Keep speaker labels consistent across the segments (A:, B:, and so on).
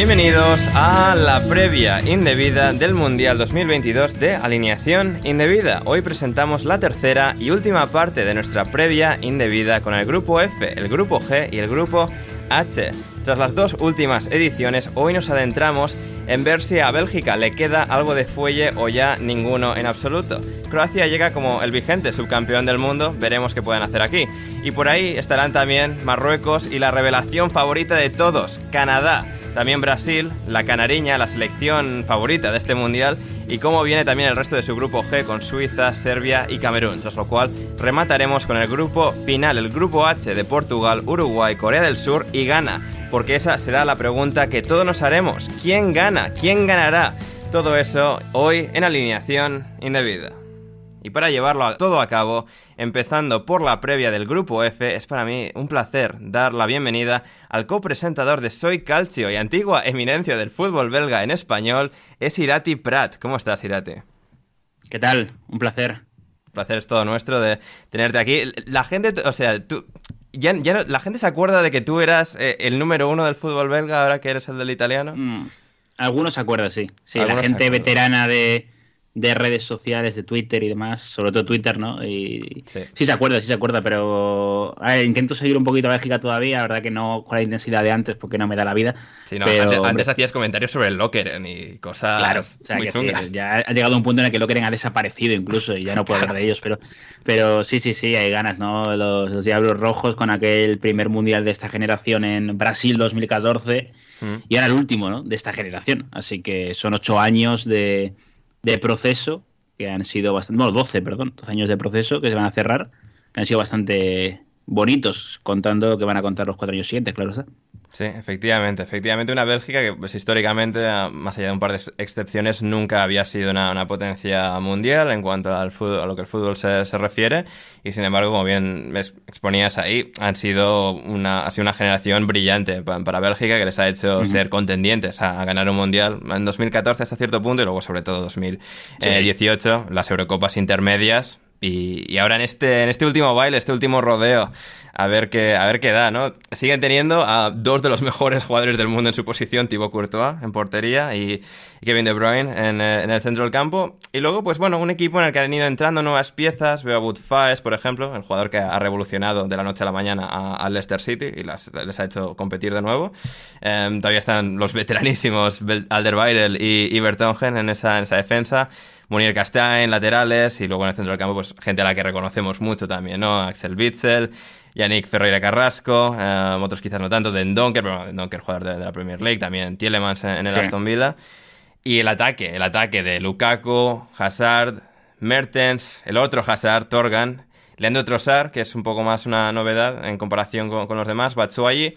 A: Bienvenidos a la previa indebida del Mundial 2022 de Alineación Indebida. Hoy presentamos la tercera y última parte de nuestra previa indebida con el grupo F, el grupo G y el grupo H. Tras las dos últimas ediciones, hoy nos adentramos en ver si a Bélgica le queda algo de fuelle o ya ninguno en absoluto. Croacia llega como el vigente subcampeón del mundo, veremos qué pueden hacer aquí. Y por ahí estarán también Marruecos y la revelación favorita de todos, Canadá. También Brasil, la canariña, la selección favorita de este mundial, y cómo viene también el resto de su grupo G con Suiza, Serbia y Camerún, tras lo cual remataremos con el grupo final, el grupo H de Portugal, Uruguay, Corea del Sur y Ghana, porque esa será la pregunta que todos nos haremos. ¿Quién gana? ¿Quién ganará? Todo eso hoy en alineación indebida. Y para llevarlo todo a cabo, empezando por la previa del Grupo F, es para mí un placer dar la bienvenida al copresentador de Soy Calcio y antigua eminencia del fútbol belga en español, es Irati Prat. ¿Cómo estás, Irati?
B: ¿Qué tal? Un placer.
A: Un placer es todo nuestro de tenerte aquí. La gente, o sea, tú... Ya, ya la gente se acuerda de que tú eras eh, el número uno del fútbol belga ahora que eres el del italiano.
B: Mm, algunos se acuerdan, sí. Sí, la gente veterana de, de redes sociales, de Twitter y demás, sobre todo Twitter, ¿no? Y sí, se acuerda, sí se acuerda, pero a ver, intento seguir un poquito a Bélgica todavía, la verdad que no con la intensidad de antes porque no me da la vida.
A: Sí, no, pero, antes, hacías comentarios sobre el Lockeren y cosas claro, o sea, muy chungas.
B: ya ha llegado un punto en el que Lockeren ha desaparecido incluso y ya no puedo hablar de ellos, pero, pero sí, sí, sí, hay ganas, ¿no? Los, los Diablos Rojos con aquel primer mundial de esta generación en Brasil 2014 mm. y ahora el último, ¿no? De esta generación, así que son ocho años de de proceso, que han sido bastante, bueno, 12, perdón, 12 años de proceso que se van a cerrar, que han sido bastante bonitos, contando lo que van a contar los cuatro años siguientes, claro está.
A: Sí, efectivamente, efectivamente una Bélgica que pues, históricamente, más allá de un par de excepciones, nunca había sido una, potencia mundial en cuanto al fútbol, a lo que el fútbol se, se, refiere. Y sin embargo, como bien exponías ahí, han sido una, ha sido una generación brillante para, Bélgica que les ha hecho ser contendientes a, ganar un mundial en 2014 hasta cierto punto y luego sobre todo 2018, las Eurocopas intermedias. Y, y, ahora en este, en este último baile, este último rodeo, a ver qué, a ver qué da, ¿no? Siguen teniendo a dos de los mejores jugadores del mundo en su posición, Thibaut Courtois en portería y, Kevin De Bruyne en, eh, en, el centro del campo. Y luego, pues bueno, un equipo en el que han ido entrando nuevas piezas. Veo a Wood Faes, por ejemplo, el jugador que ha revolucionado de la noche a la mañana a, Leicester City y las, les ha hecho competir de nuevo. Em, todavía están los veteranísimos Alderweireld y, y Bertongen en esa, en esa defensa. Monier Castaing, laterales, y luego en el centro del campo, pues gente a la que reconocemos mucho también, ¿no? Axel Witzel, Yannick Ferreira Carrasco, eh, otros quizás no tanto, Den Donker, pero Donker jugador de, la Premier League, también Tielemans en, el Aston Villa. Y el ataque, el ataque de Lukaku, Hazard, Mertens, el otro Hazard, Torgan, Leandro Trossard, que es un poco más una novedad en comparación con, los demás, Batshuayi.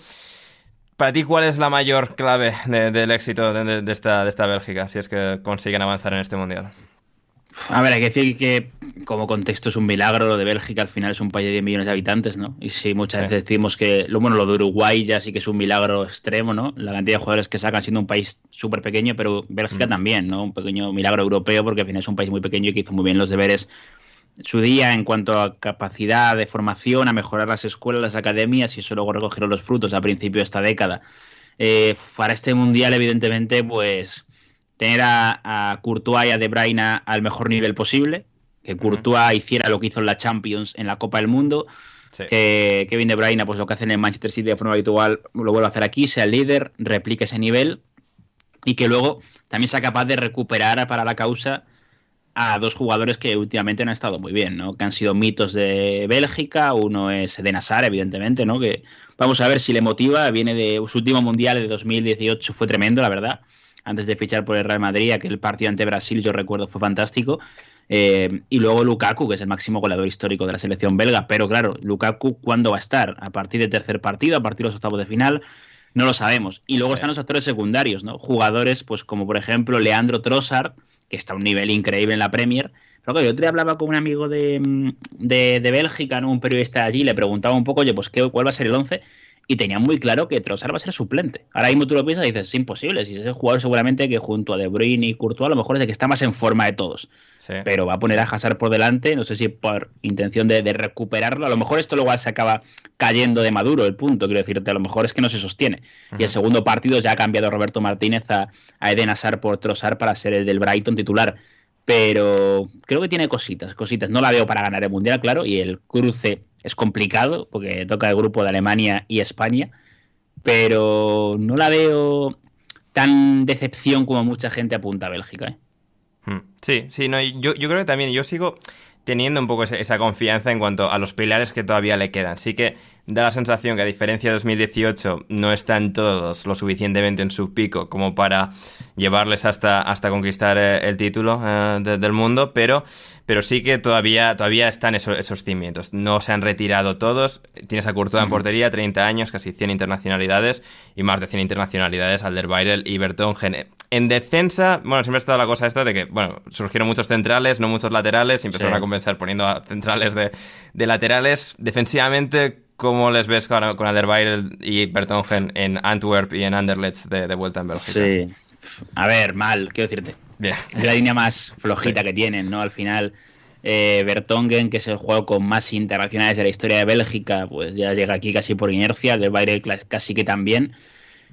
A: Para ti, ¿cuál es la mayor clave del éxito de, esta, de esta Bélgica, si es que consiguen avanzar en este Mundial?
B: A ver, hay que decir que como contexto es un milagro lo de Bélgica, al final es un país de 10 millones de habitantes, ¿no? Y sí, muchas veces decimos que, lo bueno, lo de Uruguay ya sí que es un milagro extremo, ¿no? La cantidad de jugadores que sacan siendo un país súper pequeño, pero Bélgica mm. también, ¿no? Un pequeño milagro europeo porque al final es un país muy pequeño y que hizo muy bien los deberes su día en cuanto a capacidad de formación, a mejorar las escuelas, las academias y eso luego recogieron los frutos a principio de esta década. Eh, para este mundial, evidentemente, pues tener a, Courtois y a De Bruyne al mejor nivel posible, que Courtois hiciera lo que hizo en la Champions en la Copa del Mundo, que Kevin De Bruyne, pues lo que hace en el Manchester City de forma habitual, lo vuelva a hacer aquí, sea el líder, replique ese nivel y que luego también sea capaz de recuperar para la causa a dos jugadores que últimamente han estado muy bien, ¿no? Que han sido mitos de Bélgica. Uno es de Nassar, evidentemente, ¿no? Que vamos a ver si le motiva. Viene de su último mundial de 2018, fue tremendo, la verdad. Antes de fichar por el Real Madrid, aquel partido ante Brasil, yo recuerdo, fue fantástico. Eh, y luego Lukaku, que es el máximo goleador histórico de la selección belga. Pero claro, Lukaku, ¿cuándo va a estar? ¿A partir del tercer partido? ¿A partir de los octavos de final? No lo sabemos. Y luego están los actores secundarios, ¿no? Jugadores, pues como por ejemplo Leandro Trossard, que está a un nivel increíble en la Premier. Pero yo otro día hablaba con un amigo de, de, Bélgica, ¿no? un periodista allí, le preguntaba un poco, oye, pues ¿qué, ¿cuál va a ser el 11? Y tenía muy claro que Trossard va a ser suplente. Ahora mismo tú lo piensas y dices, es imposible. Si es el jugador seguramente que junto a De Bruyne y Courtois a lo mejor es el que está más en forma de todos. Pero va a poner a Hazard por delante, no sé si por intención de, recuperarlo. A lo mejor esto luego se acaba cayendo de maduro el punto, quiero decirte. A lo mejor es que no se sostiene. Y el segundo partido ya ha cambiado Roberto Martínez a, a Eden Hazard por Trossard para ser el del Brighton titular pero creo que tiene cositas, cositas. No la veo para ganar el Mundial, claro, y el cruce es complicado porque toca el grupo de Alemania y España, pero no la veo tan decepción como mucha gente apunta a Bélgica. ¿eh?
A: Hmm. Sí, sí, no, yo, yo creo que también, yo sigo teniendo un poco esa confianza en cuanto a los pilares que todavía le quedan. Sí que da la sensación que a diferencia de 2018 no están todos lo suficientemente en su pico como para llevarles hasta, hasta conquistar eh, el título eh, del mundo, pero, pero sí que todavía, todavía están esos, esos cimientos. No se han retirado todos. Tienes a Courtois en portería, 30 años, casi 100 internacionalidades y más de 100 internacionalidades, Alderweireld y Bertongen. En defensa, bueno, siempre ha estado la cosa esta de que, bueno, surgieron muchos centrales, no muchos laterales, y empezaron a compensar poniendo a centrales de, de laterales. Defensivamente, ¿Cómo les ves con, con y Bertongen en Antwerp y en Anderlecht de, vuelta en Bélgica?
B: Sí. A ver, mal, quiero decirte.
A: Bien.
B: Es la línea más flojita que tienen, ¿no? Al final, eh, Bertongen, que es el juego con más internacionales de la historia de Bélgica, pues ya llega aquí casi por inercia. Bayern casi que también.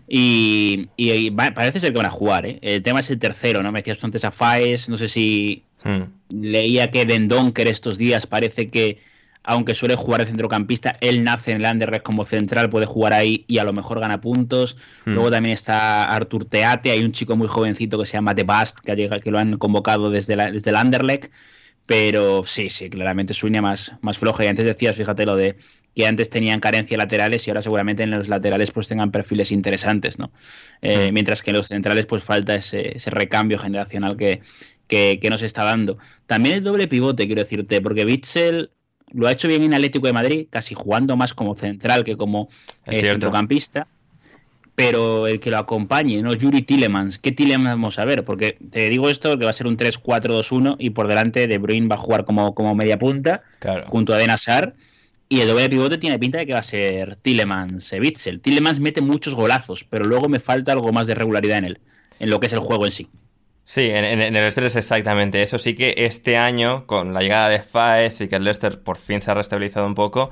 B: Y, parece ser que van a jugar, ¿eh? El tema es el tercero, ¿no? Me decías tú antes a Faes, no sé si hmm. leía que Dendonker estos días parece que aunque suele jugar de centrocampista, él nace en el Anderlecht como central, puede jugar ahí y a lo mejor gana puntos. Hmm. Luego también está Artur Teate, hay un chico muy jovencito que se llama The Bast, que, que lo han convocado desde, desde el Anderlecht. Pero sí, sí, claramente su línea más, más floja. Y antes decías, fíjate lo de que antes tenían carencia laterales y ahora seguramente en los laterales pues tengan perfiles interesantes, ¿no? Eh, hmm. Mientras que en los centrales pues falta ese, recambio generacional que, que, que, nos está dando. También el doble pivote, quiero decirte, porque Bitzel lo ha hecho bien en Atlético de Madrid, casi jugando más como central que como eh, centrocampista. Pero el que lo acompañe, ¿no? Yuri Tillemans. ¿Qué Tillemans vamos a ver? Porque te digo esto, que va a ser un 3-4-2-1 y por delante De Bruyne va a jugar como, como media punta junto a Denasar. Y el doble pivote tiene pinta de que va a ser Tillemans Witzel. Tillemans mete muchos golazos, pero luego me falta algo más de regularidad en él, en lo que es el juego en sí.
A: Sí, en, el Leicester es exactamente eso. Sí que este año, con la llegada de Faes y que el Leicester por fin se ha restabilizado un poco,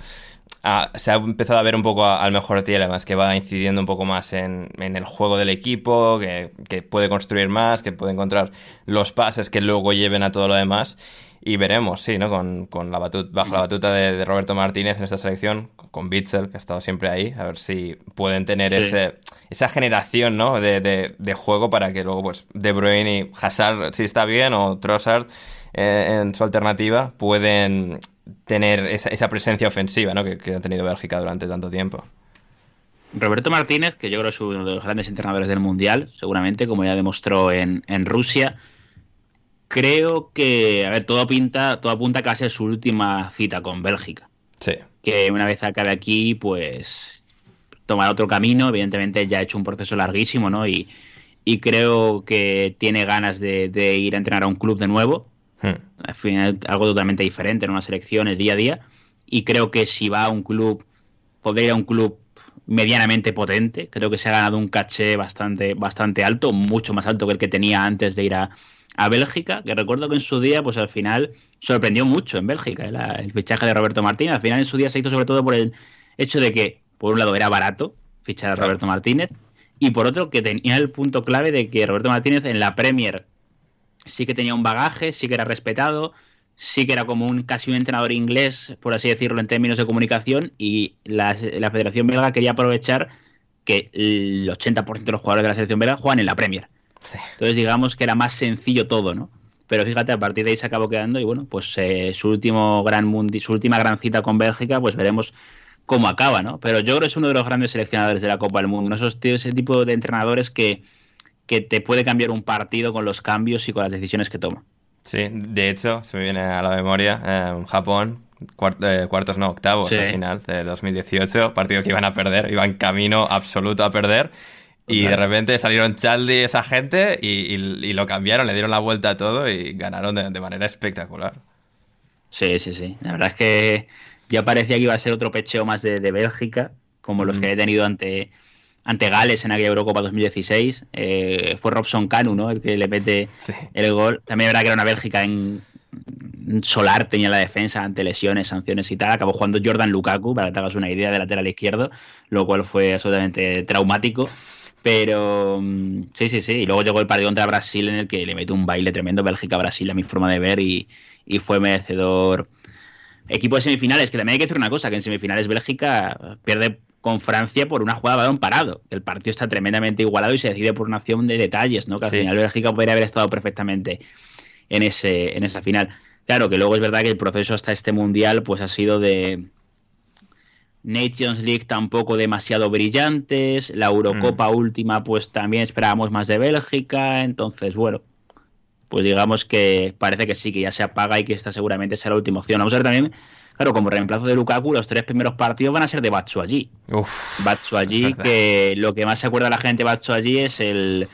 A: se ha empezado a ver un poco al mejor más que va incidiendo un poco más en, el juego del equipo, que, puede construir más, que puede encontrar los pases que luego lleven a todo lo demás. Y veremos, sí, ¿no? Con, la batuta, bajo la batuta de, Roberto Martínez en esta selección, con Bitzel, que ha estado siempre ahí, a ver si pueden tener ese, esa generación, ¿no? De, juego para que luego, pues, De Bruyne y Hazard, si está bien, o Trossard eh, en su alternativa, pueden tener esa, presencia ofensiva ¿no? que, ha tenido Bélgica durante tanto tiempo.
B: Roberto Martínez, que yo creo que es uno de los grandes entrenadores del Mundial, seguramente, como ya demostró en, Rusia, creo que, a ver, todo pinta, todo apunta casi a su última cita con Bélgica.
A: Sí.
B: Que una vez acabe aquí, pues tomará otro camino. Evidentemente ya ha hecho un proceso larguísimo, ¿no? Y, creo que tiene ganas de, de, ir a entrenar a un club de nuevo. Hmm. Al final, algo totalmente diferente en una selección, el día a día. Y creo que si va a un club, podría ir a un club medianamente potente. Creo que se ha ganado un caché bastante, bastante alto, mucho más alto que el que tenía antes de ir a, Bélgica, que recuerdo que en su día, pues al final sorprendió mucho en Bélgica el fichaje de Roberto Martínez. Al final en su día se hizo sobre todo por el hecho de que, por un lado, era barato fichar a Roberto Martínez, y por otro, que tenía el punto clave de que Roberto Martínez en la Premier sí que tenía un bagaje, sí que era respetado, sí que era como un casi un entrenador inglés, por así decirlo, en términos de comunicación, y la, Federación Belga quería aprovechar que el 80% de los jugadores de la selección belga juegan en la Premier. Entonces, digamos que era más sencillo todo, ¿no? Pero fíjate, a partir de ahí se acabó quedando y bueno, pues eh, su último gran mundi, su última gran cita con Bélgica, pues veremos cómo acaba, ¿no? Pero yo creo que es uno de los grandes seleccionadores de la Copa del Mundo, ¿no? Esos, ese tipo de entrenadores que, que te puede cambiar un partido con los cambios y con las decisiones que toma.
A: Sí, de hecho, se me viene a la memoria eh, Japón, eh, cuartos no, octavos al final de 2018, partido que iban a perder, iban camino absoluto a perder. Y de repente salieron Chaldi y esa gente y, lo cambiaron, le dieron la vuelta a todo y ganaron de, manera espectacular.
B: Sí, sí, sí. La verdad es que ya parecía que iba a ser otro pecheo más de, Bélgica, como los que he tenido ante, ante Gales en aquella Eurocopa 2016. Eh, fue Robson Canu, ¿no? El que le mete el gol. También verdad que era una Bélgica en solar, tenía la defensa ante lesiones, sanciones y tal. Acabó jugando Jordan Lukaku, para que te hagas una idea, de lateral izquierdo, lo cual fue absolutamente traumático. Pero mm, sí, sí, sí. Y luego llegó el partido contra Brasil en el que le mete un baile tremendo Bélgica-Brasil a mi forma de ver y, y fue merecedor. Equipo de semifinales, que también hay que decir una cosa, que en semifinales Bélgica pierde con Francia por una jugada de balón parado. El partido está tremendamente igualado y se decide por una acción de detalles, ¿no? Que al final Bélgica podría haber estado perfectamente en, ese, en esa final. Claro que luego es verdad que el proceso hasta este mundial pues ha sido de Nations League tampoco demasiado brillantes, la Eurocopa mm. última pues también esperábamos más de Bélgica, entonces bueno, pues digamos que parece que sí, que ya se apaga y que esta seguramente será la última opción. Vamos a ver también Claro, como reemplazo de Lukaku, los tres primeros partidos van a ser de Batshuayi. Batshuayi, que lo que más se acuerda la gente de Batshuayi es el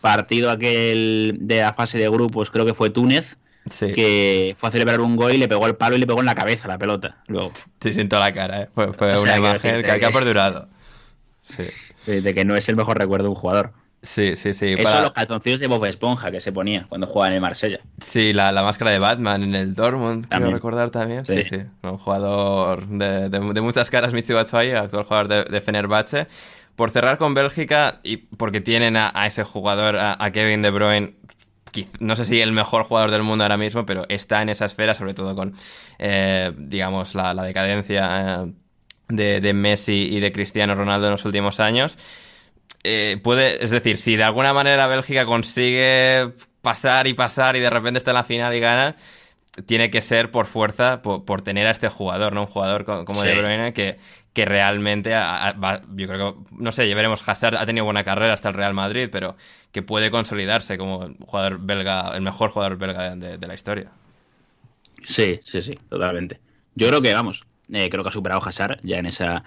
B: partido aquel de la fase de grupos, creo que fue Túnez, que fue a celebrar un gol y le pegó al palo y le pegó en la cabeza la pelota. Luego.
A: Sí, siento la cara, ¿eh? fue, una imagen que, ha perdurado.
B: Sí. De que no es el mejor recuerdo de un jugador.
A: Sí, sí, sí.
B: Eso son los calzoncillos de Bob Esponja que se ponía cuando jugaba en el Marsella.
A: Sí, la, máscara de Batman en el Dortmund, quiero recordar también. Sí, sí. Un jugador de, muchas caras, Michi Batshuayi, actual jugador de, de Fenerbahce. Por cerrar con Bélgica, y porque tienen a, ese jugador, a, Kevin De Bruyne, no sé si el mejor jugador del mundo ahora mismo, pero está en esa esfera, sobre todo con, eh, digamos, la, decadencia eh, de, de Messi y de Cristiano Ronaldo en los últimos años. Eh, puede, es decir, si de alguna manera Bélgica consigue pasar y pasar y de repente está en la final y gana, tiene que ser por fuerza, por, tener a este jugador, ¿no? Un jugador como De Bruyne que, que realmente, yo creo que, no sé, ya veremos, Hazard ha tenido buena carrera hasta el Real Madrid, pero que puede consolidarse como jugador belga, el mejor jugador belga de, la historia.
B: Sí, sí, sí, totalmente. Yo creo que, vamos, eh, creo que ha superado Hazard ya en esa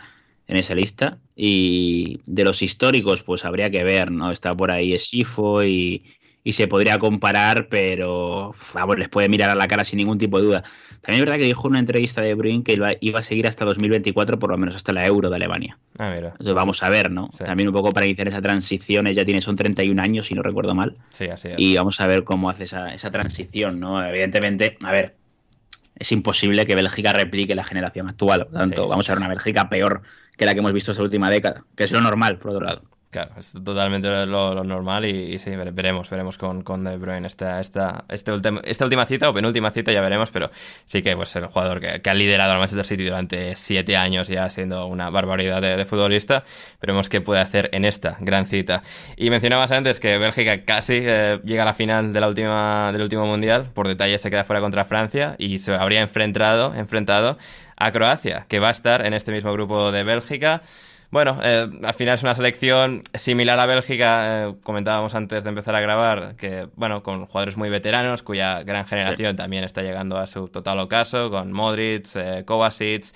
B: en esa lista. Y de los históricos, pues habría que ver, ¿no? Está por ahí Esifo y, y se podría comparar, pero vamos, les puede mirar a la cara sin ningún tipo de duda. También es verdad que dijo en una entrevista de Bruin que iba, a seguir hasta 2024, por lo menos hasta la Euro de Alemania.
A: Ah, mira.
B: Entonces vamos a ver, ¿no? También un poco para iniciar esa transición, ella tiene, son 31 años, si no recuerdo mal.
A: Sí, así es.
B: Y vamos a ver cómo hace esa, esa transición, ¿no? Evidentemente, a ver, es imposible que Bélgica replique la generación actual. Por tanto, vamos a ver una Bélgica peor que la que hemos visto esta última década, que es lo normal, por otro lado.
A: Claro, es totalmente lo, normal y, sí, veremos, veremos con, De Bruyne esta, esta, este esta última cita o penúltima cita, ya veremos, pero sí que pues el jugador que, ha liderado al Manchester City durante siete años ya siendo una barbaridad de, futbolista, veremos qué puede hacer en esta gran cita. Y mencionabas antes que Bélgica casi eh, llega a la final de la última, del último Mundial, por detalle se queda fuera contra Francia y se habría enfrentado, enfrentado a Croacia, que va a estar en este mismo grupo de Bélgica. Bueno, eh, al final es una selección similar a Bélgica, eh, comentábamos antes de empezar a grabar, que bueno, con jugadores muy veteranos, cuya gran generación también está llegando a su total ocaso, con Modric, eh, Kovacic,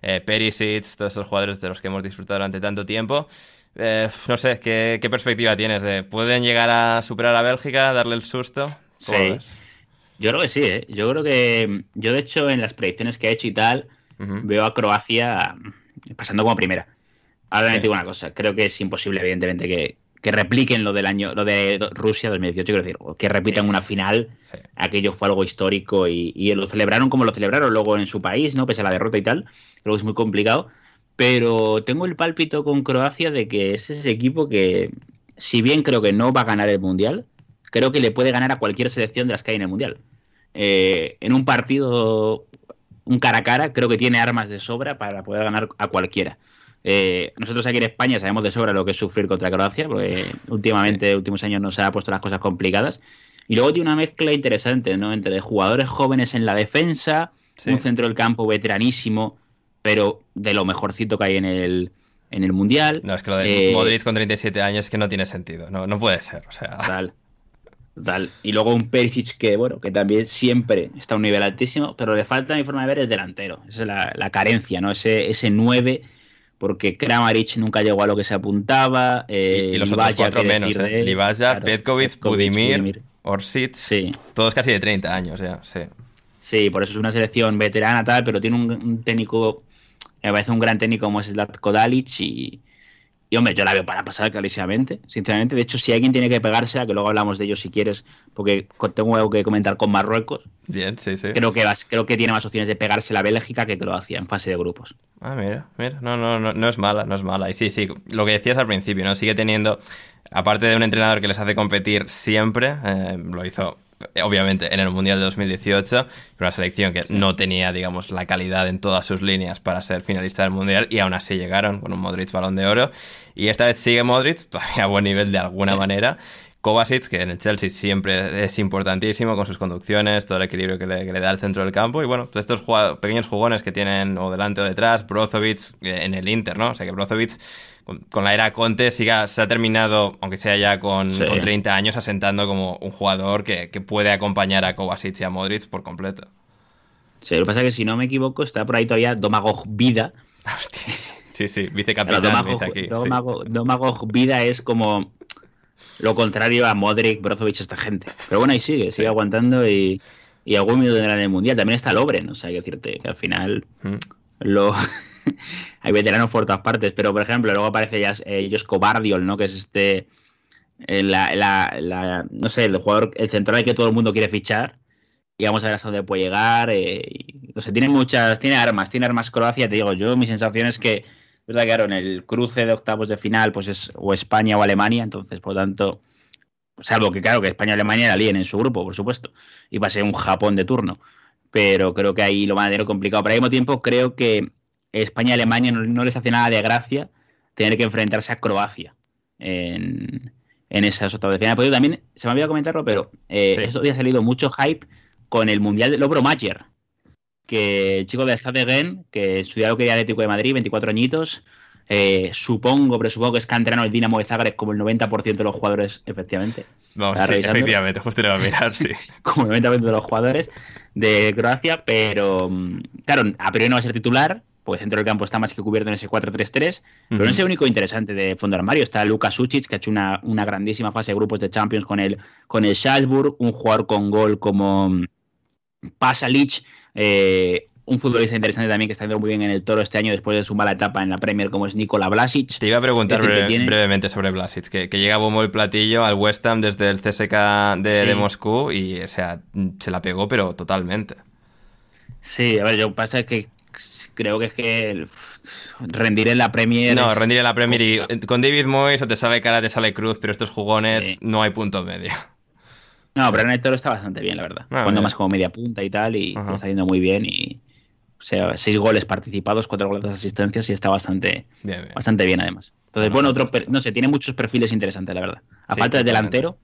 A: eh, Perisic, todos esos jugadores de los que hemos disfrutado durante tanto tiempo. no sé, ¿qué, perspectiva tienes? de ¿Pueden llegar a superar a Bélgica, darle el susto?
B: Sí. Yo creo que sí, ¿eh? Yo creo que. Yo, de hecho, en las predicciones que he hecho y tal, veo a Croacia pasando como primera. Ahora digo una cosa, creo que es imposible, evidentemente, que, repliquen lo del año, lo de Rusia 2018, quiero decir, que repitan una final. Aquello fue algo histórico y, lo celebraron como lo celebraron luego en su país, ¿no? Pese a la derrota y tal. Creo que es muy complicado. Pero tengo el pálpito con Croacia de que es ese equipo que, si bien creo que no va a ganar el Mundial, creo que le puede ganar a cualquier selección de las que hay en el Mundial. Eh, en un partido, un cara a cara, creo que tiene armas de sobra para poder ganar a cualquiera. Eh, nosotros aquí en España sabemos de sobra lo que es sufrir contra Croacia, porque últimamente, en últimos años, nos ha puesto las cosas complicadas. Y luego tiene una mezcla interesante, ¿no? Entre jugadores jóvenes en la defensa, un centro del campo veteranísimo, pero de lo mejorcito que hay en el, en el Mundial.
A: No, es que lo de eh, Modric con 37 años es que no tiene sentido, no, no puede ser, o sea...
B: Total, total. Y luego un Perisic que, bueno, que también siempre está a un nivel altísimo, pero le falta, a mi forma de ver, el delantero. Esa es la, la carencia, ¿no? Ese, ese 9 porque Kramaric nunca llegó a lo que se apuntaba.
A: y, los otros cuatro menos, ¿eh? Livaja, Petkovic, Budimir, Orsic, sí. todos casi de 30 años ya, sí.
B: Sí, por eso es una selección veterana tal, pero tiene un, técnico, me parece un gran técnico como es Zlatko Dalic y, y hombre, yo la veo para pasar clarísimamente, sinceramente. De hecho, si alguien tiene que pegársela, que luego hablamos de ello si quieres, porque tengo algo que comentar con Marruecos.
A: Bien, sí, sí.
B: Creo que, creo que tiene más opciones de pegarse la Bélgica que Croacia en fase de grupos.
A: Ah, mira, mira. No, no, no, no es mala, no es mala. Y sí, sí, lo que decías al principio, ¿no? Sigue teniendo, aparte de un entrenador que les hace competir siempre, eh, lo hizo obviamente en el Mundial de 2018, una selección que no tenía, digamos, la calidad en todas sus líneas para ser finalista del Mundial y aún así llegaron con un Modric balón de oro. Y esta vez sigue Modric, todavía a buen nivel de alguna manera. Kovacic, que en el Chelsea siempre es importantísimo con sus conducciones, todo el equilibrio que le, da al centro del campo. Y bueno, todos estos pequeños jugones que tienen o delante o detrás, Brozovic eh, en el Inter, ¿no? O sea que Brozovic con, la era Conte siga, se ha terminado, aunque sea ya con, 30 años, asentando como un jugador que, puede acompañar a Kovacic y a Modric por completo.
B: Sí, lo que pasa es que si no me equivoco, está por ahí todavía Domagoj Vida.
A: Sí, sí, vicecapitán. Domagoj,
B: aquí, Domagoj, Vida es como lo contrario a Modric, Brozovic, esta gente. Pero bueno, ahí sigue, sigue aguantando y, y algún minuto tendrá en el Mundial. También está Lobren, o sea, hay que decirte que al final mm. lo hay veteranos por todas partes, pero por ejemplo, luego aparece ya eh, Bardiol, ¿no? Que es este, eh, la, no sé, el jugador, el central que todo el mundo quiere fichar. Y vamos a ver hasta dónde puede llegar. Eh, no sé, tiene muchas, tiene armas, tiene armas Croacia, te digo, yo mi sensación es que, verdad que en el cruce de octavos de final, pues es o España o Alemania, entonces, por tanto, salvo que claro, que España y Alemania la líen en su grupo, por supuesto, y va a ser un Japón de turno. Pero creo que ahí lo van a tener complicado. Pero al mismo tiempo, creo que España y Alemania no, les hace nada de gracia tener que enfrentarse a Croacia en, en esas octavas de final. Pero también, se me olvidado comentarlo, pero eh, eso había salido mucho hype con el Mundial de Lobro Mayer, que el chico de Stade de que estudiaba que Atlético de Madrid, 24 añitos, eh, supongo, presupongo que es canterano el Dinamo de Zagreb como el 90% de los jugadores, efectivamente.
A: Vamos, sí, efectivamente, justo le va a mirar, sí.
B: como el 90% de los jugadores de Croacia, pero mm, claro, a priori no va a ser titular, porque el centro del campo está más que cubierto en ese 4-3-3, pero no es el único interesante de fondo armario. Está Lucas Sucic, que ha hecho una, grandísima fase de grupos de Champions con el, con el Salzburg, un jugador con gol como mm, Pasalic, eh, un futbolista interesante también que está haciendo muy bien en el Toro este año después de su mala etapa en la Premier como es Nikola Blasic.
A: Te iba a preguntar brevemente sobre Blasic, que, llega bombo el platillo al West Ham desde el CSK de, de Moscú y o sea, se la pegó pero totalmente.
B: Sí, a ver, yo pasa que creo que es que rendir en la Premier.
A: No, rendir en la Premier y con David Moyes o te sale cara, te sale cruz, pero estos jugones no hay punto medio.
B: No, pero Neto está bastante bien, la verdad. Ah, Cuando más como media punta y tal, y está yendo muy bien. Y, o sea, seis goles participados, cuatro goles de asistencias y está bastante bien, bastante bien además. Entonces, bueno, otro, no sé, tiene muchos perfiles interesantes, la verdad. A falta de delantero,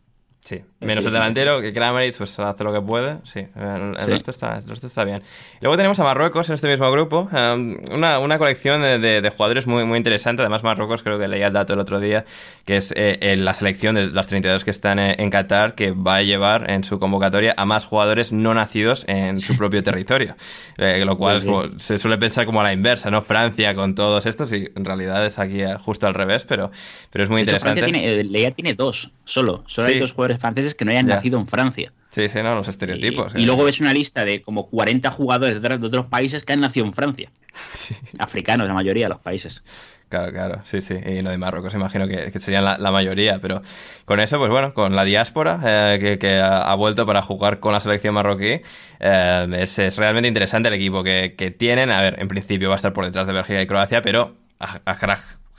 A: Sí, menos el delantero, que Kramaric pues hace lo que puede, sí, el, Resto, está, está bien. luego tenemos a Marruecos en este mismo grupo, em, una, una, colección de, jugadores muy, muy interesante, además Marruecos creo que leía el dato el otro día, que es eh, la selección de las 32 que están eh, en Qatar, que va a llevar en su convocatoria a más jugadores no nacidos en su propio territorio, eh, lo cual se suele pensar como a la inversa, ¿no? Francia con todos estos y en realidad es aquí justo al revés, pero, pero es muy interesante.
B: Francia tiene, Leia tiene dos, solo, solo hay dos jugadores franceses que no hayan nacido en Francia.
A: Sí, sí, no, los estereotipos.
B: Y, luego ves una lista de como 40 jugadores de otros países que han nacido en Francia. Africanos, la mayoría de los países.
A: Claro, claro, sí, sí. Y no de Marruecos, imagino que, serían la, mayoría. Pero con eso, pues bueno, con la diáspora eh, que, ha, vuelto para jugar con la selección marroquí, eh, es, realmente interesante el equipo que, tienen. A ver, en principio va a estar por detrás de Bélgica y Croacia, pero a,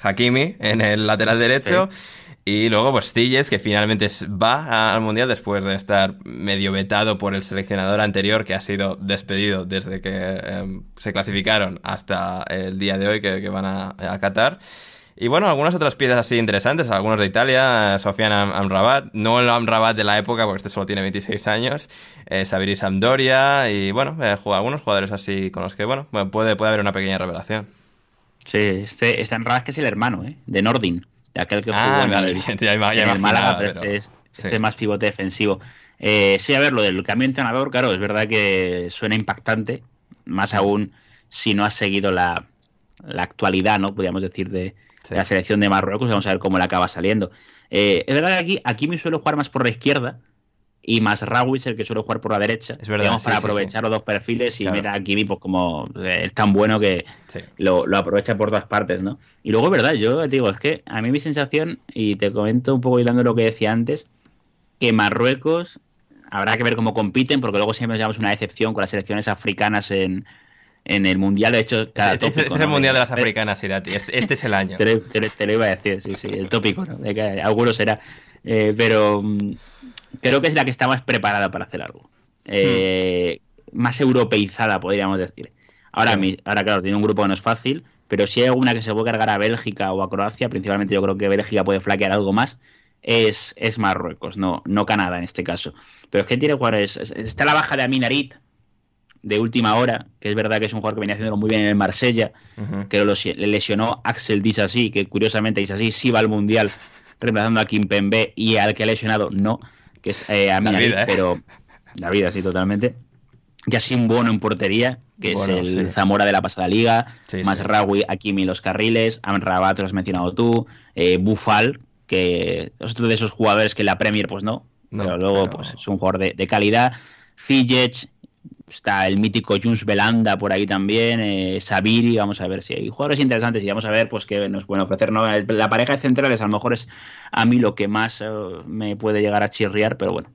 A: Hakimi en el lateral derecho. Y luego, pues Stilles, que finalmente va al Mundial después de estar medio vetado por el seleccionador anterior, que ha sido despedido desde que em, se clasificaron hasta el día de hoy que, van a, a, Qatar. Y bueno, algunas otras piezas así interesantes, algunos de Italia, Sofian Amrabat, no el Amrabat de la época, porque este solo tiene 26 años, eh, Sabiri y bueno, eh, algunos jugadores así con los que, bueno, puede, puede haber una pequeña revelación.
B: Sí, este, este Amrabat que es el hermano, ¿eh? De Nordin aquel que
A: ah, jugó
B: en, el, Málaga, pero, este es, este más pivote defensivo. Eh, sí, a ver, lo del cambio de entrenador, claro, es verdad que suena impactante, más aún si no has seguido la, actualidad, ¿no? Podríamos decir, de, la selección de Marruecos, vamos a ver cómo le acaba saliendo. Eh, es verdad que aquí, aquí me suelo jugar más por la izquierda, y más Rawitz el que suele jugar por la derecha.
A: Es verdad.
B: para aprovechar los dos perfiles y mira a Kimi pues como eh, es tan bueno que lo, aprovecha por todas partes, ¿no? Y luego, verdad, yo digo, es que a mí mi sensación, y te comento un poco hilando lo que decía antes, que Marruecos habrá que ver cómo compiten, porque luego siempre llevamos una decepción con las selecciones africanas en, el Mundial. De hecho,
A: cada este, este es el Mundial de las Africanas, Irati. Este, este es el año.
B: te, lo iba a decir, sí, sí, el tópico, ¿no? De que alguno será. Eh, pero creo que es la que está más preparada para hacer algo. Eh, más europeizada, podríamos decir. Ahora, ahora, claro, tiene un grupo que no es fácil, pero si hay alguna que se puede cargar a Bélgica o a Croacia, principalmente yo creo que Bélgica puede flaquear algo más, es, es Marruecos, no, no Canadá en este caso. Pero es que tiene jugadores. Está la baja de Aminarit, de última hora, que es verdad que es un jugador que venía haciéndolo muy bien en el Marsella, que lo, le lesionó Axel Disasi, que curiosamente Disasi sí va al Mundial reemplazando a Kim Pembe y al que ha lesionado no que es eh, a ¿eh? pero la vida, sí, totalmente. Ya un Bono en portería, que es el Zamora de la pasada liga, más Rawi, Akimi los carriles, Amrabat, lo has mencionado tú, eh, Bufal, que es otro de esos jugadores que en la Premier, pues no, pero luego pues es un jugador de, calidad. Ziyech, está el mítico Juns Belanda por ahí también, eh, Sabiri, vamos a ver si hay jugadores interesantes y vamos a ver pues qué nos pueden ofrecer. ¿no? La pareja de centrales a lo mejor es a mí lo que más eh, me puede llegar a chirriar, pero bueno,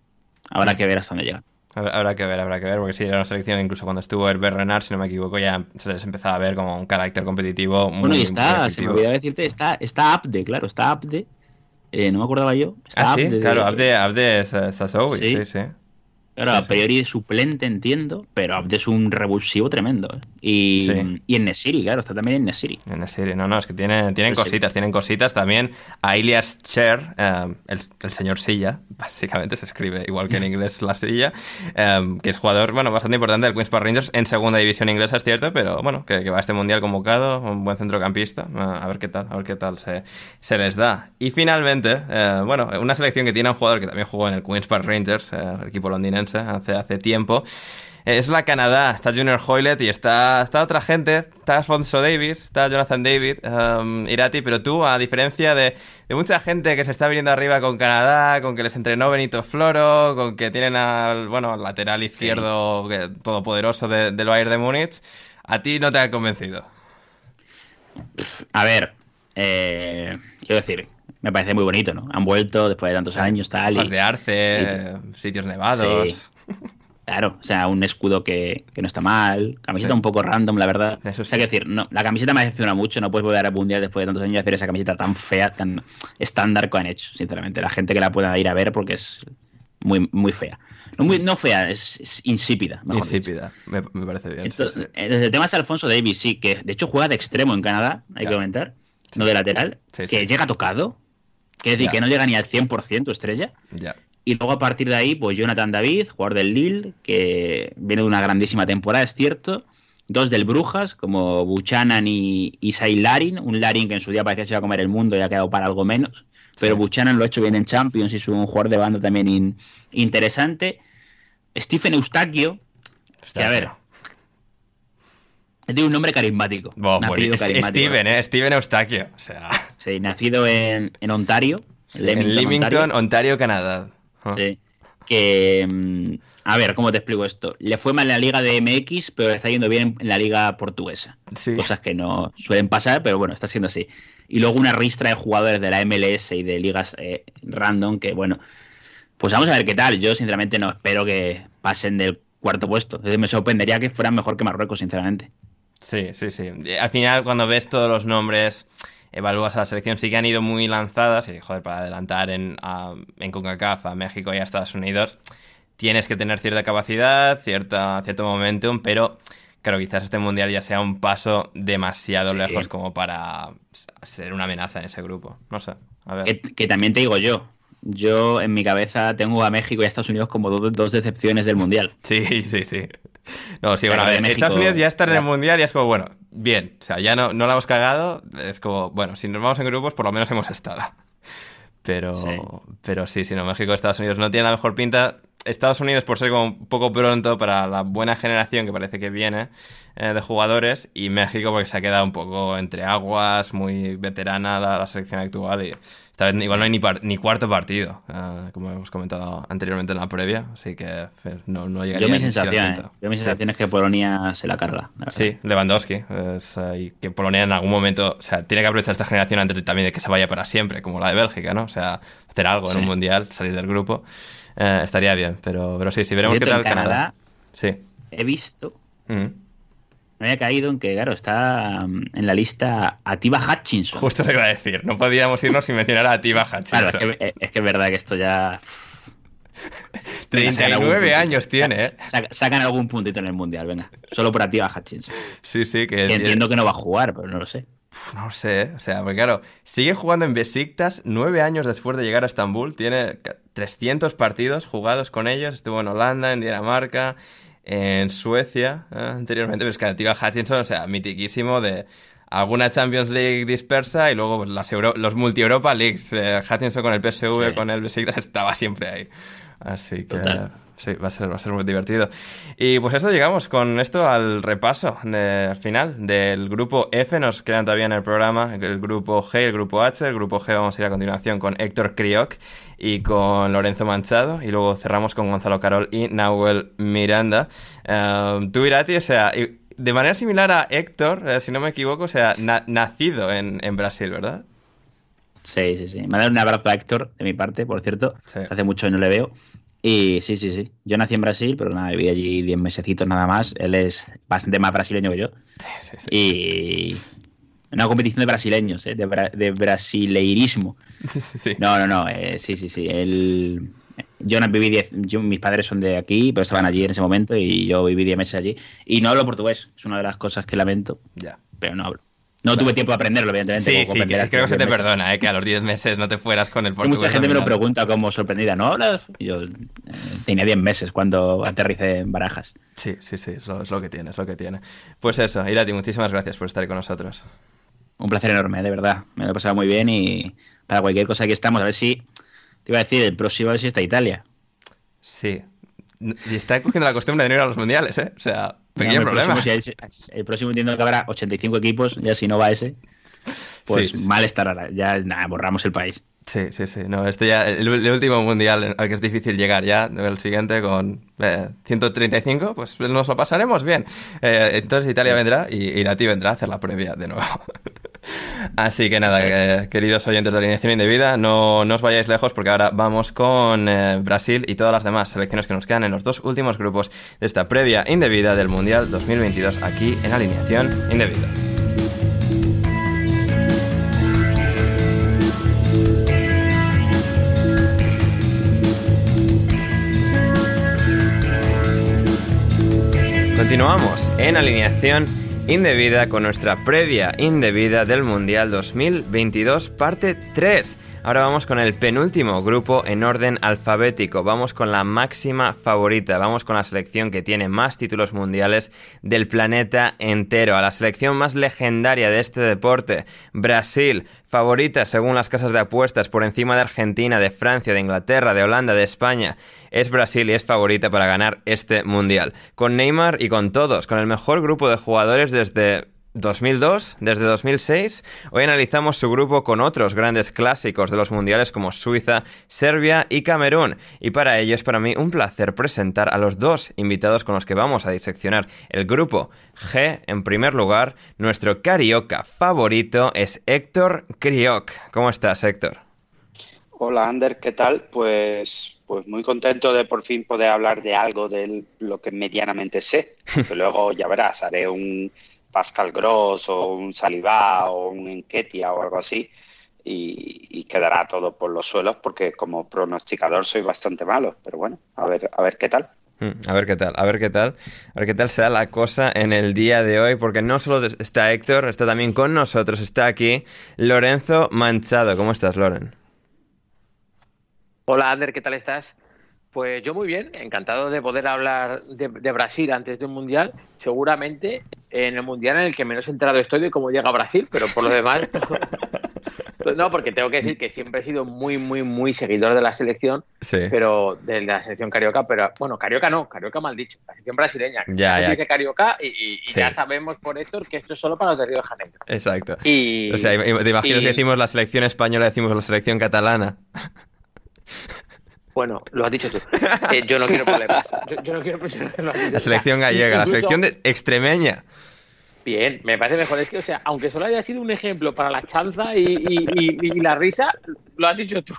B: habrá que ver hasta dónde llega.
A: Habrá que ver, habrá que ver, porque sí, era una selección, incluso cuando estuvo Herbert Renard, si no me equivoco, ya se les empezaba a ver como un carácter competitivo muy
B: Bueno, y está, se me olvidaba decirte, está, está Abde, claro, está Abde, eh, no me acordaba yo.
A: Está ah, sí, claro, Abde, Abde Sasowi, sí, sí.
B: Claro, a priori suplente, entiendo, pero Abde es un revulsivo tremendo. ¿eh? Y, y, en Nesiri, claro, está también en Nesiri.
A: En Nesiri, no, no, es que tiene, tienen cositas, tienen cositas también. A Ilias Cher, eh, el, señor Silla, básicamente se escribe igual que en inglés la silla, eh, que es jugador, bueno, bastante importante del Queen's Park Rangers en segunda división inglesa, es cierto, pero bueno, que, va a este mundial convocado, un buen centrocampista, a ver qué tal, a ver qué tal se, se les da. Y finalmente, bueno, una selección que tiene un jugador que también jugó en el Queen's Park Rangers, el equipo londinense hace, hace tiempo. Es la Canadá, está Junior Hoylett y está, está otra gente, está Alfonso Davis, está Jonathan David, um, Irati, pero tú, a diferencia de, mucha gente que se está viniendo arriba con Canadá, con que les entrenó Benito Floro, con que tienen al, bueno, lateral izquierdo todopoderoso del Bayern de Múnich, a ti no te ha convencido.
B: A ver, eh, quiero decir, me parece muy bonito, ¿no? Han vuelto después de tantos años, tal.
A: Y, de arce, sitios nevados.
B: Claro, o sea, un escudo que, no está mal, camiseta un poco random, la verdad. Eso O sea, que decir, no, la camiseta me decepciona mucho, no puedes volver a Mundial después de tantos años y hacer esa camiseta tan fea, tan estándar que han hecho, sinceramente. La gente que la pueda ir a ver porque es muy, muy fea. No, muy, no fea, es, insípida.
A: Insípida, me, parece bien.
B: Entonces, eh, El tema es Alfonso Davis, sí, que de hecho juega de extremo en Canadá, hay que comentar, no de lateral, que llega tocado, que decir, que no llega ni al 100% estrella.
A: Ya.
B: Y luego a partir de ahí, pues Jonathan David, jugador del Lille, que viene de una grandísima temporada, es cierto. Dos del Brujas, como Buchanan y, y Larin. Un Larin que en su día parecía que se iba a comer el mundo y ha quedado para algo menos. Pero Buchanan lo ha hecho bien en Champions y es un jugador de banda también interesante. Stephen Eustaquio, que a ver, tiene un nombre carismático.
A: Steven, ¿eh? Steven Eustaquio. O sea.
B: Sí, nacido en, Ontario.
A: en Leamington, Ontario, Canadá.
B: Ah. Sí. Que. Mm, a ver, ¿cómo te explico esto? Le fue mal en la liga de MX, pero está yendo bien en la liga portuguesa. Cosas que no suelen pasar, pero bueno, está siendo así. Y luego una ristra de jugadores de la MLS y de ligas eh, random que, bueno, pues vamos a ver qué tal. Yo, sinceramente, no espero que pasen del cuarto puesto. Me sorprendería que fueran mejor que Marruecos, sinceramente.
A: Sí, sí, sí. Al final, cuando ves todos los nombres evalúas a la selección, sí que han ido muy lanzadas y, joder, para adelantar en, a, en CONCACAF a México y a Estados Unidos, tienes que tener cierta capacidad, cierta, cierto momentum, pero creo que quizás este mundial ya sea un paso demasiado lejos como para ser una amenaza en ese grupo. No sé, a ver.
B: Que, también te digo yo, yo en mi cabeza tengo a México y a Estados Unidos como dos decepciones del mundial.
A: Sí, sí, sí. No, sí, bueno, ver, Estados Unidos ya está en el mundial y es como, bueno, bien, o sea, ya no, no la hemos cagado, es como, bueno, si nos vamos en grupos, por lo menos hemos estado. Pero sí, pero sí, si no, México y Estados Unidos no tienen la mejor pinta. Estados Unidos por ser como un poco pronto para la buena generación que parece que viene eh, de jugadores y México porque se ha quedado un poco entre aguas, muy veterana la selección actual y esta vez igual no hay ni, ni cuarto partido, eh, como hemos comentado anteriormente en la previa, así que no, no llegaría
B: Yo mi sensación, eh, yo mi sensación es que Polonia se la carga.
A: sí, Lewandowski. y que Polonia en algún momento, o sea, tiene que aprovechar esta generación antes de, también de que se vaya para siempre, como la de Bélgica, ¿no? O sea, hacer algo en un mundial, salir del grupo, eh, estaría bien. Pero, pero sí, si veremos qué tal
B: Canadá. Sí. He visto me había caído en que, claro, está mm, en la lista Atiba Hutchinson.
A: Justo lo iba a decir, no podíamos irnos sin mencionar a Atiba Hutchinson.
B: Claro, es que es, verdad que esto ya...
A: 39 años tiene, ¿eh?
B: Sacan algún puntito en el Mundial, venga. Solo por Atiba Hutchinson.
A: Sí, sí,
B: que... entiendo que no va a jugar, pero no lo sé.
A: No sé, ¿eh? o sea, porque claro, sigue jugando en Besiktas nueve años después de llegar a Estambul, tiene 300 partidos jugados con ellos, estuvo en Holanda, en Dinamarca, en Suecia eh, anteriormente, pero es que Hutchinson, o sea, mitiquísimo de alguna Champions League dispersa y luego pues, las los multi-Europa Leagues. Eh, Hutchinson con el PSV, con el Besiktas, estaba siempre ahí. Así que... Sí, va a, ser, va a ser muy divertido. Y pues eso llegamos con esto al repaso de, al final del grupo F. Nos quedan todavía en el programa el grupo G y el grupo H. El grupo G vamos a ir a continuación con Héctor Crioc y con Lorenzo Manchado. Y luego cerramos con Gonzalo Carol y Nahuel Miranda. Uh, tú, Irati, o sea, de manera similar a Héctor, eh, si no me equivoco, o sea, nacido en, en Brasil, ¿verdad?
B: Sí, sí, sí. Me da un abrazo a Héctor de mi parte, por cierto. Hace mucho que no le veo. Y sí, sí, sí. Yo nací en Brasil, pero nada, viví allí 10 mesecitos nada más. Él es bastante más brasileño que yo. Sí, sí, sí. Y una competición de brasileños, ¿eh? de, de brasileirismo. Sí. No, no, no. Eh, sí, sí, sí. Él... Yo no viví 10, mis padres son de aquí, pero estaban allí en ese momento y yo viví 10 meses allí. Y no hablo portugués, es una de las cosas que lamento. Ya. Pero no hablo. No tuve tiempo de aprenderlo, evidentemente.
A: Sí, sí, creo que se te perdona, ¿eh? que a los 10 meses no te fueras con el portugués.
B: Mucha gente me lo pregunta como sorprendida, ¿no hablas? yo eh, tenía 10 meses cuando aterricé en Barajas.
A: Sí, sí, sí, es lo, que tiene, es lo que tiene. Pues eso, Irati, muchísimas gracias por estar con nosotros.
B: Un placer enorme, de verdad. Me lo he pasado muy bien y para cualquier cosa aquí estamos. A ver si, te iba a decir, el próximo a ver si está Italia.
A: Sí, y está cogiendo la costumbre de no ir a los mundiales, ¿eh? O sea, pequeño problema.
B: el próximo entiendo que habrá 85 equipos, ya si no va ese, pues mal estará. Ya nada, borramos el país.
A: Sí, sí, sí. No, este ya, el, último mundial al que es difícil llegar ya, el siguiente con 135, eh, pues nos lo pasaremos bien. Eh, entonces Italia vendrá y Irati vendrá a hacer la previa de nuevo. Así que nada, eh, queridos oyentes de Alineación Indebida, no, no os vayáis lejos porque ahora vamos con eh, Brasil y todas las demás selecciones que nos quedan en los dos últimos grupos de esta previa indebida del Mundial 2022 aquí en Alineación Indebida. Continuamos en alineación indebida con nuestra previa indebida del Mundial 2022, parte 3. Ahora vamos con el penúltimo grupo en orden alfabético. Vamos con la máxima favorita. Vamos con la selección que tiene más títulos mundiales del planeta entero. A la selección más legendaria de este deporte. Brasil, favorita según las casas de apuestas por encima de Argentina, de Francia, de Inglaterra, de Holanda, de España. Es Brasil y es favorita para ganar este mundial. Con Neymar y con todos. Con el mejor grupo de jugadores desde 2002, desde 2006, hoy analizamos su grupo con otros grandes clásicos de los mundiales como Suiza, Serbia y Camerún. Y para ello es para mí un placer presentar a los dos invitados con los que vamos a diseccionar el grupo. G, en primer lugar, nuestro carioca favorito es Héctor Crioc. ¿Cómo estás, Héctor?
C: Hola, Ander, ¿qué tal? Pues, pues muy contento de por fin poder hablar de algo de lo que medianamente sé. Que luego ya verás, haré un Pascal Gross o un Salivá o un Enquetia o algo así y, quedará todo por los suelos porque como pronosticador soy bastante malo, pero bueno, a ver, a ver qué tal.
A: Hmm, a ver qué tal, a ver qué tal, a ver qué tal será la cosa en el día de hoy, porque no solo está Héctor, está también con nosotros, está aquí Lorenzo Manchado. ¿Cómo estás, Loren?
D: Hola, Ander, ¿qué tal estás? Pues yo muy bien, encantado de poder hablar de, Brasil antes de un mundial. Seguramente en el mundial en el que menos enterado estoy de cómo llega Brasil, pero por lo demás. No, porque tengo que decir que siempre he sido muy, muy, muy seguidor de la selección, pero de la selección carioca, pero bueno, carioca no, carioca mal dicho, la selección brasileña.
A: Ya, ya.
D: Dice carioca y, ya sabemos por Héctor que esto es solo para los de Río de Janeiro.
A: Exacto. Y, o sea, te imaginas que decimos la selección española, decimos la selección catalana.
D: Bueno, lo has dicho tú. Eh, yo no quiero problemas. Yo, no quiero
A: La selección gallega, la selección de extremeña.
D: Bien, me parece mejor. Es que, o sea, aunque solo haya sido un ejemplo para la chanza y, la risa, lo has dicho tú.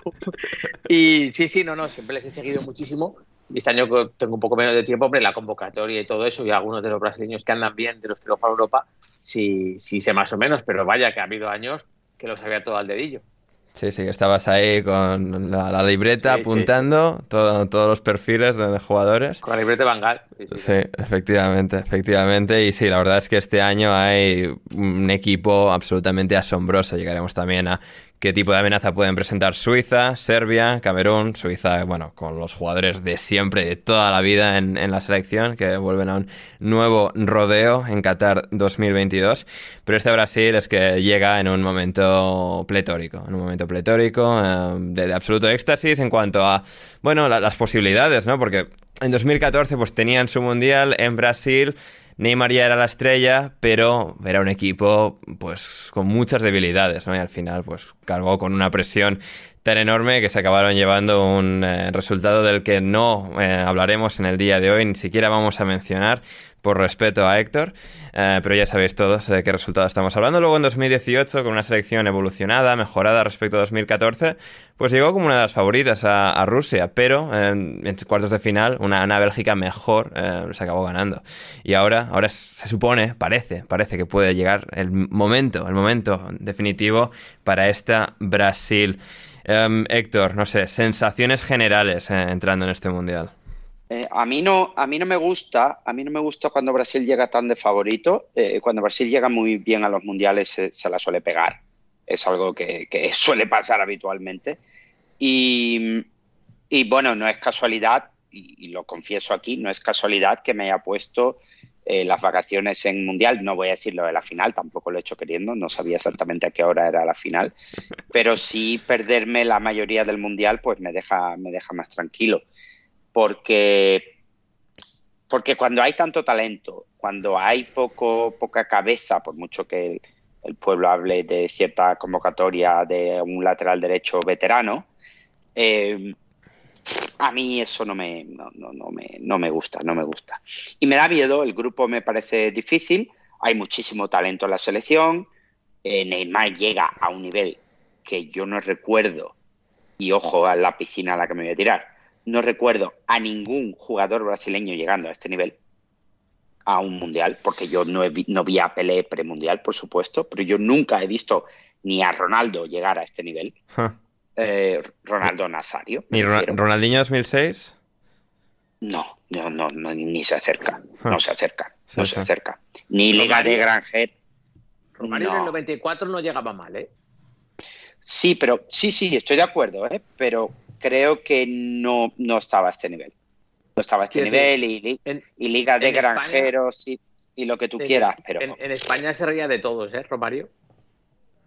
D: Y sí, sí, no, no, siempre les he seguido muchísimo. Este año tengo un poco menos de tiempo, hombre, la convocatoria y todo eso, y algunos de los brasileños que andan bien, de los que lo para Europa, sí, sí sé más o menos, pero vaya que ha habido años que lo sabía todo al dedillo.
A: Sí, sí, que estabas ahí con la, libreta apuntando todos los perfiles de, jugadores.
D: Con la libreta de Bangal.
A: Sí, efectivamente, efectivamente. Y sí, la verdad es que este año hay un equipo absolutamente asombroso. Llegaremos también a qué tipo de amenaza pueden presentar Suiza, Serbia, Camerún, Suiza, bueno, con los jugadores de siempre, de toda la vida en, la selección, que vuelven a un nuevo rodeo en Qatar 2022. Pero este Brasil es que llega en un momento pletórico, en un momento pletórico, eh, de, absoluto éxtasis en cuanto a, bueno, las posibilidades, ¿no? Porque en 2014 pues tenían su mundial en Brasil Neymar ya era la estrella, pero era un equipo pues con muchas debilidades, ¿no? Y al final pues cargó con una presión tan enorme que se acabaron llevando un eh, resultado del que no eh, hablaremos en el día de hoy, ni siquiera vamos a mencionar, por respeto a Héctor, eh, pero ya sabéis todos de qué resultado estamos hablando. Luego en 2018, con una selección evolucionada, mejorada respecto a 2014, pues llegó como una de las favoritas a, Rusia, pero en cuartos de final, una, una Bélgica mejor eh, se acabó ganando. Y ahora, ahora se supone, parece, parece que puede llegar el momento, el momento definitivo para esta Brasil. Em, Héctor, no sé, sensaciones generales eh, entrando en este mundial.
C: Eh, a, mí no, a mí no me gusta, a mí no me gusta cuando Brasil llega tan de favorito. Eh, cuando Brasil llega muy bien a los mundiales se, la suele pegar. Es algo que, suele pasar habitualmente. Y, bueno, no es casualidad, y, lo confieso aquí, no es casualidad que me haya puesto eh, las vacaciones en mundial. No voy a decir lo de la final, tampoco lo he hecho queriendo, no sabía exactamente a qué hora era la final. Pero sí perderme la mayoría del mundial, pues me deja, me deja más tranquilo porque, porque cuando hay tanto talento, cuando hay poco, poca cabeza, por mucho que el, pueblo hable de cierta convocatoria de un lateral derecho veterano, eh, a mí eso no me, no, me, no me gusta, no me gusta. Y me da miedo, el grupo me parece difícil, hay muchísimo talento en la selección, eh, Neymar llega a un nivel que yo no recuerdo, y ojo a la piscina a la que me voy a tirar, no recuerdo a ningún jugador brasileño llegando a este nivel, a un mundial, porque yo no, he vi, no vi a Pelé premundial, por supuesto, pero yo nunca he visto ni a Ronaldo llegar a este nivel.
A: Huh.
C: Eh, Ronaldo Nazario.
A: ¿Ni Ro-
C: refiero.
A: Ronaldinho 2006?
C: No, no, no, no, ni se acerca, no se acerca,
A: Sí,
C: no
A: sí.
C: se acerca. Ni Liga de
D: Romario.
C: Granger.
D: Romario en el
C: No.
D: 94 no llegaba mal, ¿eh?
C: Sí, pero sí, sí, estoy de acuerdo, ¿eh? pero creo que no, no estaba a este nivel. No estaba a este nivel y, li-
D: En,
C: y Liga de Granjeros y, y lo que tú
D: en-
C: quieras, pero
D: en, en España se reía de todos, ¿eh, Romario?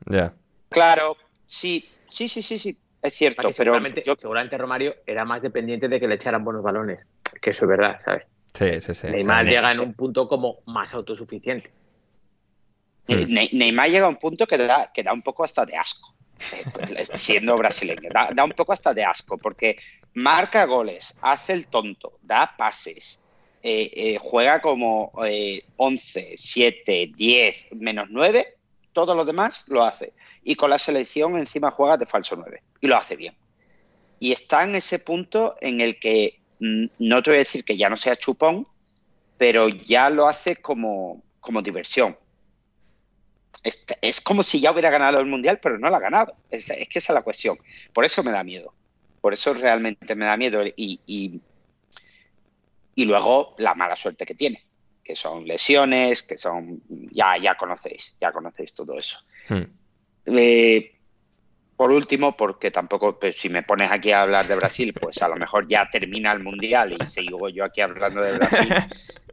A: Ya.
C: claro, sí, sí, sí, sí, sí, es cierto,
D: Porque
C: pero
D: seguramente,
C: yo,
D: seguramente Romario era más dependiente de que le echaran buenos balones. Que eso es verdad, ¿sabes?
A: Sí, sí, sí.
D: Neymar llega en un punto como más autosuficiente.
C: Ne-
A: Hmm.
C: Ne- Neymar llega a un punto que da, que da un poco hasta de asco, siendo brasileño. Da, un poco hasta de asco, porque marca goles, hace el tonto, da pases, eh, eh, juega como eh, 11, 7, 10, menos 9, todo lo demás lo hace. Y con la selección encima juega de falso 9, y lo hace bien. Y está en ese punto en el que mm, no te voy a decir que ya no sea chupón, pero ya lo hace como, como diversión. Es, es como si ya hubiera ganado el mundial, pero no lo ha ganado. Es, es que esa es la cuestión. Por eso me da miedo. Por eso realmente me da miedo. Y, y, y luego la mala suerte que tiene, que son lesiones, que son. Ya, ya conocéis, ya conocéis todo eso.
A: hmm.
C: Eh, por último, porque tampoco, pues, si me pones aquí a hablar de Brasil, pues a lo mejor ya termina el mundial y sigo yo aquí hablando de Brasil.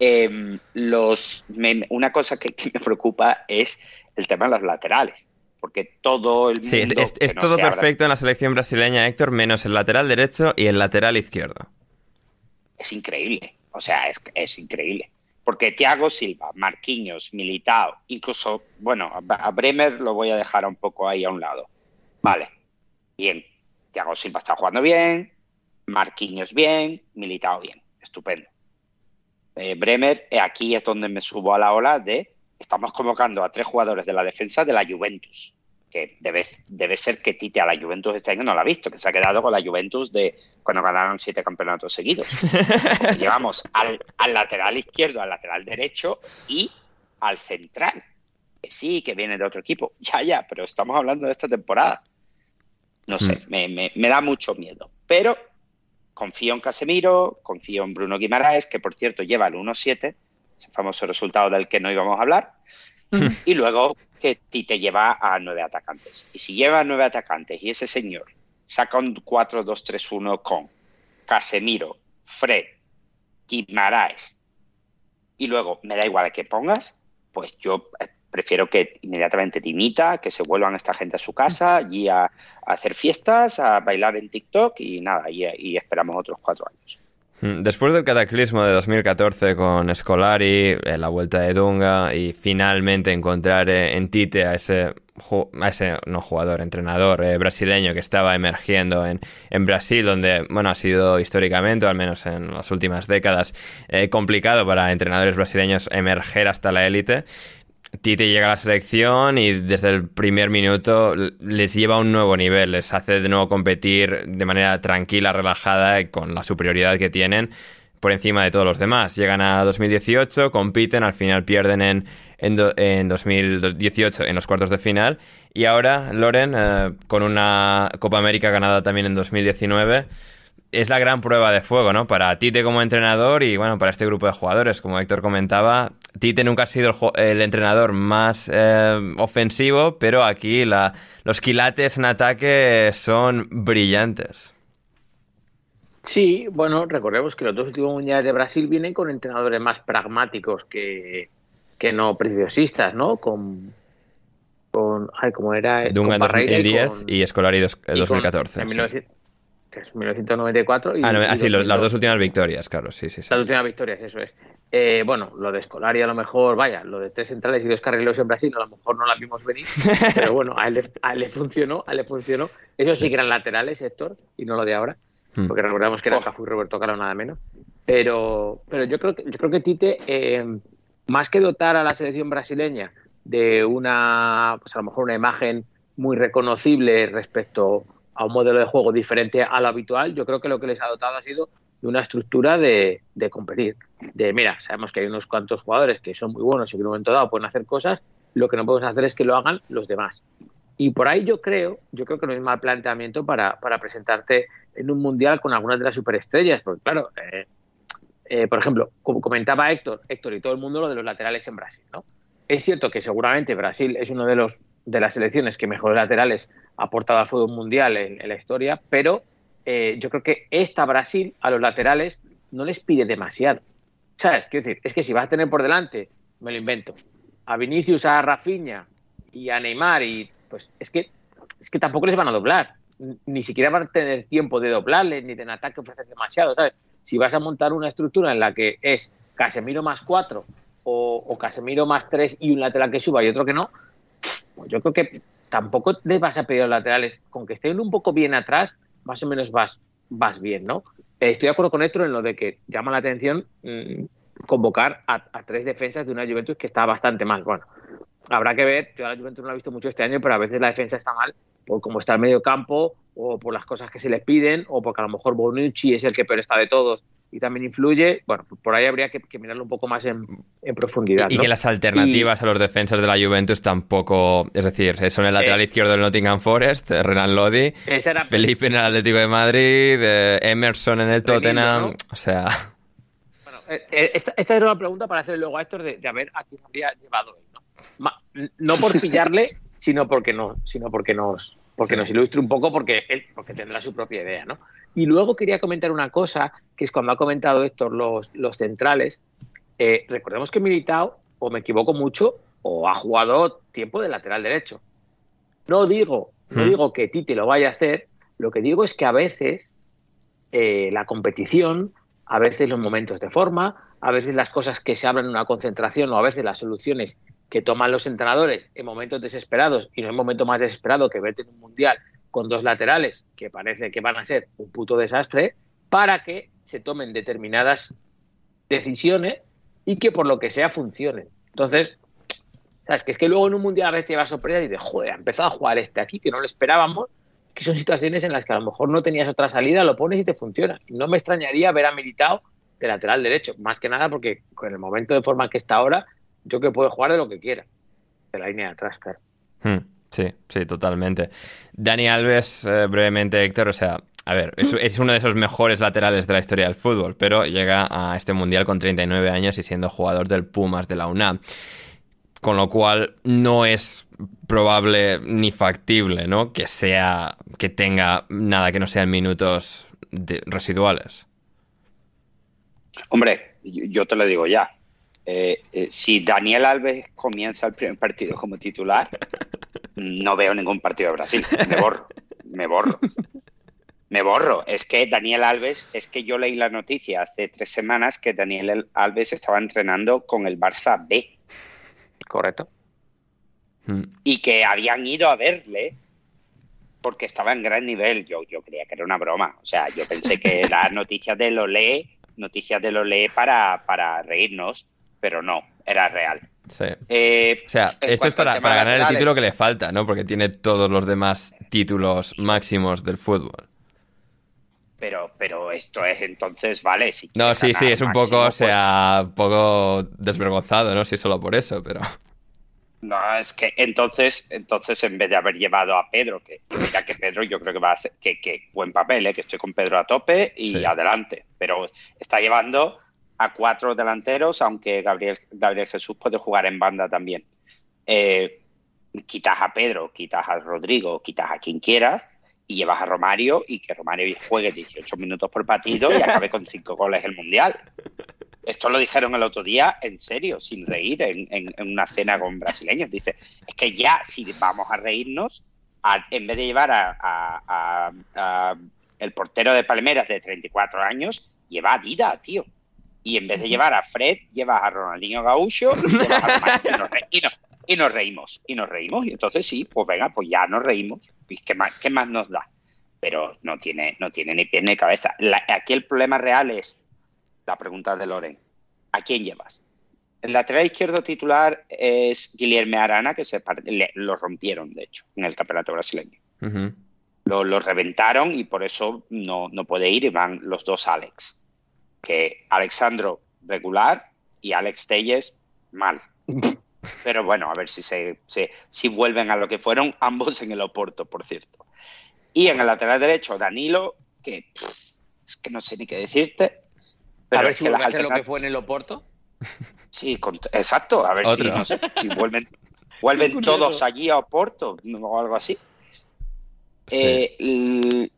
C: Eh, los, me- una cosa que, que me preocupa es el tema de los laterales, porque todo el mundo.
A: Sí, es, es-
C: que
A: es
C: no
A: todo perfecto en la selección brasileña, Héctor, menos el lateral derecho y el lateral izquierdo.
C: es increíble. O sea, es, es increíble. Porque Thiago Silva, Marquinhos, Militao, incluso, bueno, a a Bremer lo voy a dejar un poco ahí a un lado. Vale, bien. Thiago Silva está jugando bien, Marquinhos bien, Militao bien. Estupendo. Eh, Bremer, eh, aquí es donde me subo a la ola de estamos convocando a tres jugadores de la defensa de la Juventus. Que debe, debe ser que Tite a la Juventus este año no la ha visto, que se ha quedado con la Juventus de cuando ganaron siete campeonatos seguidos. Porque llevamos al, al lateral izquierdo, al lateral derecho y al central. Que sí, que viene de otro equipo. Ya, ya, pero estamos hablando de esta temporada. No sé, me, me- me da mucho miedo. Pero confío en Casemiro, confío en Bruno Guimaraes, que por cierto lleva el 1-7, ese famoso resultado del que no íbamos a hablar. y luego que Tite lleva a nueve atacantes. Y si lleva a nueve atacantes y ese señor saca un 4-2-3-1 con Casemiro, Fred, Guimaraes y luego me da igual a qué pongas, pues yo eh, prefiero que inmediatamente dimita, que se vuelvan esta gente a su casa, allí a, a hacer fiestas, a bailar en TikTok y nada, y, y esperamos otros cuatro años.
A: Mm, Después del cataclismo de 2014 con Scolari, eh, la vuelta de Dunga y finalmente encontrar eh, en Tite a ese, a ese no jugador, entrenador eh, brasileño que estaba emergiendo en, en Brasil, donde bueno ha sido históricamente, o al menos en las últimas décadas, eh, complicado para entrenadores brasileños emerger hasta la élite. Tite llega a la selección y desde el primer minuto les lleva a un nuevo nivel, les hace de nuevo competir de manera tranquila, relajada con la superioridad que tienen por encima de todos los demás. Llegan a 2018, compiten, al final pierden en, en 2018 en los cuartos de final y ahora Loren, eh, con una Copa América ganada también en 2019, es la gran prueba de fuego, ¿no? Para Tite como entrenador y, bueno, para este grupo de jugadores. Como Héctor comentaba, Tite nunca ha sido el, entrenador más eh, ofensivo, pero aquí la- los quilates en ataque son brillantes.
D: Sí, bueno, recordemos que los dos últimos mundiales de Brasil vienen con entrenadores más pragmáticos que, que no preciosistas, ¿no? Con, con ay, ¿cómo era?
A: Dunga en
D: Con Barreira
A: 2010
D: con-
A: y Scolari dos-
D: y con-
A: 2014.
D: en
A: sí.
D: 1900 que es 1994. Y,
A: Ah, no,
D: y
A: ah, sí, los- las
D: 2002.
A: dos últimas victorias, claro, sí, sí. sí.
D: Las últimas victorias, eso es. Eh, bueno, lo de Scolari a lo mejor, vaya, lo de tres centrales y dos carrileros en Brasil a lo mejor no la vimos venir, pero bueno, a él, le- a él le funcionó, a él le funcionó. Esos sí que eran laterales, Héctor, y no lo de ahora,
A: Hmm.
D: porque recordamos que eran
C: Oh.
D: Cafú y Roberto Carlos nada menos. Pero, pero yo creo que yo creo que Tite, eh, más que dotar a la selección brasileña de una, pues a lo mejor una imagen muy reconocible respecto a un modelo de juego diferente a lo habitual, yo creo que lo que les ha dotado ha sido de una estructura de, competir. De, mira, sabemos que hay unos cuantos jugadores que son muy buenos y que en un momento dado pueden hacer cosas, lo que no podemos hacer es que lo hagan los demás. Y por ahí yo creo, yo creo que no es mal planteamiento para, para presentarte en un mundial con algunas de las superestrellas, porque claro, eh, eh, por ejemplo, como comentaba Héctor, Héctor y todo el mundo lo de los laterales en Brasil, ¿no? Es cierto que seguramente Brasil es uno de los de las selecciones que mejores laterales ha aportado al fútbol mundial en, la historia, pero eh, yo creo que esta Brasil a los laterales no les pide demasiado. ¿Sabes? Quiero decir, es que si vas a tener por delante, me lo invento, a Vinicius, a Rafinha y a Neymar, y pues es que, es que tampoco les van a doblar. Ni siquiera van a tener tiempo de doblarles, ni de en ataque ofrecer demasiado. ¿sabes? Si vas a montar una estructura en la que es Casemiro más cuatro o, Casemiro más tres y un lateral que suba y otro que no, pues yo creo que tampoco les vas a pedir laterales, con que estén un poco bien atrás, más o menos vas, vas bien, ¿no? Eh, estoy de acuerdo con Héctor en lo de que llama la atención mmm, convocar a, a, tres defensas de una Juventus que está bastante mal. Bueno, habrá que ver, yo a la Juventus no la he visto mucho este año, pero a veces la defensa está mal por cómo está el medio campo o por las cosas que se les piden o porque a lo mejor Bonucci es el que peor está de todos y también influye. Bueno, por ahí habría que, que mirarlo un poco más en, en profundidad.
A: Y, que las alternativas
D: y...
A: a los defensas de la Juventus tampoco. Es decir, son el lateral eh, izquierdo del Nottingham Forest, Renan Lodi,
D: era...
A: Felipe en el Atlético de Madrid, eh, Emerson en el Tottenham. ¿no? O sea.
D: Bueno, eh, esta, esta, era una pregunta para hacerle luego a Héctor de, de a ver a quién habría llevado él. ¿no? Ma, no por pillarle, sino porque no, sino porque nos, porque sí. nos ilustre un poco, porque él porque tendrá su propia idea, ¿no? Y luego quería comentar una cosa, que es cuando ha comentado Héctor los, los centrales. Eh, recordemos que Militao, o me equivoco mucho, o ha jugado tiempo de lateral derecho. No digo, no mm. digo que Tite lo vaya a hacer, lo que digo es que a veces eh, la competición, a veces los momentos de forma, a veces las cosas que se hablan en una concentración o a veces las soluciones que toman los entrenadores en momentos desesperados y no hay momento más desesperado que verte en un mundial con dos laterales que parece que van a ser un puto desastre para que se tomen determinadas decisiones y que por lo que sea funcionen. Entonces, ¿sabes? Que es que luego en un mundial a veces lleva sorpresa y dices, joder, ha empezado a jugar este aquí que no lo esperábamos, que son situaciones en las que a lo mejor no tenías otra salida, lo pones y te funciona. No me extrañaría ver a Militao de lateral derecho, más que nada porque con el momento de forma que está ahora, yo que puedo jugar de lo que quiera, de la línea de atrás, claro.
A: Hmm. Sí, sí, totalmente. Dani Alves, eh, brevemente, Héctor, o sea, a ver, es, es, uno de esos mejores laterales de la historia del fútbol, pero llega a este mundial con 39 años y siendo jugador del Pumas de la UNAM. Con lo cual no es probable ni factible, ¿no? Que sea, que tenga nada que no sean minutos de, residuales.
C: Hombre, yo te lo digo ya. Eh, eh, si Daniel Alves comienza el primer partido como titular, no veo ningún partido de Brasil. Me borro, me borro. Me borro. Es que Daniel Alves, es que yo leí la noticia hace tres semanas que Daniel Alves estaba entrenando con el Barça B.
D: Correcto.
C: Hmm. Y que habían ido a verle porque estaba en gran nivel. Yo, yo creía que era una broma. O sea, yo pensé que era noticias de Lolé, noticias de Lolé para, para reírnos, pero no, era real.
A: Sí. Eh, o sea, esto es para, para ganar el título que le falta, ¿no? Porque tiene todos los demás títulos máximos del fútbol.
C: Pero, pero esto es entonces, vale. Si
A: no, sí, sí, es un máximo, poco, o sea, un poco desvergonzado, ¿no? Sí, solo por eso, pero.
C: No, es que entonces, entonces en vez de haber llevado a Pedro, que mira que Pedro yo creo que va a hacer, que, que buen papel, ¿eh? que estoy con Pedro a tope y sí. adelante. Pero está llevando a cuatro delanteros, aunque Gabriel, Gabriel Jesús puede jugar en banda también. Eh, quitas a Pedro, quitas a Rodrigo, quitas a quien quieras y llevas a Romario y que Romario juegue 18 minutos por partido y acabe con cinco goles el Mundial. Esto lo dijeron el otro día en serio, sin reír, en, una cena con brasileños. Dice, es que ya si vamos a reírnos, en vez de llevar a, a, a, el portero de Palmeras de 34 años, lleva a Dida, tío y en vez de llevar a Fred, llevas a Ronaldinho Gaúcho y, a y, nos, y, nos, y, nos reímos, y nos reímos, y entonces sí, pues venga, pues ya nos reímos, ¿y qué más, qué más nos da? Pero no tiene, no tiene ni pie ni cabeza. La, aquí el problema real es la pregunta de Loren, ¿a quién llevas? el lateral izquierdo titular es Guillermo Arana, que se lo rompieron, de hecho, en el campeonato brasileño. lo, reventaron y por eso no, no puede ir y van los dos Alex. Que Alexandro regular y Alex Telles mal. Pero bueno, a ver si, se, si vuelven a lo que fueron ambos en el Oporto, por cierto. Y en el lateral derecho, Danilo, que es que no sé ni qué decirte.
D: Pero a ver si que vuelve a lo que fue en el Oporto.
C: Sí, exacto. A ver si, no sé, si vuelven, vuelven todos allí a Oporto o algo así. Eh,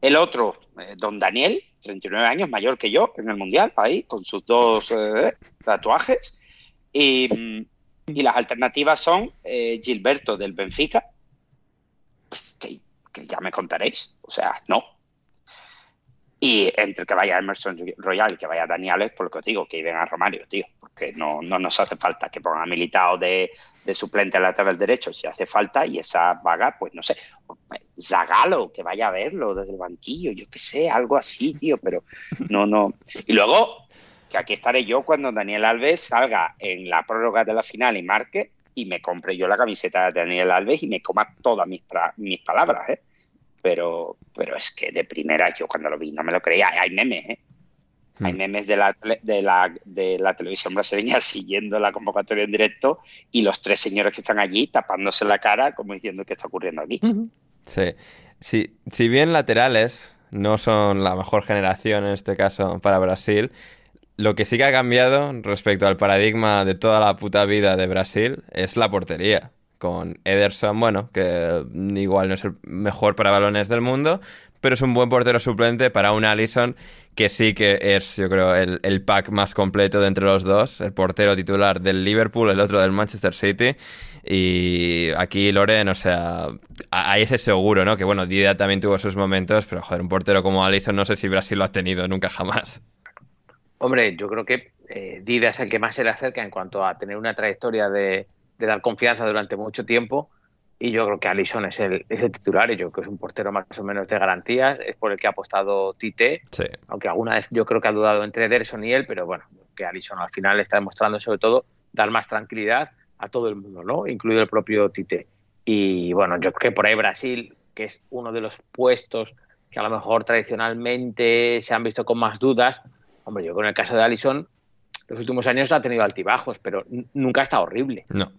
C: el, otro, eh, don Daniel, 39 años, mayor que yo en el Mundial, ahí, con sus dos eh, tatuajes. Y, y, las alternativas son Gilberto del Benfica, que, que ya me contaréis. O sea, no, y entre que vaya Emerson Royal y que vaya Daniel, por lo que os digo, que iban a Romario, tío, porque no, no nos hace falta que pongan a Militao de, de suplente lateral derecho si hace falta y esa vaga, pues no sé, Zagalo, que vaya a verlo desde el banquillo, yo qué sé, algo así, tío, pero no, no. Y luego, que aquí estaré yo cuando Daniel Alves salga en la prórroga de la final y marque y me compre yo la camiseta de Daniel Alves y me coma todas mis, mis palabras, ¿eh? pero, pero es que de primera yo cuando lo vi no me lo creía. Hay memes, ¿eh? Hay hmm. memes de la, de, la, de la televisión brasileña siguiendo la convocatoria en directo y los tres señores que están allí tapándose la cara como diciendo qué está ocurriendo aquí.
A: Sí. Sí. Si bien laterales no son la mejor generación en este caso para Brasil, lo que sí que ha cambiado respecto al paradigma de toda la puta vida de Brasil es la portería con Ederson, bueno, que igual no es el mejor para balones del mundo, pero es un buen portero suplente para un Allison que sí que es, yo creo, el, pack más completo de entre los dos, el portero titular del Liverpool, el otro del Manchester City. Y aquí Loren, o sea, ahí es seguro, ¿no? Que bueno, Dida también tuvo sus momentos, pero joder, un portero como Allison no sé si Brasil lo ha tenido nunca jamás.
D: Hombre, yo creo que eh, Dida es el que más se le acerca en cuanto a tener una trayectoria de, de dar confianza durante mucho tiempo. Y yo creo que Alison es el, es el titular y yo creo que es un portero más o menos de garantías. Es por el que ha apostado Tite. Aunque alguna vez yo creo que ha dudado entre Ederson y él, pero bueno, que Alison al final está demostrando sobre todo dar más tranquilidad a todo el mundo, ¿no? Incluido el propio Tite. Y bueno, yo creo que por ahí Brasil, que es uno de los puestos que a lo mejor tradicionalmente se han visto con más dudas. Hombre, yo creo que en el caso de Alison, los últimos años ha tenido altibajos, pero nunca ha estado horrible.
A: No.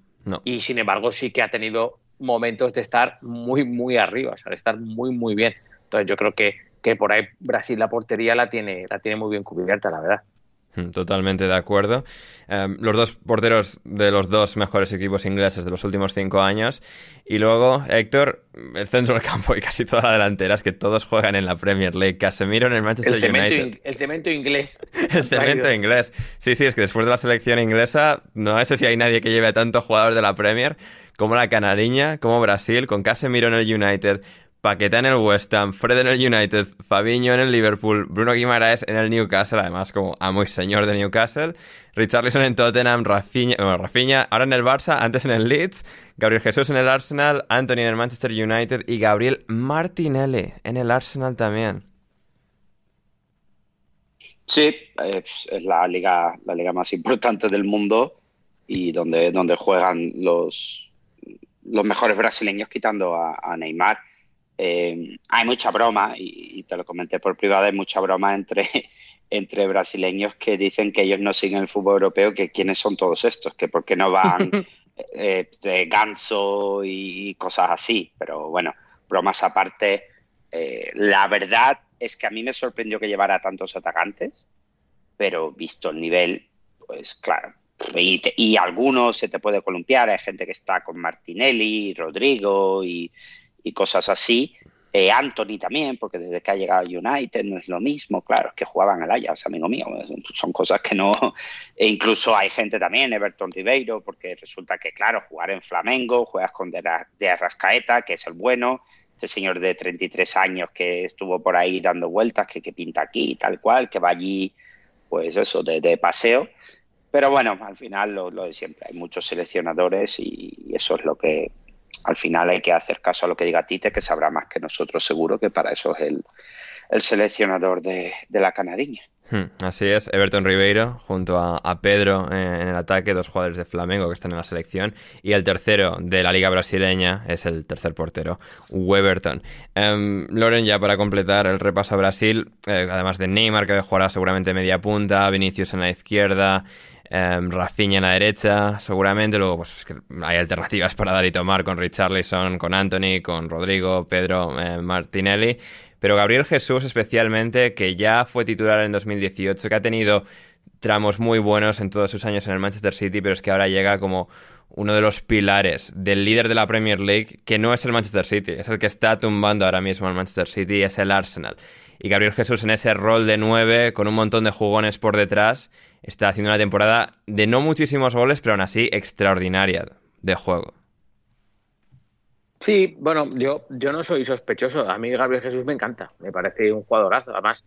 D: Y sin embargo sí que ha tenido momentos de estar muy, muy arriba, o sea, de estar muy, muy bien. Entonces yo creo que, que por ahí Brasil la portería la tiene, la tiene muy bien cubierta, la verdad.
A: Totalmente de acuerdo. Em, los dos porteros de los dos mejores equipos ingleses de los últimos cinco años. Y luego, Héctor, el centro del campo y casi toda la delantera es que todos juegan en la Premier League. Casemiro en el Manchester United.
D: el cemento inglés.
A: el cemento inglés. Sí, sí, es que después de la selección inglesa, no sé si hay nadie que lleve a tantos jugadores de la Premier como la Canariña, como Brasil, con Casemiro en el United, Paqueta en el West Ham, Fred en el United, Fabiño en el Liverpool, Bruno Guimaraes en el Newcastle, además como amo y señor de Newcastle, Richarlison en Tottenham, Rafinha, bueno, Rafinha ahora en el Barça, antes en el Leeds, Gabriel Jesús en el Arsenal, Anthony en el Manchester United y Gabriel Martinelli en el Arsenal también.
C: Sí, es la liga, la liga más importante del mundo y donde, donde juegan los, los mejores brasileños quitando a Neymar. Eh, hay mucha broma, y, te lo comenté por privado, hay mucha broma entre, entre brasileños que dicen que ellos no siguen el fútbol europeo, que quiénes son todos estos, que por qué no van eh, de ganso y cosas así. Pero bueno, bromas aparte, eh, la verdad es que a mí me sorprendió que llevara tantos atacantes, pero visto el nivel, pues claro. Y, y algunos se te puede columpiar, hay gente que está con Martinelli, Rodrigo y, y cosas así. Eh, Anthony también, porque desde que ha llegado a United no es lo mismo, claro, es que jugaban al Ajax, amigo mío, son cosas que no... E incluso hay gente también, Everton Ribeiro, porque resulta que, claro, jugar en Flamengo, juegas con de, Arrascaeta, que es el bueno, este señor de 33 años que estuvo por ahí dando vueltas, que, pinta aquí, tal cual, que va allí, pues eso, de, paseo. Pero bueno, al final lo, de siempre, hay muchos seleccionadores y eso es lo que, al final hay que hacer caso a lo que diga Tite, que sabrá más que nosotros seguro, que para eso es el, seleccionador de, la canariña.
A: Hmm, así es, Everton Ribeiro junto a, Pedro eh, en el ataque, dos jugadores de Flamengo que están en la selección, y el tercero de la liga brasileña es el tercer portero, Weberton. Em, Loren, ya para completar el repaso a Brasil, eh, además de Neymar que jugará seguramente media punta, Vinicius en la izquierda, Um, Rafinha en la derecha, seguramente. Luego, pues hay alternativas para dar y tomar con Richarlison, con Anthony, con Rodrigo, Pedro, eh, Martinelli. Pero Gabriel Jesús, especialmente, que ya fue titular en 2018, que ha tenido tramos muy buenos en todos sus años en el Manchester City, pero es que ahora llega como uno de los pilares del líder de la Premier League, que no es el Manchester City, es el que está tumbando ahora mismo el Manchester City, es el Arsenal. Y Gabriel Jesús en ese rol de 9, con un montón de jugones por detrás, está haciendo una temporada de no muchísimos goles, pero aún así extraordinaria de juego.
D: Sí, bueno, yo, yo no soy sospechoso. A mí Gabriel Jesús me encanta, me parece un jugadorazo. Además,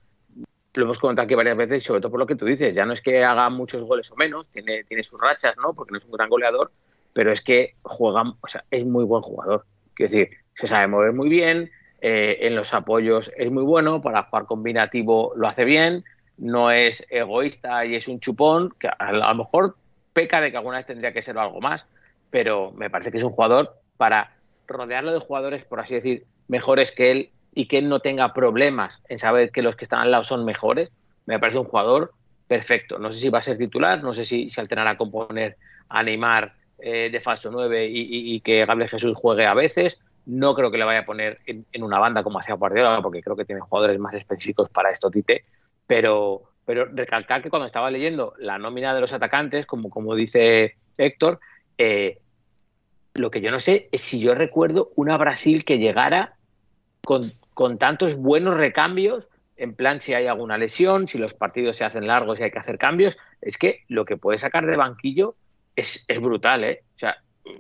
D: lo hemos comentado aquí varias veces, sobre todo por lo que tú dices. Ya no es que haga muchos goles o menos, tiene, tiene sus rachas, ¿no? Porque no es un gran goleador, pero es que juega, o sea, es muy buen jugador. Quiero decir, se sabe mover muy bien, eh, en los apoyos es muy bueno, para jugar combinativo lo hace bien, no es egoísta y es un chupón, que a, lo mejor peca de que alguna vez tendría que ser algo más, pero me parece que es un jugador para rodearlo de jugadores, por así decir, mejores que él y que él no tenga problemas en saber que los que están al lado son mejores, me parece un jugador perfecto. No sé si va a ser titular, no sé si se alternará a componer a Neymar eh, de falso 9 y, que Gabriel Jesús juegue a veces. No creo que le vaya a poner en, una banda como hacía Guardiola, porque creo que tiene jugadores más específicos para esto, Tite. Pero, pero recalcar que cuando estaba leyendo la nómina de los atacantes, como, como dice Héctor, eh, lo que yo no sé es si yo recuerdo una Brasil que llegara con, con, tantos buenos recambios, en plan si hay alguna lesión, si los partidos se hacen largos y hay que hacer cambios, es que lo que puede sacar de banquillo es, es brutal, ¿eh? O sea,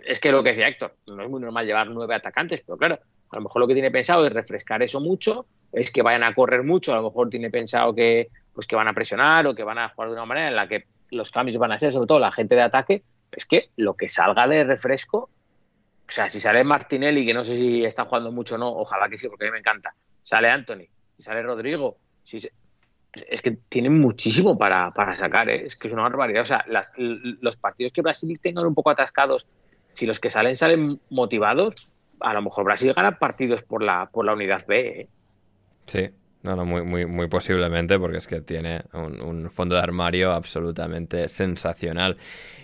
D: es que lo que decía Héctor, no es muy normal llevar nueve atacantes, pero claro, a lo mejor lo que tiene pensado es refrescar eso mucho, es que vayan a correr mucho, a lo mejor tiene pensado que, pues que van a presionar o que van a jugar de una manera en la que los cambios van a ser, sobre todo la gente de ataque, es que lo que salga de refresco, o sea, si sale Martinelli, que no sé si está jugando mucho o no, ojalá que sí, porque a mí me encanta, sale Anthony, si sale Rodrigo, si es que tienen muchísimo para, sacar, ¿eh? es que es una barbaridad. O sea, los partidos que Brasil tengan un poco atascados, si los que salen salen motivados, a lo mejor Brasil gana partidos por la, por la unidad B. ¿eh?
A: Sí, no, no, muy, muy, muy posiblemente, porque es que tiene un, fondo de armario absolutamente sensacional.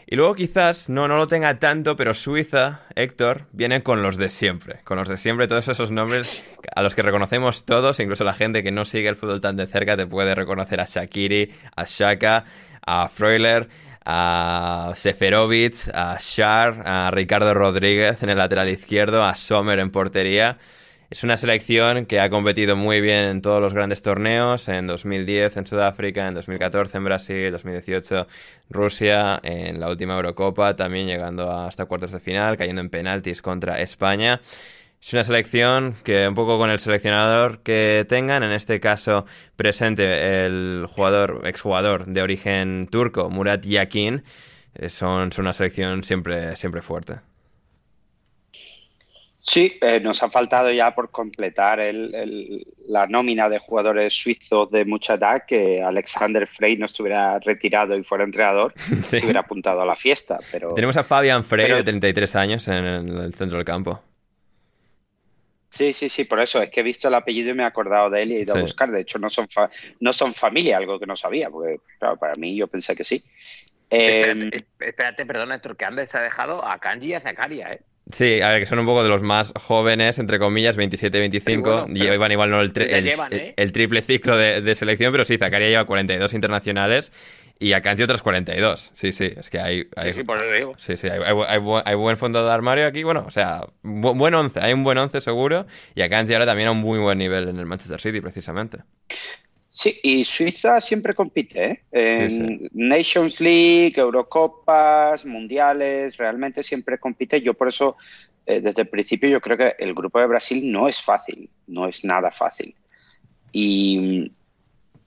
A: Y luego quizás, no, no lo tenga tanto, pero Suiza, Héctor, viene con los de siempre. Con los de siempre, todos esos nombres a los que reconocemos todos, incluso la gente que no sigue el fútbol tan de cerca te puede reconocer a Shakiri, a Shaka, a Freuler, a Seferovic, a Shar, a Ricardo Rodríguez en el lateral izquierdo, a Sommer en portería. Es una selección que ha competido muy bien en todos los grandes torneos, en 2010 en Sudáfrica, en 2014 en Brasil, 2018 Rusia, en la última Eurocopa, también llegando hasta cuartos de final, cayendo en penaltis contra España. Es una selección que un poco con el seleccionador que tengan, en este caso presente el jugador, exjugador de origen turco, Murat Yakin, eh, son, son una selección siempre, siempre fuerte.
C: Sí, eh, nos ha faltado ya por completar la nómina de jugadores suizos de mucha edad que Alexander Frey no estuviera retirado y fuera entrenador, se hubiera apuntado a la fiesta. Pero,
A: Tenemos a Fabian Frey de 33 años en el centro del campo.
C: Sí, sí, sí, por eso es que he visto el apellido y me he acordado de él y he ido a buscar. De hecho, no son, no son familia, algo que no sabía, porque claro, para mí yo pensé que sí.
D: Espérate, eh, espérate, perdona, Héctor, que Andes ha dejado a Kanji y a Zakaria, ¿eh?
A: Sí, a ver, que son un poco de los más jóvenes, entre comillas, 27, 25. y llevan igual no el, ¿eh? el, triple ciclo de, selección, pero sí, Zakaria lleva 42 internacionales y Akanji otras 42. Sí, sí, es que hay.
D: sí, sí, por eso digo.
A: Sí, sí, hay, buen fondo de armario aquí. Bueno, o sea, buen 11, hay un buen 11 seguro. Y Akanji ahora también a un muy buen nivel en el Manchester City, precisamente.
C: Sí, y Suiza siempre compite, ¿eh? En Nations League, Eurocopas, Mundiales, realmente siempre compite. Yo por eso, eh, desde el principio, yo creo que el grupo de Brasil no es fácil, no es nada fácil. Y,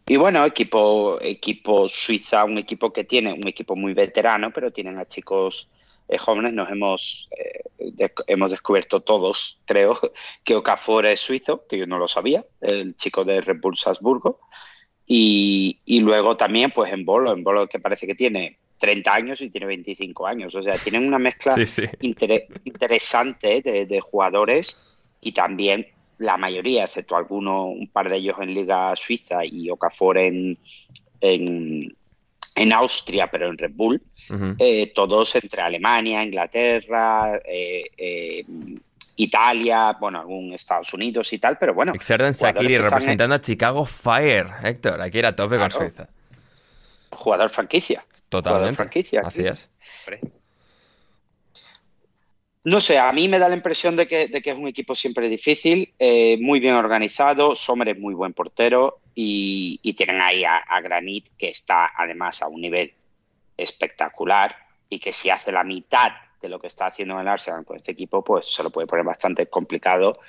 C: y bueno, equipo, equipo Suiza, un equipo que tiene, un equipo muy veterano, pero tienen a chicos eh, jóvenes, nos hemos, hemos descubierto todos, creo, que Okafor es suizo, que yo no lo sabía, el chico de Red Bull Salzburgo. Y, y, luego también, pues en Bolo, en Bolo que parece que tiene 30 años y tiene 25 años. O sea, tienen una mezcla
A: Sí, sí.
C: inter- interesante de, de jugadores y también la mayoría, excepto algunos, un par de ellos en Liga Suiza y Okafor en, en, en Austria, pero en Red Bull, eh, todos entre Alemania, Inglaterra, eh, eh, Italia, bueno, algún Estados Unidos y tal, pero bueno. Están en-
A: representando a Chicago Fire. Héctor, aquí era tope con
C: Claro.
A: Suiza.
C: Jugador franquicia. Jugador
A: Totalmente.
C: franquicia.
A: Así es.
C: No sé, a mí me da la impresión de que, de que es un equipo siempre difícil, eh, muy bien organizado, Sommer es muy buen portero y, tienen ahí a, a Granit que está además a un nivel espectacular y que si hace la mitad de lo que está haciendo en el Arsenal con este equipo, pues se lo puede poner bastante complicado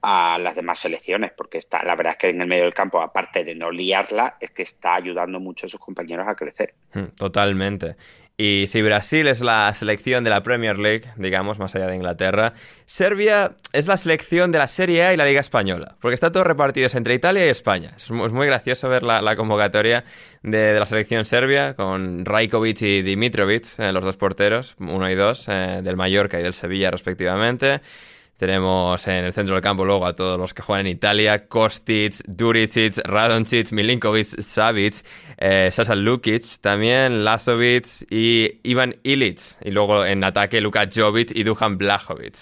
C: a las demás selecciones, porque está, la verdad es que en el medio del campo, aparte de no liarla, es que está ayudando mucho a sus compañeros a crecer.
A: Mm, Totalmente. Y si Brasil es la selección de la Premier League, digamos, más allá de Inglaterra, Serbia es la selección de la Serie A y la Liga Española, porque está todo repartido entre Italia y España. Es mu- es muy gracioso ver la, convocatoria de, de la selección serbia con Rajkovic y Dimitrovic, eh, los dos porteros, uno y dos, eh, del Mallorca y del Sevilla respectivamente. Tenemos en el centro del campo luego a todos los que juegan en Italia, Kostic, Duricic, Radoncic, Milinkovic, Savic, eh, Sasa Lukic, también Lazovic y Ivan Ilic. Y luego en ataque Luka Jovic y Duhan Blajovic.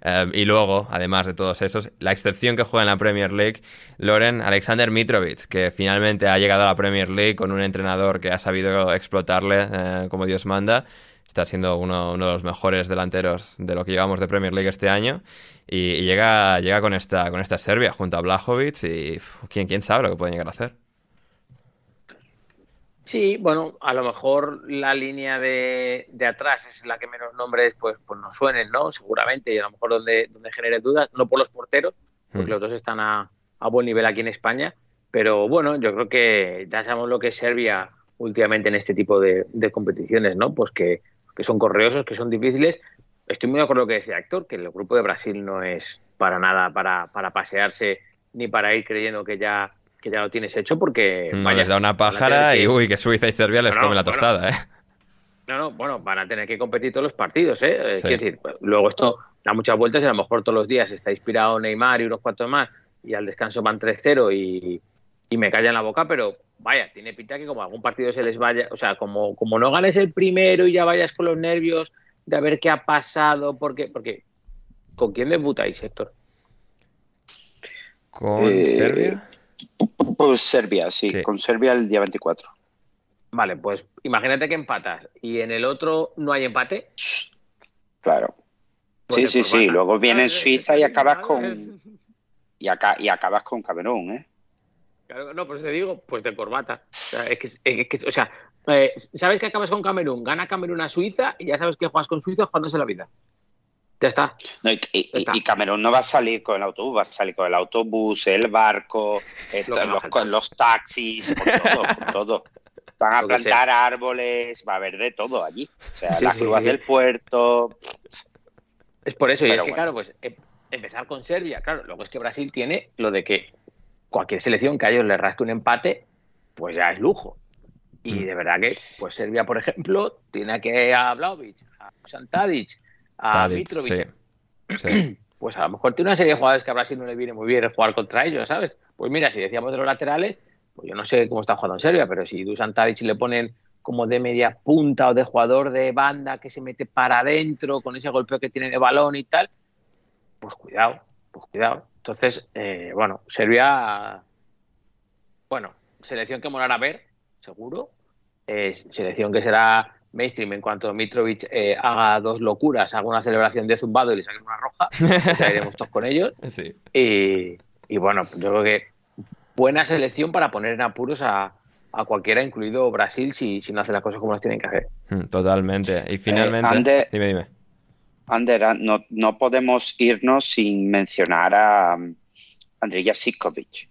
A: Eh, y luego, además de todos esos, la excepción que juega en la Premier League, Loren Alexander Mitrovic, que finalmente ha llegado a la Premier League con un entrenador que ha sabido explotarle eh, como Dios manda. Está siendo uno, uno de los mejores delanteros de lo que llevamos de Premier League este año. Y, y llega, llega con esta, con esta Serbia junto a Blajovic y uf, ¿quién, quién sabe lo que pueden llegar a hacer.
D: Sí, bueno, a lo mejor la línea de, de atrás es la que menos nombres pues, pues nos suenen, ¿no? Seguramente, y a lo mejor donde, donde genere dudas, no por los porteros, porque
A: Mm.
D: los dos están a, a buen nivel aquí en España, pero bueno, yo creo que ya sabemos lo que es Serbia últimamente en este tipo de, de competiciones, ¿no? Pues que, que son correosos, que son difíciles. Estoy muy de acuerdo con lo que decía Héctor, que el grupo de Brasil no es para nada para, para pasearse ni para ir creyendo que ya, que ya lo tienes hecho, porque...
A: No,
D: vaya,
A: les da una pájara
D: que-
A: y uy, que Suiza y Serbia les
D: Bueno,
A: come la
D: bueno.
A: tostada, ¿eh?
D: no, no, bueno, van a tener que competir todos los partidos, ¿eh?
A: Sí.
D: Decir, luego esto da muchas vueltas y a lo mejor todos los días está inspirado Neymar y unos cuantos más y al descanso van 3-0 y, y me callan la boca, pero vaya, tiene pinta que como algún partido se les vaya, o sea, como, como no ganes el primero y ya vayas con los nervios de a ver qué ha pasado, porque, porque ¿con quién debutáis, Héctor?
A: ¿Con
C: Eh,
A: Serbia?
C: Pues Serbia, sí,
A: Sí.
C: con Serbia el día 24.
D: Vale, pues imagínate que empatas y en el otro no hay empate.
C: Claro.
D: pues
C: Sí, sí, sí. Luego viene
D: Ah,
C: Suiza y acabas con y, acá, y acabas con Camerún, ¿eh?
D: Claro, no, por eso te digo, pues de corbata. O sea, es que, es que- o sea, eh, sabes que acabas con Camerún, gana Camerún a Suiza y ya sabes que juegas con Suiza jugándose la vida. Ya está.
C: No, y, y-
D: Ya está.
C: y Camerún no va a salir con el autobús, va a salir con el autobús, el barco,
D: Lo
C: los, con los taxis, con todo, con todo. Van a
D: Lo
C: plantar árboles, va a haber de todo allí. O sea,
D: Sí,
C: las
D: sí, sí.
C: del puerto.
D: Es por eso, y es que, claro, pues em- empezar con Serbia, claro, luego es que Brasil tiene lo de que cualquier selección que a ellos les rasque un empate, pues ya es lujo. Y
A: Mm.
D: de verdad que, pues Serbia, por ejemplo, tiene que a Vlaovic, a Santadic, a
A: Tadic,
D: Mitrovic,
A: sí. Sí.
D: pues a lo mejor tiene una serie de jugadores que a Brasil no le viene muy bien jugar contra ellos, ¿sabes? Pues mira, si decíamos de los laterales, pues yo no sé cómo está jugando en Serbia, pero si Dusan Tadic le ponen como de media punta o de jugador de banda que se mete para adentro con ese golpeo que tiene de balón y tal, pues cuidado, pues cuidado. Entonces, eh, bueno, Serbia, bueno, selección que molará ver, seguro. Es selección que será mainstream en cuanto Mitrovic eh, haga dos locuras, haga una celebración de zumbado y le saquen una roja, pues ya iremos todos con ellos.
A: Sí.
D: Y, y bueno, yo creo que buena selección para poner en apuros a, a cualquiera, incluido Brasil, si, si no hace las cosas como las tienen que hacer.
A: Mm, Totalmente. Y finalmente.
C: Ander-
A: Dime, dime.
C: Ander, no, no podemos irnos sin mencionar a um, Andrei Jasikovic,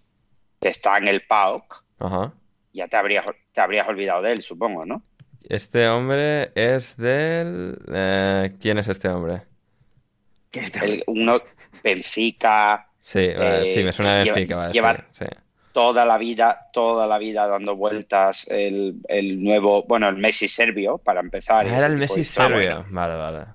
C: que está en el PAOK.
A: Ajá.
C: Ya te habrías, te habrías olvidado de él, supongo, ¿no?
A: Este hombre es del. eh, ¿Quién es este hombre?
C: El, uno, Benfica.
A: Sí, eh,
C: Eh,
A: sí, me suena
C: lleva-
A: Benfica, va a
C: lleva-
A: sí.
C: toda la vida, toda la vida dando vueltas el, el nuevo, bueno, el Messi serbio, para empezar.
A: Ah, era el Messi serbio. Vale, vale.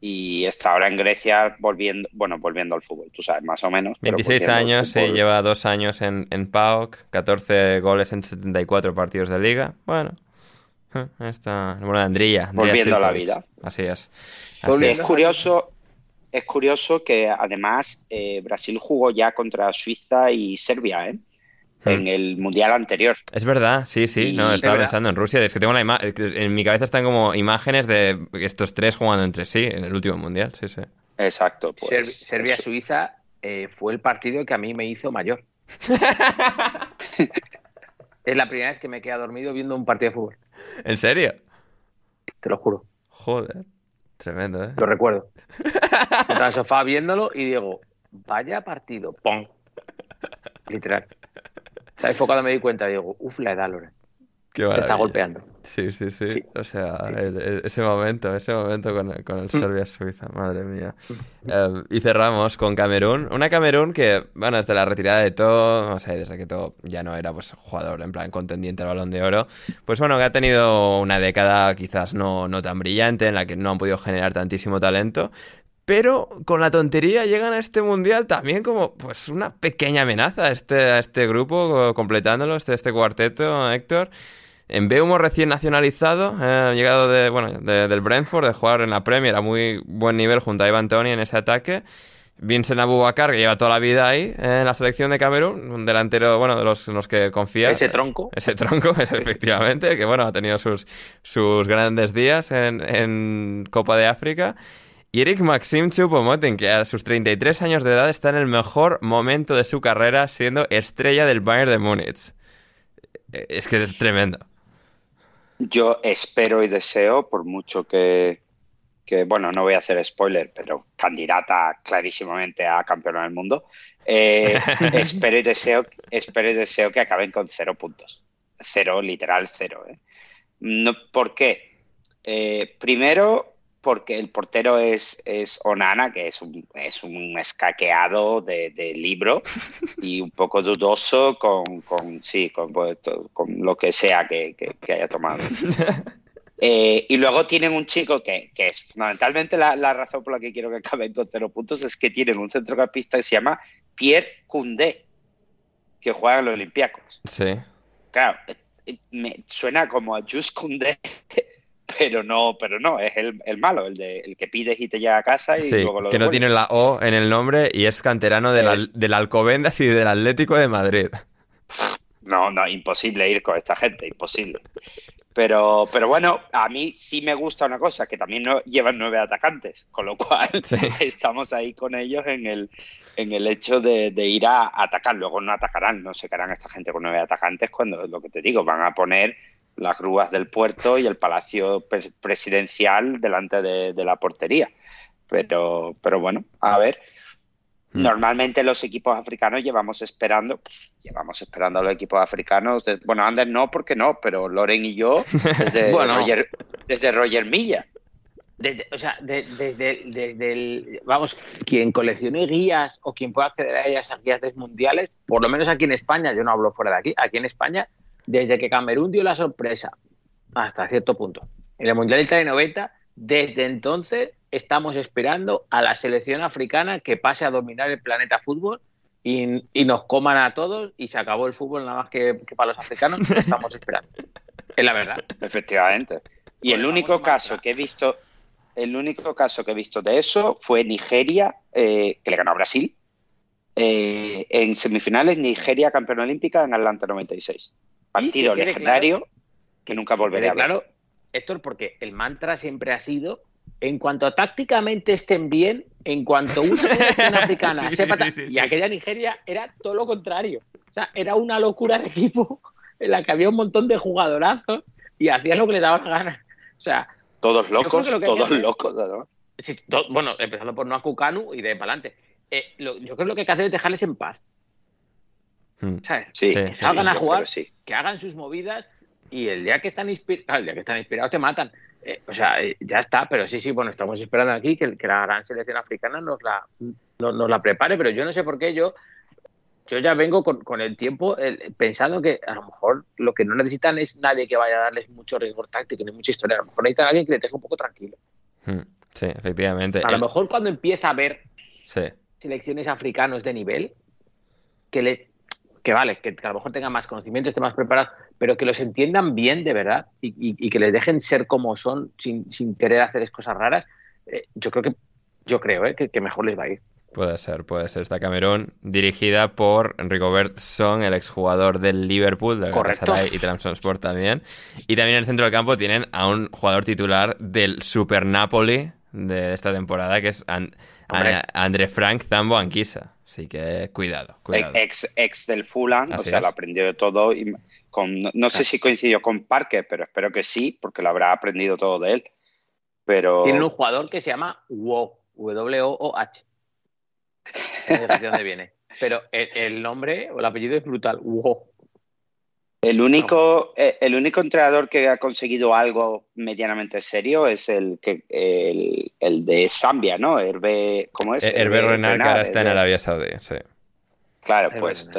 C: Y está ahora en Grecia volviendo, bueno, volviendo al fútbol, tú sabes, más o menos. pero
A: 26
C: volviendo al
A: años, sí, lleva dos años en, en PAOK, 14 goles en 74 partidos de liga. Bueno, eh, está. Bueno. Andrija
C: Volviendo a la vida.
A: Así es. Así
D: Volviendo.
C: Es curioso, es curioso que además eh, Brasil jugó ya contra Suiza y Serbia, ¿eh?
A: Hmm.
C: En el mundial anterior.
A: Es verdad, sí, sí,
C: Y-
A: no, estaba pensando en Rusia, es que tengo una en mi cabeza están como imágenes de estos tres jugando entre sí en el último mundial, sí, sí.
C: Exacto,
D: Ser-
C: pues. eso.
D: Serbia-Suiza eh, fue el partido que a mí me hizo mayor. es la primera vez que me he quedado dormido viendo un partido de fútbol.
A: ¿En serio?
D: Te lo juro.
A: Joder, tremendo, ¿eh?
D: Lo recuerdo. Estaba en el sofá viéndolo y digo, vaya partido. ¡Pum! Literal. O sea, ahí fue cuando me di cuenta. Digo, uff, la edad, Loren.
A: Qué
D: Te está golpeando.
A: Sí, sí, sí,
D: Sí.
A: o sea,
D: Sí.
A: el- el- ese momento, ese momento con, el- con el Serbia-Suiza, madre mía. Eh, y cerramos con Camerún, una Camerún que, bueno, desde la retirada de todo, o sea, desde que todo ya no era pues jugador en plan contendiente al Balón de Oro, pues bueno, que ha tenido una década quizás no, no tan brillante, en la que no han podido generar tantísimo talento, pero con la tontería llegan a este mundial también como pues una pequeña amenaza a este, a este grupo, completándolo, este, este cuarteto, Héctor. En Beumo recién nacionalizado, eh, llegado de, bueno, de- del Brentford, de jugar en la Premier a muy buen nivel junto a Ivan Tony en ese ataque. Vincent Abubakar, que lleva toda la vida ahí eh, en la selección de Camerún, un delantero, bueno, de los, en los que confía.
D: Ese tronco.
A: Ese tronco, es efectivamente, que bueno, ha tenido sus, sus grandes días en, en Copa de África. Y Eric Maxim Choupo-Moting, que a sus 33 años de edad está en el mejor momento de su carrera siendo estrella del Bayern de Múnich. Eh, Es que es tremendo.
C: Yo espero y deseo, por mucho que, que, bueno, no voy a hacer spoiler, pero candidata clarísimamente a campeona del mundo, eh, espero y deseo, espero y deseo que acaben con cero puntos. Cero, literal cero. ¿eh? No, ¿Por qué? Eh, primero, porque el portero es, es Onana, que es un, es un escaqueado de, de libro y un poco dudoso con, con sí, con, pues, con lo que sea que, que- que haya tomado. Eh, y luego tienen un chico que, que es fundamentalmente la, la razón por la que quiero que acaben con cero puntos, es que tienen un centrocampista que se llama Pierre Koundé, que juega en los Olympiacos.
A: Sí.
C: Claro, eh, me suena como a Just Koundé, pero no, pero no, es el, el malo, el, de, el que pides y te llega a casa y
A: Sí,
C: luego lo
A: que no tiene la O en el nombre y es canterano del,
C: Es-
A: del Alcobendas y del Atlético de Madrid.
C: No, no, imposible ir con esta gente, imposible. Pero, pero bueno, a mí sí me gusta una cosa, que también no, llevan nueve atacantes, con lo cual
A: Sí.
C: estamos ahí con ellos en el, en el hecho de, de ir a atacar. Luego no atacarán, no se quedarán esta gente con nueve atacantes cuando, lo que te digo, van a poner las grúas del puerto y el palacio pres- presidencial delante de, de la portería. Pero, pero bueno, a ver.
A: Hmm.
C: Normalmente los equipos africanos llevamos esperando, llevamos esperando a los equipos africanos. de- bueno, Ander no, porque no, pero Loren y yo desde,
D: Bueno.
C: Roger, desde Roger Milla.
D: Desde, o sea, de- desde, desde el. Vamos, quien coleccione guías o quien pueda acceder a ellas, a guías de mundiales, por lo menos aquí en España, yo no hablo fuera de aquí, aquí en España, desde que Camerún dio la sorpresa hasta cierto punto. En el Mundial del 90, desde entonces estamos esperando a la selección africana que pase a dominar el planeta fútbol y, y nos coman a todos y se acabó el fútbol nada más que, que para los africanos. Lo estamos esperando. Es la verdad.
C: Efectivamente. Y el único caso que he visto, el único caso que he visto de eso fue Nigeria, eh, que le ganó a Brasil. Eh, en semifinales, Nigeria campeona olímpica en Atlanta 96. Partido
D: que
C: legendario que nunca volveré a ver.
D: claro, Héctor, porque el mantra siempre ha sido, en cuanto tácticamente estén bien, en cuanto una selección africana
A: Sí,
D: sepa...
A: sí,
D: y
A: sí.
D: aquella Nigeria era todo lo contrario. O sea, era una locura de equipo en la que había un montón de jugadorazos y hacían lo que le daba la gana. O sea,
C: Todos locos,
D: lo
C: todos
D: hacer-
C: locos. además.
D: sí, to- bueno, empezando por Noah Kukanu y de para adelante. Eh, lo- yo creo que lo que hay que hacer es dejarles en paz. ¿Sabes?
C: Sí,
A: Sí,
C: sí,
D: salgan
C: sí,
D: a jugar.
C: que sí.
D: que hagan sus movidas y el día que están inspirados, el día que están inspirados te matan. Eh, o sea, eh, ya está, pero sí, sí, bueno, estamos esperando aquí que, que la gran selección africana nos la, nos, nos la prepare, pero yo no sé por qué yo, yo ya vengo con, el tiempo pensando que a lo mejor lo que no necesitan es nadie que vaya a darles mucho rigor táctico ni mucha historia. A lo mejor necesitan a alguien que les deje un poco tranquilo.
A: Hmm, sí, efectivamente.
D: A lo mejor cuando empieza a ver selecciones africanos de nivel, que les que vale, que, a lo mejor tengan más conocimiento, estén más preparados, pero que los entiendan bien de verdad y, que les dejen ser como son sin, sin querer hacer cosas raras, eh, yo creo que yo creo eh, que mejor les va a ir.
A: Puede ser, puede ser. Esta Camerún, dirigida por Rigobert Song, el exjugador del Liverpool, del Galatasaray y Sport también. Y también en el centro del campo tienen a un jugador titular del Super Napoli de esta temporada, que es André Frank Zambo Anquisa. Así que cuidado, cuidado.
C: Ex, ex del Fulham, o sea, lo aprendió de todo. Y con, no, sé si coincidió con Parker, pero espero que sí, porque lo habrá aprendido todo de él. Pero...
D: Tiene un jugador que se llama WOH, W-O-O-H de dónde viene. Pero el, nombre o el apellido es brutal.
C: El único, eh, el único entrenador que ha conseguido algo medianamente serio es el que el, de Zambia, ¿no? Hervé, ¿cómo es?
A: Hervé Renard, que ahora está en Arabia Saudí, sí.
C: Claro, pues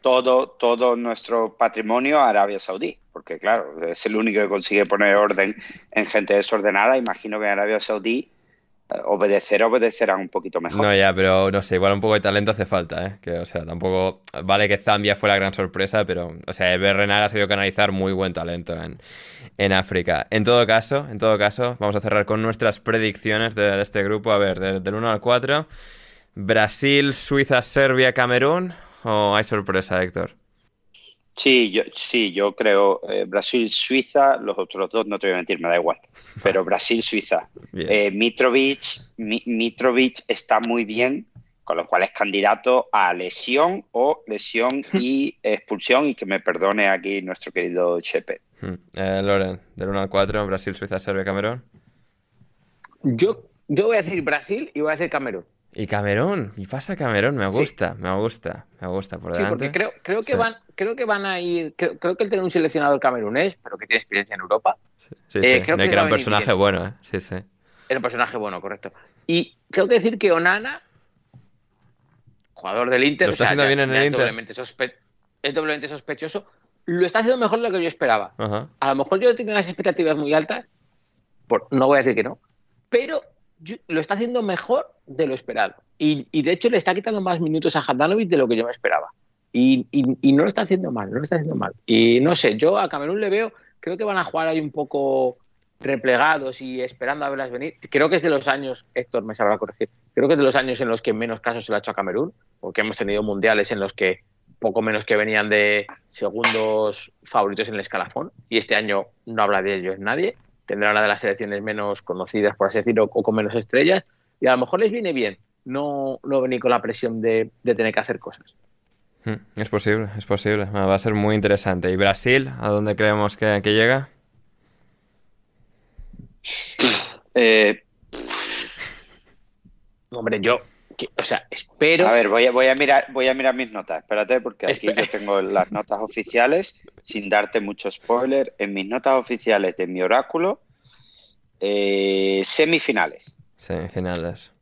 C: todo, todo nuestro patrimonio Arabia Saudí, porque claro, es el único que consigue poner orden en gente desordenada. Imagino que en Arabia Saudí obedecer obedecerán un poquito mejor.
A: No, ya, pero no sé, igual un poco de talento hace falta, ¿eh? Que, o sea, tampoco. Vale que Zambia fue la gran sorpresa, pero, o sea, Berrenar ha sabido canalizar muy buen talento en, en, África. En todo caso, en todo caso, vamos a cerrar con nuestras predicciones de, este grupo. A ver, del 1 al 4. Brasil, Suiza, Serbia, Camerún. ¿O hay sorpresa, Héctor?
C: Sí, yo, sí, yo creo eh, Brasil-Suiza, los otros dos no te voy a mentir, me da igual, pero Brasil-Suiza. Eh, Mitrovic, Mitrovic está muy bien, con lo cual es candidato a lesión o lesión y expulsión y que me perdone aquí nuestro querido Chepe.
A: Hmm. Eh, Loren, del 1 al 4, Brasil, Suiza, Serbia, Camerún.
D: Yo, yo voy a decir Brasil y voy a decir Camerún.
A: Y Camerún, y pasa Camerún, me gusta, me gusta, me gusta por delante.
D: Sí, porque creo, creo que van, creo que van a ir, creo, que el tener un seleccionador camerunés, pero que tiene experiencia en Europa.
A: Sí, sí, eh, creo que, era un personaje bueno, ¿eh? Sí, sí.
D: Era un personaje bueno, correcto. Y tengo que decir que Onana, jugador del Inter,
A: lo está haciendo bien en el Inter.
D: es doblemente sospechoso, lo está haciendo mejor de lo que yo esperaba. A lo mejor yo tengo unas expectativas muy altas, por, no voy a decir que no, pero lo está haciendo mejor de lo esperado. Y, de hecho le está quitando más minutos a Handanovic de lo que yo me esperaba. Y, no lo está haciendo mal, no lo está haciendo mal. Y no sé, yo a Camerún le veo, creo que van a jugar ahí un poco replegados y esperando a verlas venir. Creo que es de los años, Héctor me sabrá corregir, creo que es de los años en los que menos casos se le ha hecho a Camerún, porque hemos tenido mundiales en los que poco menos que venían de segundos favoritos en el escalafón, y este año no habla de ellos nadie tendrá una de las selecciones menos conocidas, por así decirlo, o con menos estrellas, y a lo mejor les viene bien no, no venir con la presión de, tener que hacer cosas.
A: Hmm, es posible, es posible. Va a ser muy interesante. ¿Y Brasil? ¿A dónde creemos que, llega?
C: Eh,
D: Hombre, yo, o sea, espero.
C: A ver, voy a, voy a mirar, voy a mirar mis notas. Espérate, porque aquí yo tengo las notas oficiales, sin darte mucho spoiler. En mis notas oficiales de mi oráculo, eh, semifinales.
A: Semifinales.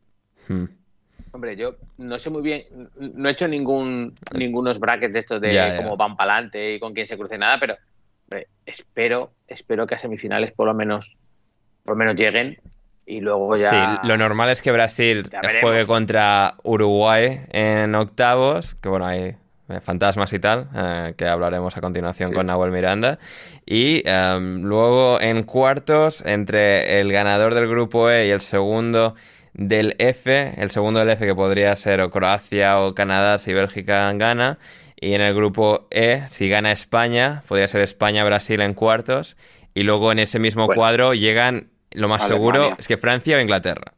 A: Hmm.
D: Hombre, yo no sé muy bien, no he hecho ningún ningunos brackets de estos de cómo van para adelante y con quién se cruce nada, pero espero, espero que a semifinales por lo menos, por lo menos lleguen y luego ya.
A: Sí, lo normal es que Brasil juegue contra Uruguay en octavos, que bueno, hay eh, fantasmas y tal, eh, que hablaremos a continuación con Nahuel Miranda. Y em, luego en cuartos, entre el ganador del grupo E y el segundo del F, el segundo del F que podría ser o Croacia o Canadá si Bélgica gana. Y en el grupo E, si gana España, podría ser España-Brasil en cuartos. Y luego en ese mismo cuadro llegan lo más seguro es que Francia o Inglaterra.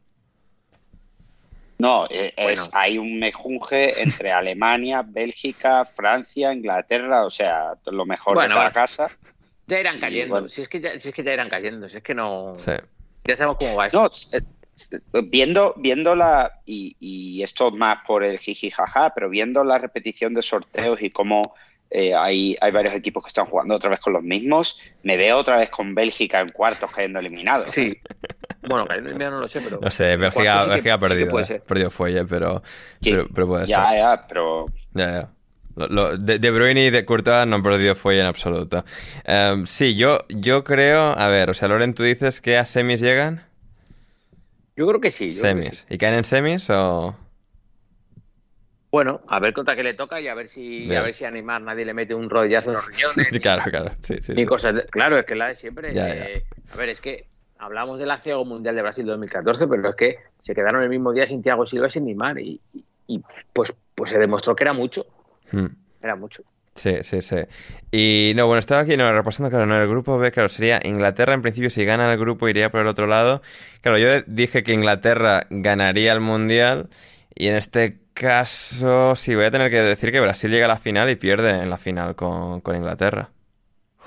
C: No, eh, es, hay un mejunje entre Alemania, Bélgica, Francia, Inglaterra, o sea, lo mejor de cada casa.
D: Ya irán cayendo, si, es que ya, es que ya irán cayendo, si es que no... Ya sabemos cómo va eso.
C: No, eh, viendo, viéndola, y, y, esto más por el jiji jaja, pero viendo la repetición de sorteos y cómo eh, hay, hay varios equipos que están jugando otra vez con los mismos. Me veo otra vez con Bélgica en cuartos cayendo eliminados.
D: Sí. Bueno, invierno no lo sé, pero.
A: No sé, Bélgica,
D: sí que-
A: Bélgica ha
D: sí
A: perdido.
D: puede
A: eh.
D: ser.
A: Perdido fuelle, pero,
C: Sí,
A: pero, pero puede
C: ya,
A: ser.
C: ya, pero
A: Ya, ya. Lo- lo- de, de Bruyne y de Courtois no han perdido fuelle en absoluto. Em, sí, yo, yo creo... A ver, o sea, Loren, ¿tú dices que a semis llegan?
D: Yo creo que sí. yo creo que
A: Semis.
D: sí.
A: ¿Y caen en semis o...?
D: Bueno, a ver contra qué le toca y a ver si, a ver si a Neymar nadie le mete un rodillazo en los riñones. ni-
A: claro, claro. Sí, sí,
D: ni
A: sí.
D: cosas. de- Claro, es que la de siempre. Eh, A ver, es que hablamos del ciego mundial de Brasil 2014, pero es que se quedaron el mismo día sin Thiago Silva y sin Neymar. Y, y- y, pues, pues se demostró que era mucho.
A: Hmm.
D: Era mucho.
A: Sí, sí, sí. Y no, bueno, estaba aquí no, repasando, claro, no, el grupo B, claro, sería Inglaterra, en principio, si gana el grupo iría por el otro lado. Claro, yo dije que Inglaterra ganaría el Mundial y en este caso sí voy a tener que decir que Brasil llega a la final y pierde en la final con, con Inglaterra.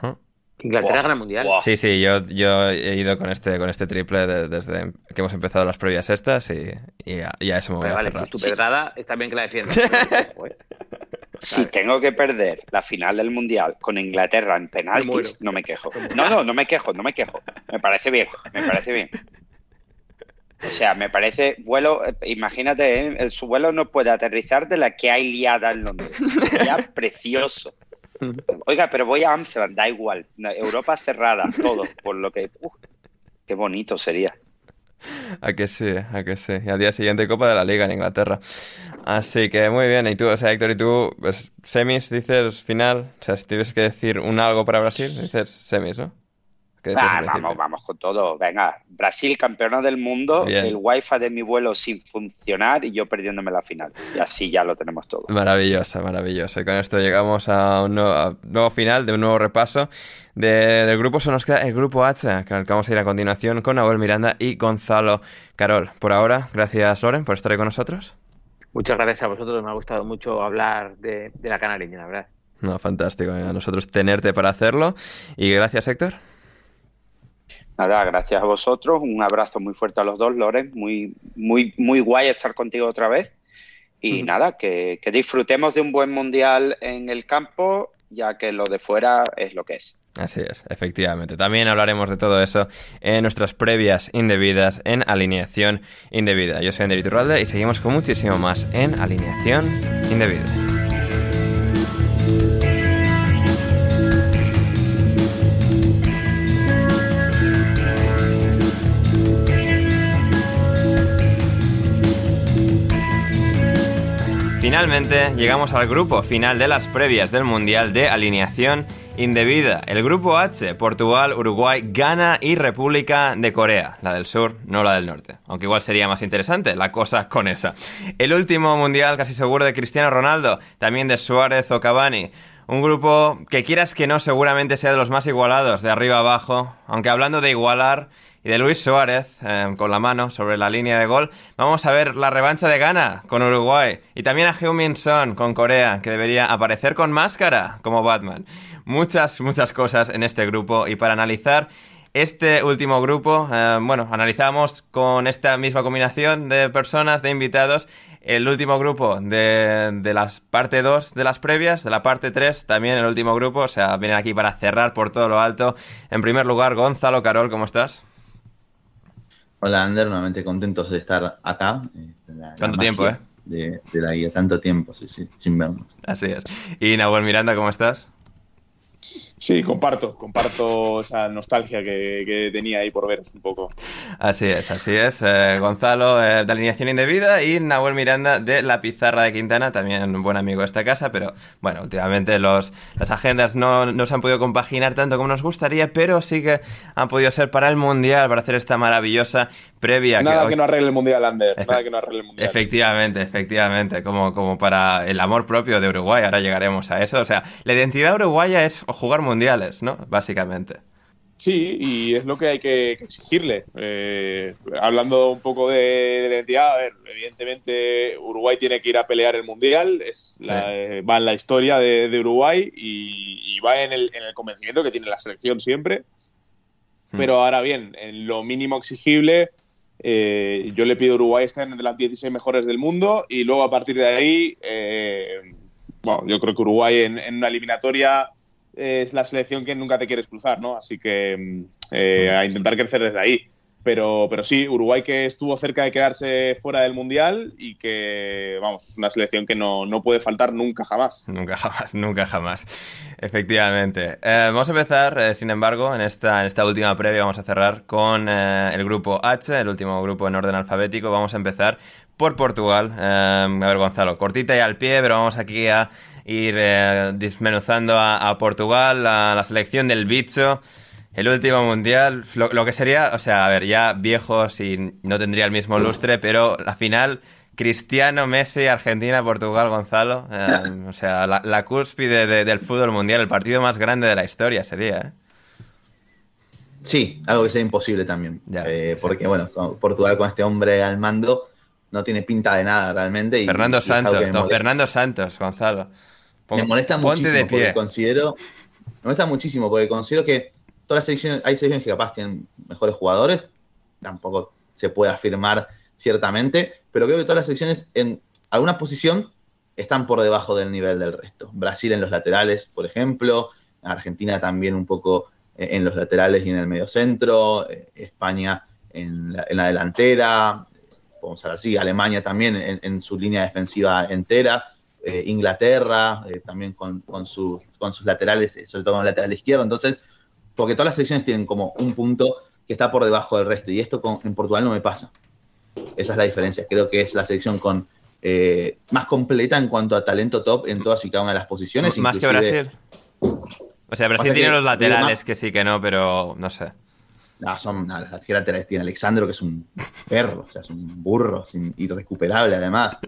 A: Huh.
D: Inglaterra
C: Buah,
D: gana el mundial.
A: Sí, sí, yo, yo he ido con este, con este triple de- desde que hemos empezado las previas estas y, y a, y a eso me voy
D: Vale,
A: a
D: vale,
A: cerrar.
D: pues tu pedrada está bien que la defiendas. pero,
C: si tengo que perder la final del Mundial con Inglaterra en
D: Me
C: penaltis, no me quejo. No, no, no me quejo, no me quejo. Me parece bien, me parece bien. O sea, me parece vuelo, eh, imagínate, ¿eh? su vuelo no puede aterrizar de la que hay liada en Londres. Sería precioso. Oiga, pero voy a Amsterdam, da igual. Europa cerrada, todo, por lo que... uf, qué bonito sería.
A: A que sí, a que sí. Y al día siguiente Copa de la Liga en Inglaterra. Así que muy bien. Y tú, o sea, Héctor, ¿y tú pues, semis dices final? O sea, si tienes que decir un algo para Brasil, dices semis, ¿no? ¿Qué decías
C: Ah, vamos, vamos con todo. Venga, Brasil campeona del mundo,
A: Bien.
C: el wifi de mi vuelo sin funcionar y yo perdiéndome la final. Y así ya lo tenemos todo.
A: Maravillosa, maravillosa. Y con esto llegamos a un nuevo, a un nuevo final, de un nuevo repaso de- del grupo. Solo nos queda el grupo H, que al que vamos a ir a continuación con Abel Miranda y Gonzalo Carol. Por ahora, gracias Loren por estar ahí con nosotros.
D: Muchas gracias a vosotros. Me ha gustado mucho hablar de, de la canariña, la verdad.
A: No, fantástico. A nosotros tenerte para hacerlo. Y gracias, Héctor.
C: Nada, gracias a vosotros. Un abrazo muy fuerte a los dos, Loren. Muy, muy, muy guay estar contigo otra vez. Y nada, que, que disfrutemos de un buen mundial en el campo, ya que lo de fuera es lo que es.
A: Así es, efectivamente. También hablaremos de todo eso en nuestras previas indebidas en Alineación Indebida. Yo soy Ander Iturralde y seguimos con muchísimo más en Alineación Indebida. Finalmente llegamos al grupo final de las previas del Mundial de Alineación Indebida. El grupo H, Portugal, Uruguay, Ghana y República de Corea. La del sur, no la del norte. Aunque igual sería más interesante la cosa con esa. El último Mundial casi seguro de Cristiano Ronaldo, también de Suárez o Cavani. Un grupo que quieras que no seguramente sea de los más igualados, de arriba abajo. Aunque hablando de igualar y de Luis Suárez eh, con la mano sobre la línea de gol, vamos a ver la revancha de Ghana con Uruguay. Y también a Heung-Min Son con Corea, que debería aparecer con máscara como Batman. Muchas, muchas cosas en este grupo. Y para analizar este último grupo, eh, bueno, analizamos con esta misma combinación de personas, de invitados, el último grupo de, de las parte 2 de las previas, de la parte 3 también el último grupo, o sea, vienen aquí para cerrar por todo lo alto. En primer lugar, Gonzalo Carol, ¿cómo estás?
E: Hola, Ander, nuevamente contentos de estar acá. eh, de la-
A: ¿Cuánto tiempo,
E: magia De, de la guía, tanto tiempo, sí, sí, sin vernos.
A: Así es. Y Nahuel Miranda, ¿cómo estás?
F: Sí, comparto, comparto esa nostalgia que, que tenía ahí por veros un poco.
A: Así es, así es. Eh, Gonzalo eh, de Alineación Indebida y Nahuel Miranda de La Pizarra de Quintana, también un buen amigo de esta casa, pero bueno, últimamente los, las agendas no, no se han podido compaginar tanto como nos gustaría, pero sí que han podido ser para el Mundial, para hacer esta maravillosa previa.
F: Nada
A: hoy-
F: que no arregle el mundial, Ander.
A: Efe-
F: Nada que no arregle el mundial.
A: Efectivamente, efectivamente, como, como para el amor propio de Uruguay, ahora llegaremos a eso. O sea, la identidad uruguaya es jugar mundiales, ¿no? Básicamente.
F: Sí, y es lo que hay que, que exigirle. Eh, hablando un poco de, de identidad, a ver, evidentemente Uruguay tiene que ir a pelear el mundial, es la-
A: Sí.
F: eh, va en la historia de, de Uruguay y, y va en el, en el convencimiento que tiene la selección siempre.
A: Hmm.
F: Pero ahora bien, en lo mínimo exigible, eh, yo le pido a Uruguay estar entre las 16 mejores del mundo y luego a partir de ahí, bueno, yo creo que Uruguay en, en una eliminatoria es la selección que nunca te quieres cruzar, ¿no? Así que mm, eh, a intentar crecer desde ahí. Pero, pero sí, Uruguay que estuvo cerca de quedarse fuera del Mundial y que, vamos, es una selección que no, no puede faltar nunca jamás.
A: Nunca jamás, nunca jamás. Efectivamente. Eh, vamos a empezar, eh, sin embargo, en esta, en esta última previa, vamos a cerrar con el grupo H, el último grupo en orden alfabético. Vamos a empezar por Portugal. a ver, Gonzalo, cortita y al pie, pero vamos aquí a ir dismenuzando a, a Portugal, a la selección del bicho el último mundial, lo, que sería, o sea, a ver, ya viejos y no tendría el mismo lustre, pero la final, Cristiano, Messi, Argentina, Portugal, Gonzalo, eh, o sea, la, cúspide del fútbol mundial, el partido más grande de la historia sería, ¿eh?
E: Sí, algo que sería imposible también. Eh, porque, bueno, Portugal con este hombre al mando no tiene pinta de nada realmente.
A: Fernando Santos, don Fernando Santos, Gonzalo.
E: Me molesta muchísimo de pie. porque considero. Me molesta muchísimo porque considero que todas las selecciones, hay selecciones que capaz tienen mejores jugadores, tampoco se puede afirmar ciertamente, pero creo que todas las selecciones en alguna posición están por debajo del nivel del resto. Brasil en los laterales, por ejemplo, Argentina también un poco eh, en los laterales y en el medio centro, eh, España en la, delantera, podemos hablar así, Alemania también en, su línea defensiva entera, eh, Inglaterra también con, sus, con sus laterales, sobre todo con el lateral izquierdo. Entonces, porque todas las selecciones tienen como un punto que está por debajo del resto, y esto en Portugal no me pasa. Esa es la diferencia. Creo que es la selección con eh, más completa en cuanto a talento top en todas y cada una de las posiciones.
A: Más que Brasil. O sea, Brasil tiene los laterales que sí que no, pero no sé.
E: No, son las laterales tiene Alexandro, que es un perro, o sea, es un burro, es irrecuperable además.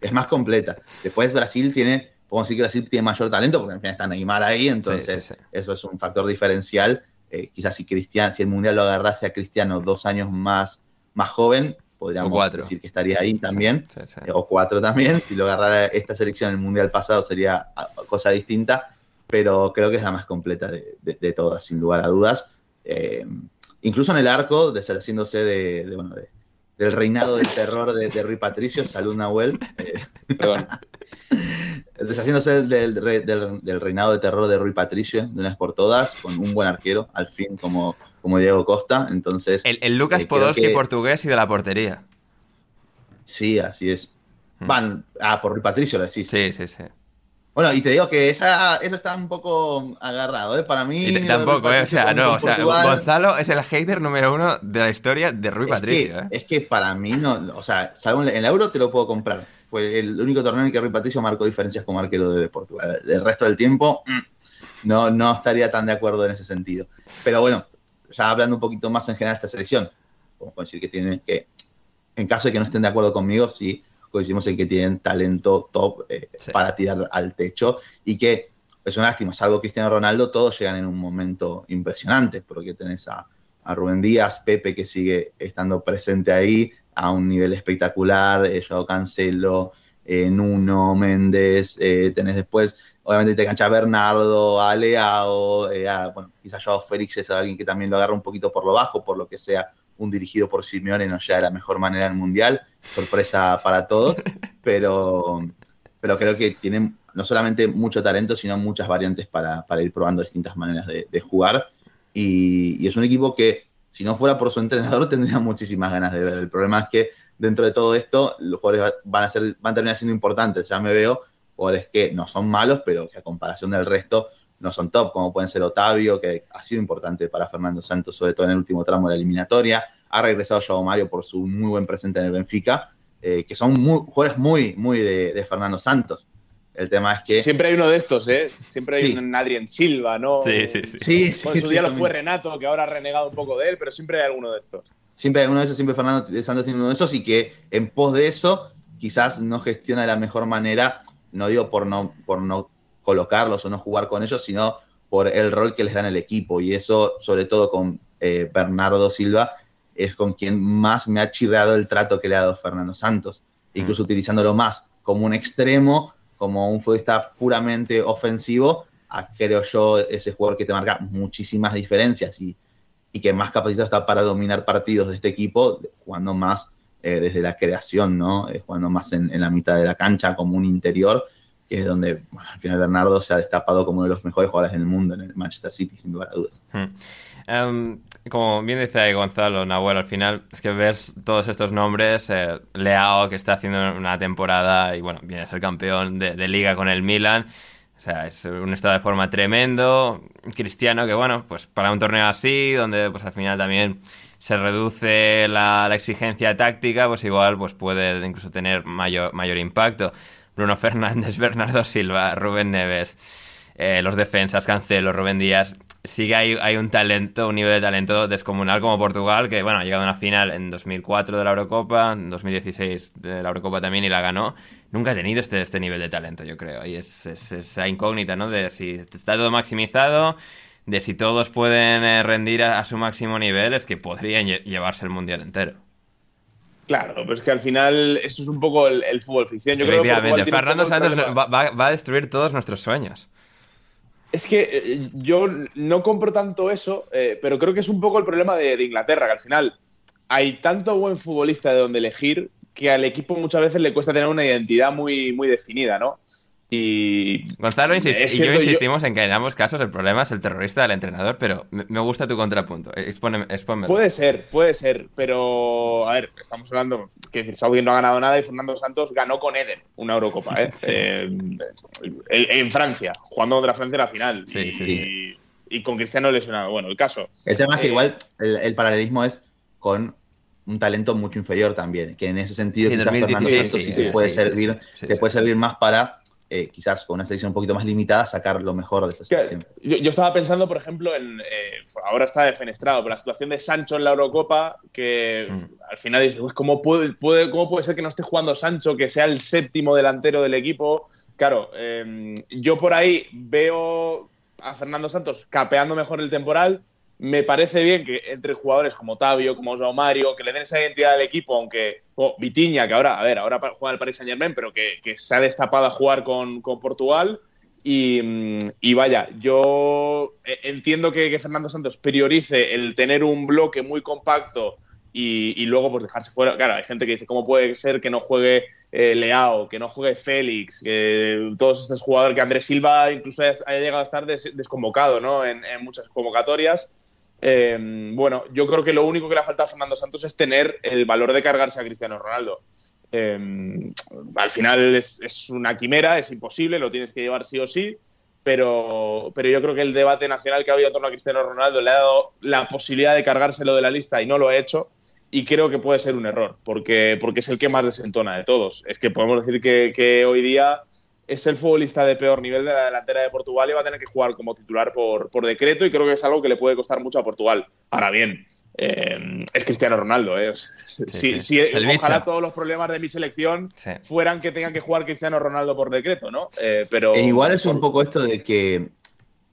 E: es más completa. Después Brasil tiene podemos decir que Brasil tiene mayor talento porque al final está Neymar ahí, entonces eso es un factor diferencial. Eh, quizás si, Cristian, si el Mundial lo agarrase a Cristiano dos años más, más joven, podríamos decir que estaría ahí también, eh, o cuatro también. Si lo agarrara esta selección en el Mundial pasado sería ah, cosa distinta, pero creo que es la más completa de, todas, sin lugar a dudas. Eh, incluso en el arco, deshaciéndose de, de, bueno, del reinado del terror de, de Rui Patricio, salud Nahuel. perdón. deshaciéndose del, del, reinado de terror de Rui Patricio de una vez por todas, con un buen arquero, al fin, como, como Diego Costa. Entonces,
A: el, Lucas eh, Podolski portugués y de la portería.
E: Sí, así es. Mm. Van, ah, por Rui Patricio lo decís.
A: Sí, sí, sí.
E: Bueno, y te digo que esa, eso está un poco agarrado, ¿eh? Para mí.
A: tampoco, ¿eh? O sea, no, o sea, Gonzalo es el hater número uno de la historia de Rui Patricio, ¿eh?
E: Es que para mí no, o sea, en el euro te lo puedo comprar fue el único torneo en el que Rui Patricio marcó diferencias como arquero de Portugal. El resto del tiempo, mm, no, no estaría tan de acuerdo en ese sentido. Pero bueno, ya hablando un poquito más en general de esta selección, podemos decir que tienen que, en caso de que no estén de acuerdo conmigo, sí coincidimos en que tienen talento top eh, para tirar al techo y que es una lástima, salvo Cristiano Ronaldo, todos llegan en un momento impresionante, porque tenés a, a Rubén Díaz, Pepe que sigue estando presente ahí, a un nivel espectacular, eh, Joao Cancelo, eh, Nuno, Méndez, eh, tenés después, obviamente te cancha Bernardo, Aleao, eh, bueno, quizás Joao Félix es alguien que también lo agarra un poquito por lo bajo, por lo que sea un dirigido por Simeone no llega de la mejor manera al Mundial, sorpresa para todos, pero, pero creo que tienen no solamente mucho talento, sino muchas variantes para, ir probando distintas maneras de, jugar. y, es un equipo que si no fuera por su entrenador, tendría muchísimas ganas de ver. El problema es que dentro de todo esto, los jugadores van a, ser, van a terminar siendo importantes. Ya me veo jugadores que no son malos, pero que a comparación del resto no son top, como pueden ser Otavio, que ha sido importante para Fernando Santos, sobre todo en el último tramo de la eliminatoria. Ha regresado Joao Mario por su muy buen presente en el Benfica, eh, que son jugadores muy, muy de Fernando Santos. El tema es que.
F: Siempre hay uno de estos, ¿eh? Siempre hay un Adrien Silva, ¿no?
A: Sí, sí, sí.
E: sí,
F: su día lo fue Renato, que ahora ha renegado un poco de él, pero siempre hay alguno de estos.
E: Siempre hay uno de esos, siempre Fernando Santos tiene uno de esos, y que en pos de eso, quizás no gestiona de la mejor manera, no digo por no, por no colocarlos o no jugar con ellos, sino por el rol que les dan el equipo. Y eso, sobre todo con eh, Bernardo Silva, es con quien más me ha chirreado el trato que le ha dado Fernando Santos, incluso mm. utilizándolo más como un extremo como un futbolista puramente ofensivo, a, creo yo, ese jugador que te marca muchísimas diferencias y, y que más capacitado está para dominar partidos de este equipo, jugando más eh, desde la creación, ¿no? Eh, jugando más en, la mitad de la cancha como un interior, que es donde al final Bernardo se ha destapado como uno de los mejores jugadores del mundo en el Manchester City, sin lugar a dudas.
A: Hmm. Em, como bien dice ahí Gonzalo, Nahuel, al final es que ves todos estos nombres, eh, Leao que está haciendo una temporada y bueno, viene a ser campeón de, de liga con el Milan. O sea, es un estado de forma tremendo. Cristiano, que bueno, pues para un torneo así, donde pues al final también se reduce la, la exigencia táctica, pues igual pues puede incluso tener mayor, mayor impacto. Bruno Fernández, Bernardo Silva, Rubén Neves, eh, los defensas, Cancelo, Rubén Díaz. Sí que hay, un talento, un nivel de talento descomunal como Portugal, que bueno, ha llegado a una final en 2004 de la Eurocopa, en 2016 de la Eurocopa también y la ganó. Nunca ha tenido este, este nivel de talento, yo creo. Y es, es esa incógnita, ¿no? De si está todo maximizado, de si todos pueden eh, rendir a, su máximo nivel, es que podrían lle llevarse el mundial entero.
F: Claro, pero es que al final eso es un poco el, el fútbol ficción. Yo creo que
A: Fernando Santos va a destruir todos nuestros sueños.
F: Es que eh, yo no compro tanto eso, eh, pero creo que es un poco el problema de, de, Inglaterra, que al final hay tanto buen futbolista de donde elegir que al equipo muchas veces le cuesta tener una identidad muy, muy definida, ¿no? Y.
A: Gonzalo y yo insistimos yo... en que en ambos casos el problema es el terrorista del entrenador, pero me gusta tu contrapunto. Expone,
F: puede ser, puede ser, pero. A ver, estamos hablando. Que decir, Saudi no ha ganado nada y Fernando Santos ganó con Eden una Eurocopa, ¿eh? sí. eh en Francia, jugando contra Francia en la final.
A: Sí,
F: y,
A: sí, sí.
F: y, con Cristiano lesionado. Bueno, el caso.
E: El tema es que igual el, el paralelismo es con un talento mucho inferior también, que en ese sentido
A: sí,
E: quizás
A: 2016,
E: Fernando Santos sí,
A: sí,
E: te puede servir, te puede servir más para eh, quizás con una selección un poquito más limitada, sacar lo mejor de esa selección.
F: Yo, yo estaba pensando, por ejemplo, en. Eh, ahora está defenestrado, pero la situación de Sancho en la Eurocopa, que mm. al final dices, pues, ¿cómo puede, puede, ¿cómo puede ser que no esté jugando Sancho, que sea el séptimo delantero del equipo? Claro, eh, yo por ahí veo a Fernando Santos capeando mejor el temporal. Me parece bien que entre jugadores como Tavio, como Joao Mario, que le den esa identidad al equipo, aunque oh, Vitiña, que ahora, a ver, ahora juega el Paris Saint Germain, pero que, que, se ha destapado a jugar con, con Portugal. Y, y, vaya, yo entiendo que, que, Fernando Santos priorice el tener un bloque muy compacto y, y, luego pues dejarse fuera. Claro, hay gente que dice, ¿cómo puede ser que no juegue eh, Leao, que no juegue Félix, que todos estos jugadores, que Andrés Silva incluso haya, haya llegado a estar des, desconvocado ¿no? en, en muchas convocatorias? Eh, bueno, yo creo que lo único que le ha faltado a Fernando Santos es tener el valor de cargarse a Cristiano Ronaldo. Eh, al final es, una quimera, es imposible, lo tienes que llevar sí o sí, pero, pero yo creo que el debate nacional que ha habido en torno a Cristiano Ronaldo le ha dado la posibilidad de cargárselo de la lista y no lo ha hecho. Y creo que puede ser un error, porque, porque es el que más desentona de todos. Es que podemos decir que hoy día es el futbolista de peor nivel de la delantera de Portugal y va a tener que jugar como titular por, por decreto y creo que es algo que le puede costar mucho a Portugal. Ahora bien, eh, es Cristiano Ronaldo. ¿eh? Sí, sí. Si, ojalá todos los problemas de mi selección sí. fueran que tengan que jugar Cristiano Ronaldo por decreto, ¿no? Eh, pero
E: e igual es por... un poco esto de que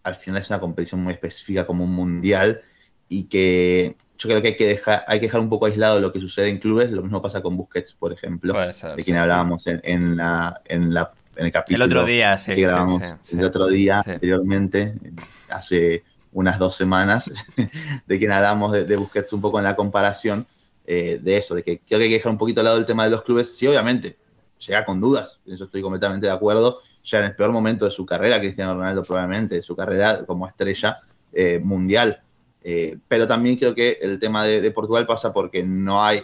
E: al final es una competición muy específica como un mundial y que yo creo que hay que dejar, hay que dejar un poco aislado lo que sucede en clubes. Lo mismo pasa con Busquets, por ejemplo,
A: ser,
E: de quien hablábamos en, en, la, en, la, en, el capítulo.
A: El otro día, sí.
E: Que grabamos el otro día, anteriormente, hace unas dos semanas, de quien hablamos de, de, Busquets un poco en la comparación eh, de eso, de que creo que hay que dejar un poquito al lado el tema de los clubes. Sí, obviamente, llega con dudas, en eso estoy completamente de acuerdo. Ya en el peor momento de su carrera, Cristiano Ronaldo probablemente, de su carrera como estrella eh, mundial eh, pero también creo que el tema de, de, Portugal pasa porque no hay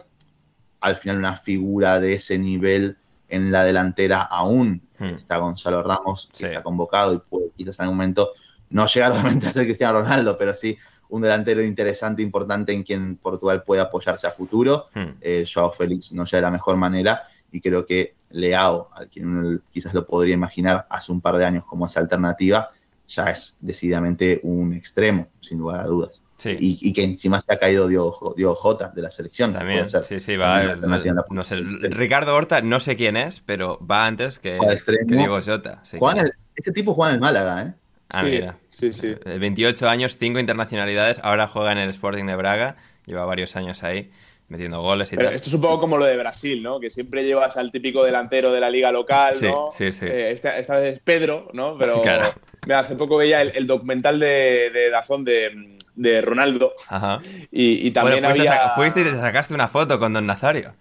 E: al final una figura de ese nivel en la delantera aún. Hmm. Está Gonzalo Ramos, que sí. está convocado y puede quizás en algún momento no llegar realmente a ser Cristiano Ronaldo, pero sí un delantero interesante, importante en quien Portugal puede apoyarse a futuro. Hmm. Eh, Joao Félix no llega de la mejor manera y creo que Leao, al quien uno quizás lo podría imaginar hace un par de años como esa alternativa, ya es decididamente un extremo, sin lugar a dudas.
A: Sí.
E: Y, y, que encima se ha caído Diogo, Diogo Jota de la selección.
A: También, sí, sí, va. El, no, no sé, Ricardo Horta, no sé quién es, pero va antes que, que Diogo Jota.
E: Sí, el, este tipo juega en el Málaga, ¿eh?
A: Ah, sí, mira.
F: Sí, sí.
A: 28 años, 5 internacionalidades, ahora juega en el Sporting de Braga, lleva varios años ahí metiendo goles y
F: Pero
A: tal.
F: Esto es un poco como lo de Brasil, ¿no? Que siempre llevas al típico delantero de la liga local,
A: sí,
F: ¿no?
A: Sí, sí.
F: Eh, esta, esta, vez es Pedro, ¿no? Pero
A: claro.
F: mira, hace poco veía el, el documental de, de Dazón de, de, Ronaldo.
A: Ajá.
F: Y, y también
A: bueno, fuiste
F: había...
A: fuiste y te sacaste una foto con Don Nazario.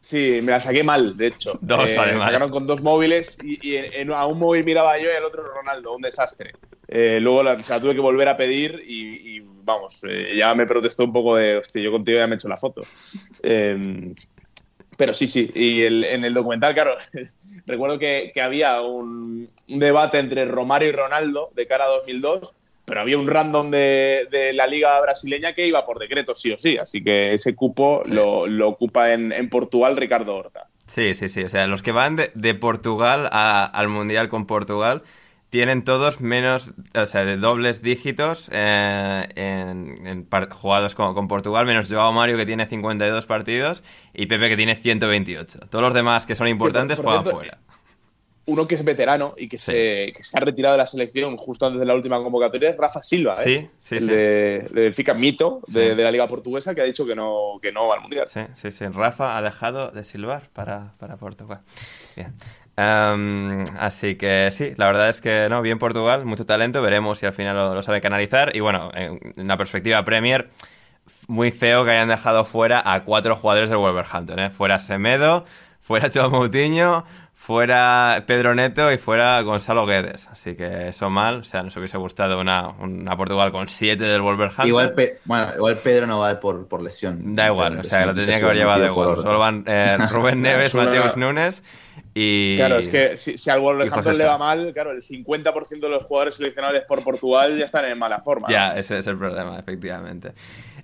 F: Sí, me la saqué mal, de hecho.
A: Dos,
F: Eh,
A: además.
F: Sacaron con dos móviles y, y en- en- a un móvil miraba yo y al otro Ronaldo, un desastre. Eh, luego la, se la tuve que volver a pedir y, y, vamos, eh, ya me protestó un poco de, hostia, yo contigo ya me he hecho la foto. Eh, pero sí, sí, y el- en el documental, claro, recuerdo que, que había un, un debate entre Romario y Ronaldo de cara a 2002, pero había un random de, de la liga brasileña que iba por decreto sí o sí, así que ese cupo lo, lo ocupa en, en Portugal Ricardo Horta.
A: Sí, sí, sí. O sea, los que van de, de Portugal a- al Mundial con Portugal tienen todos menos, o sea, de dobles dígitos eh, en, en jugados con, con Portugal, menos Joao Mario que tiene 52 partidos y Pepe que tiene 128. Todos los demás que son importantes
F: por
A: juegan
F: cierto,
A: fuera.
F: Uno que es veterano y que,
A: Sí.
F: se, que se ha retirado de la selección justo antes de la última convocatoria es Rafa Silva, ¿eh?
A: Sí, sí,
F: el de, de Benfica, mito de, de la liga portuguesa, que ha dicho que no, que no va al Mundial.
A: Sí, sí, sí. Rafa ha dejado de silbar para, para Portugal. Bien. Em, así que sí, la verdad es que no, bien Portugal, mucho talento, veremos si al final lo, lo sabe canalizar. Y bueno, en, en la perspectiva Premier, muy feo que hayan dejado fuera a cuatro jugadores del Wolverhampton, ¿eh? Fuera Semedo, fuera Joao Moutinho, fuera Pedro Neto y fuera Gonzalo Guedes. Así que eso mal, o sea, nos hubiese gustado una, una Portugal con siete del Wolverhampton.
E: Igual, Pe- bueno, igual Pedro no va por, por lesión.
A: Da igual, o sea, lo tenía que haber llevado igual. Solo van eh, Rubén Neves, Mateus
F: no.
A: Y.
F: Claro, es que si, si al Wolverhampton le va mal, claro, el 50% de los jugadores seleccionables por Portugal ya están en mala forma. ¿no?
A: Ya, ese es el problema, efectivamente.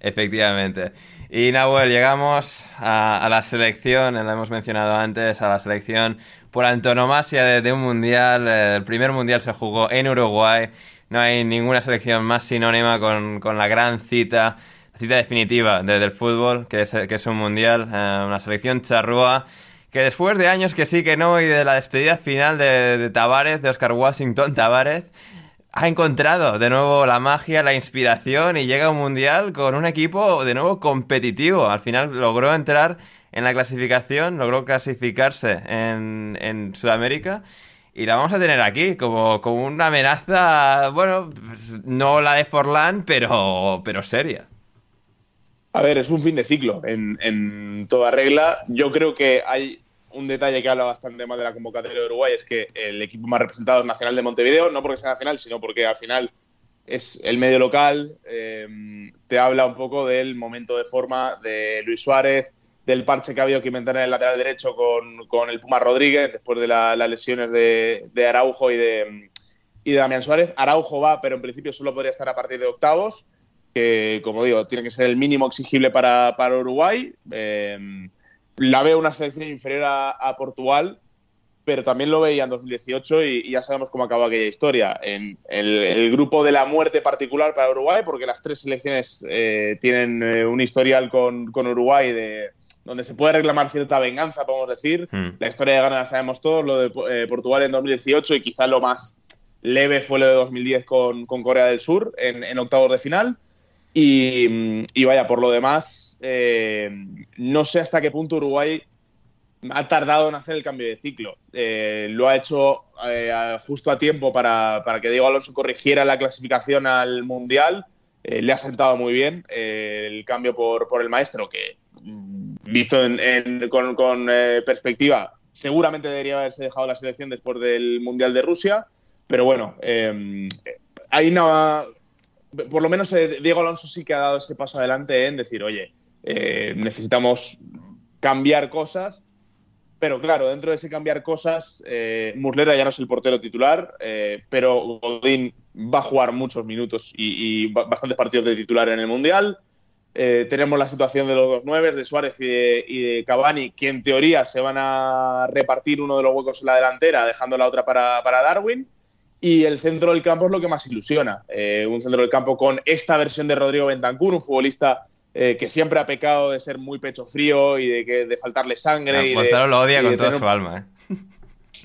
A: Efectivamente. Y Nahuel, llegamos a, a la selección, lo hemos mencionado antes, a la selección por antonomasia de, de un mundial. Eh, El primer mundial se jugó en Uruguay. No hay ninguna selección más sinónima con, con la gran cita, la cita definitiva de- del fútbol, que es, que es un mundial, eh, una selección charrúa. Que después de años que sí, que no, y de la despedida final de, Tavares, de Oscar Washington Tavares, ha encontrado de nuevo la magia, la inspiración y llega a un mundial con un equipo de nuevo competitivo. Al final logró entrar en la clasificación, logró clasificarse en, en Sudamérica y la vamos a tener aquí como, como una amenaza, bueno, pues, no la de Forlán, pero, pero seria.
F: A ver, es un fin de ciclo en, toda regla. Yo creo que hay un detalle que habla bastante más de la convocatoria de Uruguay, es que el equipo más representado es Nacional de Montevideo, no porque sea nacional, sino porque al final es el medio local, eh, te habla un poco del momento de forma de Luis Suárez, del parche que ha habido que inventar en el lateral derecho con, el Puma Rodríguez después de la- las lesiones de, de Araujo y de, y de Damián Suárez. Araujo va, pero en principio solo podría estar a partir de octavos que, como digo, tiene que ser el mínimo exigible para, para Uruguay. Eh, la veo una selección inferior a, a Portugal, pero también lo veía en 2018 y, y ya sabemos cómo acabó aquella historia. En el, el grupo de la muerte particular para Uruguay, porque las tres selecciones eh, tienen eh, un historial con, con Uruguay de, donde se puede reclamar cierta venganza, podemos decir.
A: Hmm.
F: La historia de Ghana la sabemos todos, lo de eh, Portugal en 2018 y quizá lo más leve fue lo de 2010 con, con Corea del Sur en, en octavos de final. Y, y vaya, por lo demás, eh, no sé hasta qué punto Uruguay ha tardado en hacer el cambio de ciclo. Eh, lo ha hecho eh, justo a tiempo para, para que Diego Alonso corrigiera la clasificación al Mundial. Le ha sentado muy bien el cambio por, por el maestro, que mm, visto en- con, con, perspectiva, seguramente debería haberse dejado la selección después del Mundial de Rusia. Pero bueno, hay una. Por lo menos eh, Diego Alonso sí que ha dado ese paso adelante en decir, oye, eh, necesitamos cambiar cosas. Pero claro, dentro de ese cambiar cosas, eh, Muslera ya no es el portero titular, eh, pero Godín va a jugar muchos minutos y, y ba- bastantes partidos de titular en el Mundial. Tenemos la situación de los dos nueve, de Suárez y de, y de Cavani, que en teoría se van a repartir uno de los huecos en la delantera, dejando la otra para, para Darwin. Y el centro del campo es lo que más ilusiona. Eh, un centro del campo con esta versión de Rodrigo Bentancur, un futbolista eh, que siempre ha pecado de ser muy pecho frío y de, que, de faltarle sangre. y de-
A: Gonzalo lo odia
F: y
A: con toda
F: tener
A: su alma, ¿eh?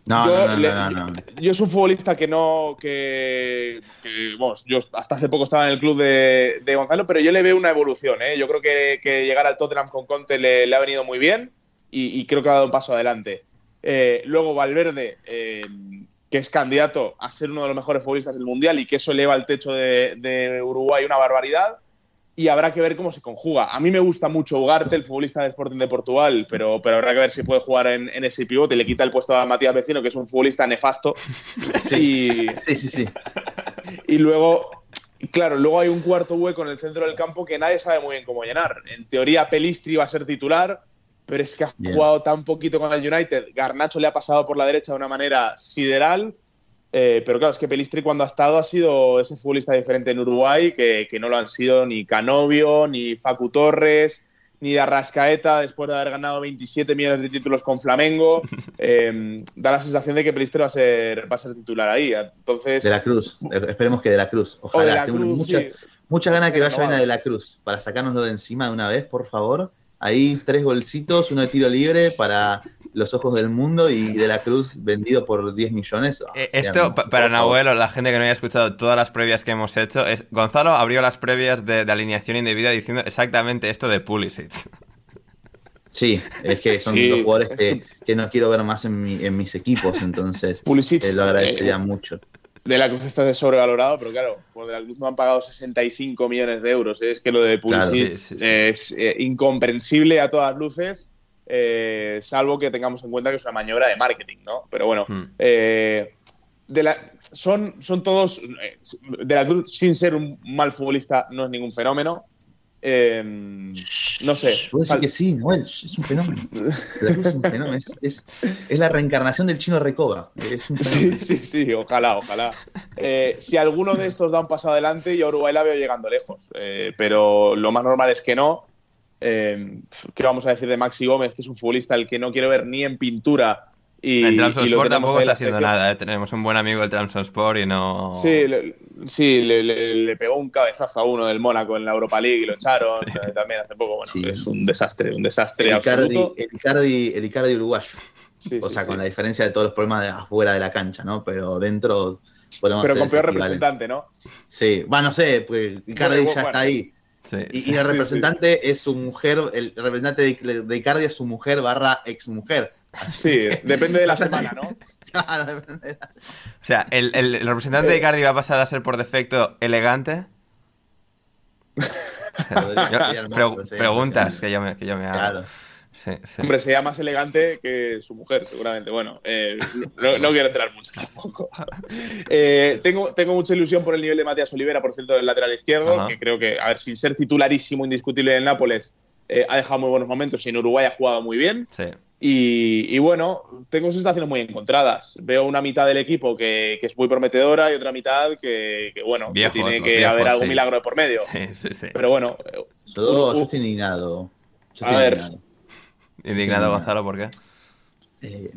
E: No,
F: yo,
E: no, no,
F: le-
E: no, no, no.
F: yo soy un futbolista que no. que, que, vamos, yo hasta hace poco estaba en el club de, de Gonzalo, pero yo le veo una evolución. ¿eh? Yo creo que, que llegar al Tottenham con Conte le, le ha venido muy bien y, y creo que ha dado un paso adelante. Eh, luego Valverde, eh, que es candidato a ser uno de los mejores futbolistas del mundial y que eso eleva el techo de, de Uruguay una barbaridad. y habrá que ver cómo se conjuga. A mí me gusta mucho Ugarte, el futbolista de Sporting de Portugal, pero, pero habrá que ver si puede jugar en, en ese pivote le quita el puesto a Matías Vecino, que es un futbolista nefasto.
E: Sí, sí, sí. sí.
F: Y luego, claro, luego hay un cuarto hueco en el centro del campo que nadie sabe muy bien cómo llenar. En teoría, Pelistri va a ser titular, pero es que ha
E: Bien.
F: jugado tan poquito con el United. Garnacho le ha pasado por la derecha de una manera sideral. eh, pero claro, es que Pelistri cuando ha estado ha sido ese futbolista diferente en Uruguay, que, que no lo han sido ni Canovio, ni Facu Torres, ni Arrascaeta, después de haber ganado 27 millones de títulos con Flamengo. Eh, da la sensación de que Pelistri va a ser, va a ser titular ahí. Entonces,
E: De la Cruz. Eh, Esperemos que de la Cruz. Ojalá.
F: de la Cruz,
E: mucha,
F: sí.
E: mucha gana que vaya bien a de la Cruz. Para sacárnoslo de encima de una vez, por favor. Ahí tres golcitos, uno de tiro libre para los ojos del mundo y de la Cruz vendido por 10 millones.
A: Eh, Esto, para. Nahuel o la gente que no haya escuchado todas las previas que hemos hecho, es, Gonzalo abrió las previas de, de alineación indebida diciendo exactamente esto de Pulisic.
E: Sí, es que son
F: Sí,
E: dos jugadores
F: es
E: que, que no quiero ver más en, mi- en mis equipos, entonces
F: Pulisic,
E: eh, lo agradecería
F: eh,
E: mucho.
F: De la Cruz está sobrevalorado, pero claro, por De la Cruz no han pagado 65 millones de euros. ¿eh? Es que lo de
E: Claro.
F: Pulisic
A: Sí, sí, sí.
F: es eh, incomprensible a todas luces, eh, salvo que tengamos en cuenta que es una maniobra de marketing, ¿no? Pero bueno,
A: Hmm.
F: de la, son, son todos. De la Cruz, sin ser un mal futbolista, no es ningún fenómeno. Eh, no sé.
E: Puedo decir que sí, Noel, es un fenómeno. Es un fenómeno, es, es- es la reencarnación del chino Recoba. Es un
F: Sí, sí, sí, ojalá, ojalá. Eh, si alguno de estos da un paso adelante, yo a Uruguay la veo llegando lejos. Eh, pero lo más normal es que no. Eh, ¿Qué vamos a decir de Maxi Gómez, que es un futbolista al que no quiero ver ni en pintura? Y, lo
A: Sport tampoco está haciendo nada, ¿eh? Tenemos un buen amigo del Tramson Sport y no...
F: Sí, le, sí le, le- le pegó un cabezazo a uno del Mónaco en la Europa League y lo echaron eh, también hace poco. Bueno,
E: Sí.
F: es un desastre, un desastre
E: El Icardi,
F: absoluto.
E: el, Icardi, el Icardi uruguayo.
F: Sí,
E: O
F: sí,
E: sea,
F: sí.
E: con la diferencia de todos los problemas de afuera de la cancha, ¿no? Pero dentro podemos
F: Pero con peor representante, ¿no?
E: Sí, bueno, no sé, pues Icardi
F: Bueno,
E: ya
F: bueno.
E: está ahí.
A: Sí,
E: Y,
A: sí.
E: y el
F: sí,
E: representante es su mujer, el representante de, de Icardi es su mujer barra ex mujer.
F: Sí, depende de la semana, ¿no?
A: O sea, ¿el, el- el representante de Icardi va a pasar a ser por defecto elegante? Yo- pre- preguntas que yo me, que yo me hago.
E: Claro.
A: Sí, sí.
F: Hombre, sería más elegante que su mujer, seguramente. Bueno, eh, no, no quiero entrar mucho tampoco. Eh, tengo, tengo mucha ilusión por el nivel de Matías Olivera, por cierto, del lateral izquierdo,
A: Ajá.
F: que creo que, a ver, sin ser titularísimo, indiscutible en el Nápoles, eh, ha dejado muy buenos momentos y en Uruguay ha jugado muy bien.
A: Sí.
F: Y, y bueno, tengo sensaciones muy encontradas. Veo una mitad del equipo que, que es muy prometedora y otra mitad que, que, bueno, que tiene que
A: viejos,
F: haber algún
A: sí.
F: milagro de por medio.
A: Sí, sí, sí.
F: Pero bueno,
E: Yo,
F: Uh, uh.
E: estoy indignado. Yo
F: A ver.
E: indignado.
A: Indignado. Gonzalo, ¿por qué?
E: Eh,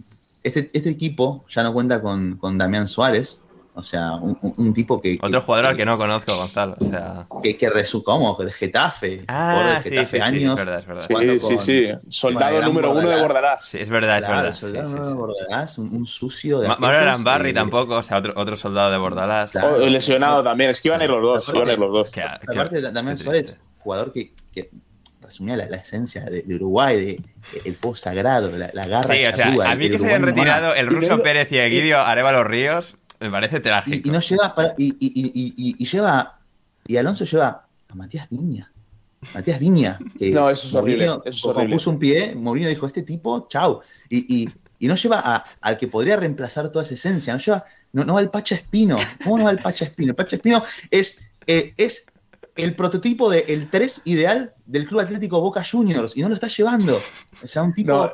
E: este, este equipo ya no cuenta con, con Damián Suárez. O sea, un, tipo que, que-
A: Otro jugador al que no conozco, Gonzalo. O sea...
E: que, que resu- ¿cómo? De Getafe.
A: Ah,
E: de
A: sí,
E: Getafe
A: sí, sí,
E: años.
A: es verdad, es verdad.
F: sí, sí,
E: con-
F: sí.
E: con
F: Soldado número uno de
E: Bordalás.
F: Bordalás.
A: Sí, es verdad, es
E: Claro,
A: verdad.
E: Soldado
A: sí.
E: de Bordalás, un, un sucio de
A: Ma- Manuel
E: aquellos,
A: Arambarri tampoco, o sea, otro, otro soldado de Bordalás.
E: Claro.
F: Lesionado también. Es que iban a ir los dos. Iban a ir los dos.
E: Aparte,
A: qué
E: Suárez, jugador que, que resumía la, la esencia de, de Uruguay, de, de el fuego sagrado, la, la garra
A: Sí, o sea, a mí que se hayan retirado el ruso Pérez y Egidio Arevalo Ríos me parece trágico.
E: Y, y no lleva para- y, y- y- y- y lleva y Alonso lleva a Matías Viña Matías Viña que
F: No, eso es horrible,
E: Mourinho,
F: eso es horrible.
E: puso un pie Mourinho dijo este tipo chau y, y- y no lleva a- al que podría reemplazar toda esa esencia no lleva no, no va el Pacha Espino ¿cómo no va el Pacha Espino? el Pacha Espino es eh, es el prototipo del 3 ideal del Club Atlético Boca Juniors y no lo está llevando o sea un tipo
F: No.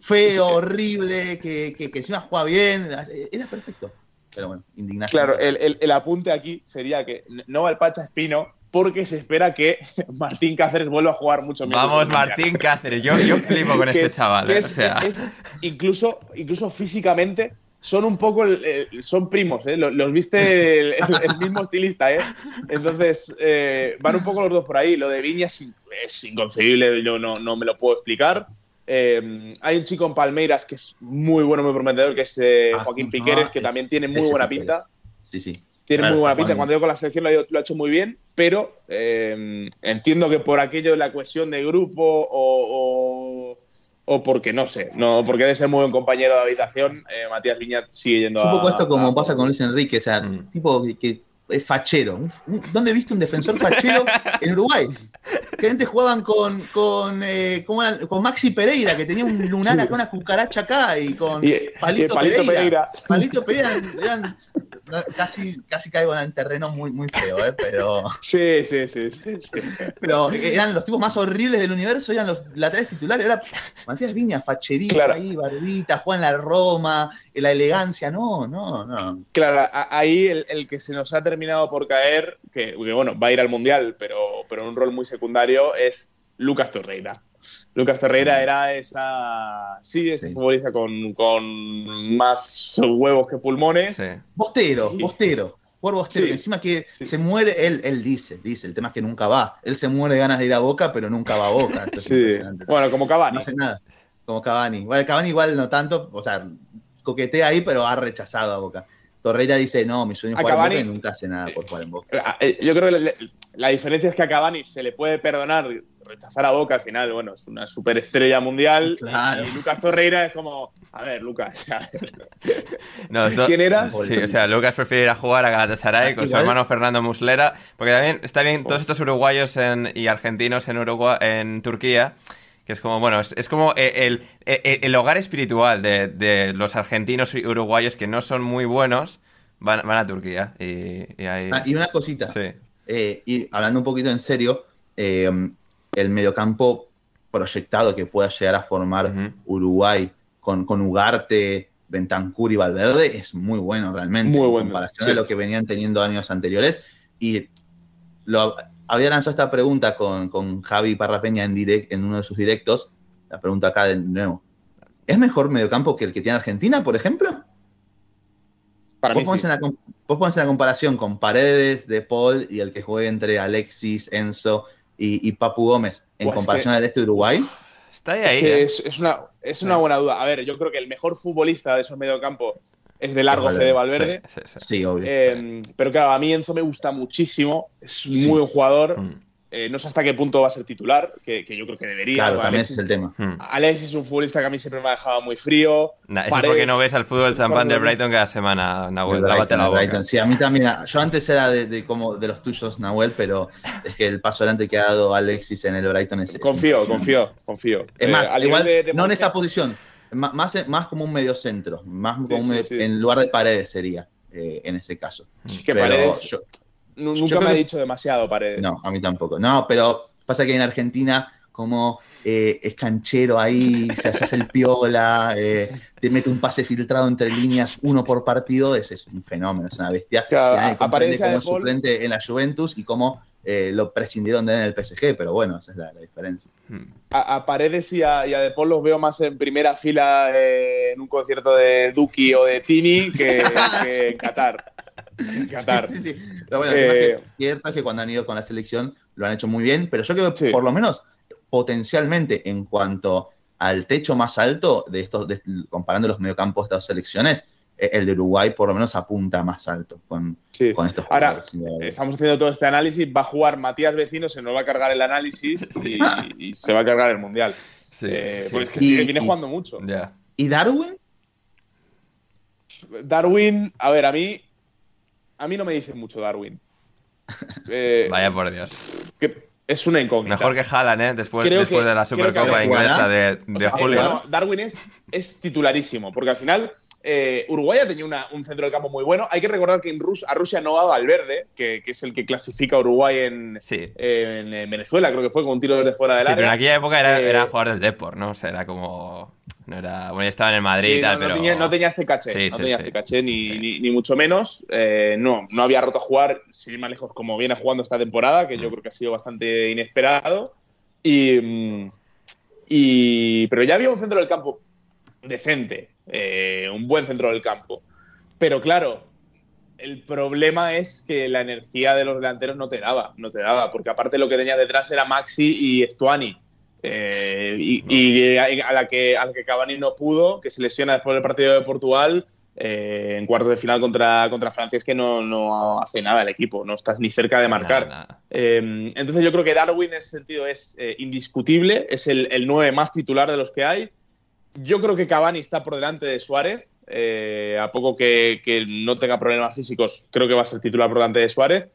E: feo horrible que, que, que encima juega bien era perfecto pero bueno, indignación.
F: Claro, el, el- el apunte aquí sería que no va el Pacha Espino porque se espera que Martín Cáceres vuelva a jugar mucho minutos
A: Vamos. Martín Cáceres. Yo, yo flipo con
F: Que
A: este
F: es-
A: chaval.
F: que
A: eh,
F: es-
A: o sea,
F: es- incluso, incluso físicamente son un poco, el- el- son primos, ¿eh? Los, los viste el, el- el mismo estilista, ¿eh? Entonces, eh, van un poco los dos por ahí. Lo de Viña es inconcebible, yo no, no me lo puedo explicar. Eh, hay un chico en Palmeiras que es muy bueno, muy prometedor, que es eh,
E: Ah,
F: Joaquín
E: ah,
F: Piqueres, que
E: ese-
F: también tiene muy buena
E: Piqueres.
F: pinta.
E: Sí, sí.
F: Tiene
E: Claro,
F: muy buena pinta. Cuando yo con la selección lo, ha- lo ha hecho muy bien, pero eh, entiendo que por aquello de la cohesión de grupo o, o, o porque no sé, no porque debe ser muy buen compañero de habitación, eh, Matías Viñat sigue yendo
E: Es un poco
F: a-
E: esto como
F: a-
E: pasa con Luis Enrique, o sea,
A: Mm.
E: tipo que, que fachero. Un- un- ¿Dónde viste un defensor fachero en Uruguay? Que antes jugaban con, con, eh, con Maxi Pereira, que tenía un lunar acá, una cucaracha acá, y con
F: Y- y
E: Palito,
F: Palito
E: Pereira.
F: Pereira.
E: Palito Pereira eran, eran- no, casi, casi caigo en terreno muy, muy feo, ¿eh? pero,
F: Sí, sí, sí, sí, sí.
E: pero eran los tipos más horribles del universo, eran los laterales titulares. Era Matías Viña, facherito
F: Claro.
E: ahí, barbita, juega en la Roma, la elegancia. No, no, no.
F: Claro, ahí el, el que se nos ha terminado por caer, que, que, bueno, va a ir al Mundial, pero, pero en un rol muy secundario, es Lucas Torreira. Lucas Torreira era esa. Sí, ese
E: Sí.
F: futbolista con, con más huevos que pulmones.
A: Sí.
E: Bostero. Bostero. Por Bostero,
F: Sí.
E: que encima que
F: Sí.
E: se muere, él, él dice, dice, el tema es que nunca va. Él se muere de ganas de ir a Boca, pero nunca va a Boca.
F: Sí. Bueno, como Cavani.
E: No hace nada. Como Cavani. Bueno, Cavani igual no tanto, o sea, coquetea ahí, pero ha rechazado a Boca. Torreira dice, no, mi sueño es jugar en Boca y nunca hace nada por jugar en Boca.
F: Eh, Yo creo que la, la diferencia es que a Cavani se le puede perdonar rechazar a Boca al final, bueno, es una superestrella mundial.
E: Claro.
F: Y Lucas Torreira es como, a ver, Lucas, a ver,
A: No, esto-
F: ¿quién era?
A: Sí, o sea, Lucas prefiere ir a jugar a Galatasaray con su hermano Fernando Muslera, porque también está bien todos estos uruguayos en- y argentinos en Uruguay, en Turquía, que es como, bueno, es, es como eh, el, el- el hogar espiritual de, de los argentinos y uruguayos que no son muy buenos, van, van a Turquía y, y ahí...
E: Ah, y una cosita,
A: Sí.
E: eh, y hablando un poquito en serio, eh, el mediocampo proyectado que pueda llegar a formar. Uruguay con, con Ugarte, Bentancur y Valverde es muy bueno realmente.
F: Muy
E: en
F: bueno,
E: comparación
F: sí.
E: a lo que venían teniendo años anteriores. Y lo, había lanzado esta pregunta con, con Javi Parrapeña en, direct, en uno de sus directos. La pregunta acá de nuevo. ¿Es mejor mediocampo que el que tiene Argentina, por ejemplo?
F: Para
E: Vos
F: mí
E: ponés,
F: sí.
E: en en la comparación con Paredes, De Paul y el que juegue entre Alexis, Enzo y, y Papu Gómez en
F: es
E: comparación
F: que-
E: al de este de Uruguay.
A: Está ahí,
F: Es
A: ahí,
F: que
A: ¿eh?
F: es, es una, es una buena duda. A ver, yo creo que el mejor futbolista de esos mediocampo es de largo. Fede Valverde.
A: Sí, sí, sí.
E: Sí, obvio.
F: Eh, Pero claro, a mí Enzo me gusta muchísimo. Es un muy buen jugador.
A: Mm,
F: Eh, no sé hasta qué punto va a ser titular, que, que yo creo que debería.
E: claro, también ese es el tema.
A: mm.
F: Alexis es un futbolista que a mí siempre me ha dejado muy frío.
A: Nah, eso es porque no ves al fútbol champán de. Brighton cada semana, Nahuel. Lávate la boca.
E: Brighton. Sí, a mí también. Yo antes era de, de como de los tuyos, Nahuel, pero es que el paso adelante que ha dado Alexis en el Brighton es.
F: Confío, confío, confío.
E: Es
F: Eh,
E: más,
F: al nivel
E: igual,
F: de- de
E: no en esa posición, más, más como un mediocentro, más como
F: Sí,
E: un
F: sí,
E: en lugar de paredes sería eh, en ese caso.
F: Sí, que
E: Pero
F: Paredes
E: yo
F: nunca me ha dicho demasiado Paredes.
E: No, a mí tampoco. No, pero pasa que en Argentina, como eh, es canchero ahí, se hace el piola, eh, te mete un pase filtrado entre líneas, uno por partido, ese es un fenómeno, es una bestia.
F: Claro,
E: Y nadie
F: a-
E: comprende
F: aparece Paul.
E: suplente en la Juventus y cómo eh, lo prescindieron de él en el PSG, pero bueno, esa es la, la diferencia.
F: A, a Paredes y a, y a De Paul los veo más en primera fila eh, en un concierto de Duki o de Tini que, que en Qatar. En Qatar.
E: Sí, sí. Pero bueno,
F: Eh,
E: es que cierto es que cuando han ido con la selección lo han hecho muy bien, pero yo creo que
F: Sí.
E: por lo menos potencialmente en cuanto al techo más alto de estos, de- comparando los mediocampos de estas selecciones, eh, el de Uruguay por lo menos apunta más alto con,
F: Sí.
E: con estos
F: Ahora. Estamos haciendo todo este análisis, va a jugar Matías Vecino, se nos va a cargar el análisis y, y se va a cargar el Mundial.
A: Sí,
F: Eh,
A: sí.
F: porque es que
E: Y-
F: viene
E: y-
F: jugando mucho.
E: ¿Y Darwin?
F: Darwin, a ver, a mí, a mí no me dice mucho Darwin. Eh,
A: Vaya por Dios.
F: que es una incógnita.
A: Mejor que Haaland, ¿eh? Después,
F: Creo
A: después
F: que-
A: de la Supercopa inglesa de,
F: O
A: de
F: sea,
A: julio.
F: bueno, Darwin es, es titularísimo, porque al final eh, Uruguay ha tenido una- un centro del campo muy bueno. Hay que recordar que en Rus- a Rusia no va Valverde, que, que es el que clasifica a Uruguay en,
A: Sí.
F: en, en Venezuela, creo que fue con un tiro desde fuera del
A: Sí, pero
F: área.
A: en aquella época era,
F: Eh,
A: era jugador del Deport, ¿no? O sea, era como. No era. Bueno, ya estaba en el Madrid
F: Sí,
A: y tal,
F: no, no
A: pero.
F: tenía, no tenía este caché,
A: Sí,
F: no
A: sí,
F: tenía
A: sí.
F: este caché ni,
A: Sí.
F: ni, ni mucho menos. Eh, no, no había roto a jugar, sin ir más lejos, como viene jugando esta temporada, que yo
A: Mm.
F: creo que ha sido bastante inesperado. Y, mm, y- pero ya había un centro del campo decente, eh, un buen centro del campo. Pero claro, el problema es que la energía de los delanteros no te daba, no te daba, porque aparte lo que tenía detrás era Maxi y Estuani. Eh, y, y a la que a la que Cavani no pudo, que se lesiona después del partido de Portugal, eh, en cuartos de final contra, contra Francia, es que no, no hace nada el equipo, no estás ni cerca de marcar.
A: Nada, nada.
F: Eh, entonces yo creo que Darwin en ese sentido es eh, indiscutible, es el, el 9 más titular de los que hay. Yo creo que Cavani está por delante de Suárez eh, a poco que, que no tenga problemas físicos, creo que va a ser titular por delante de Suárez.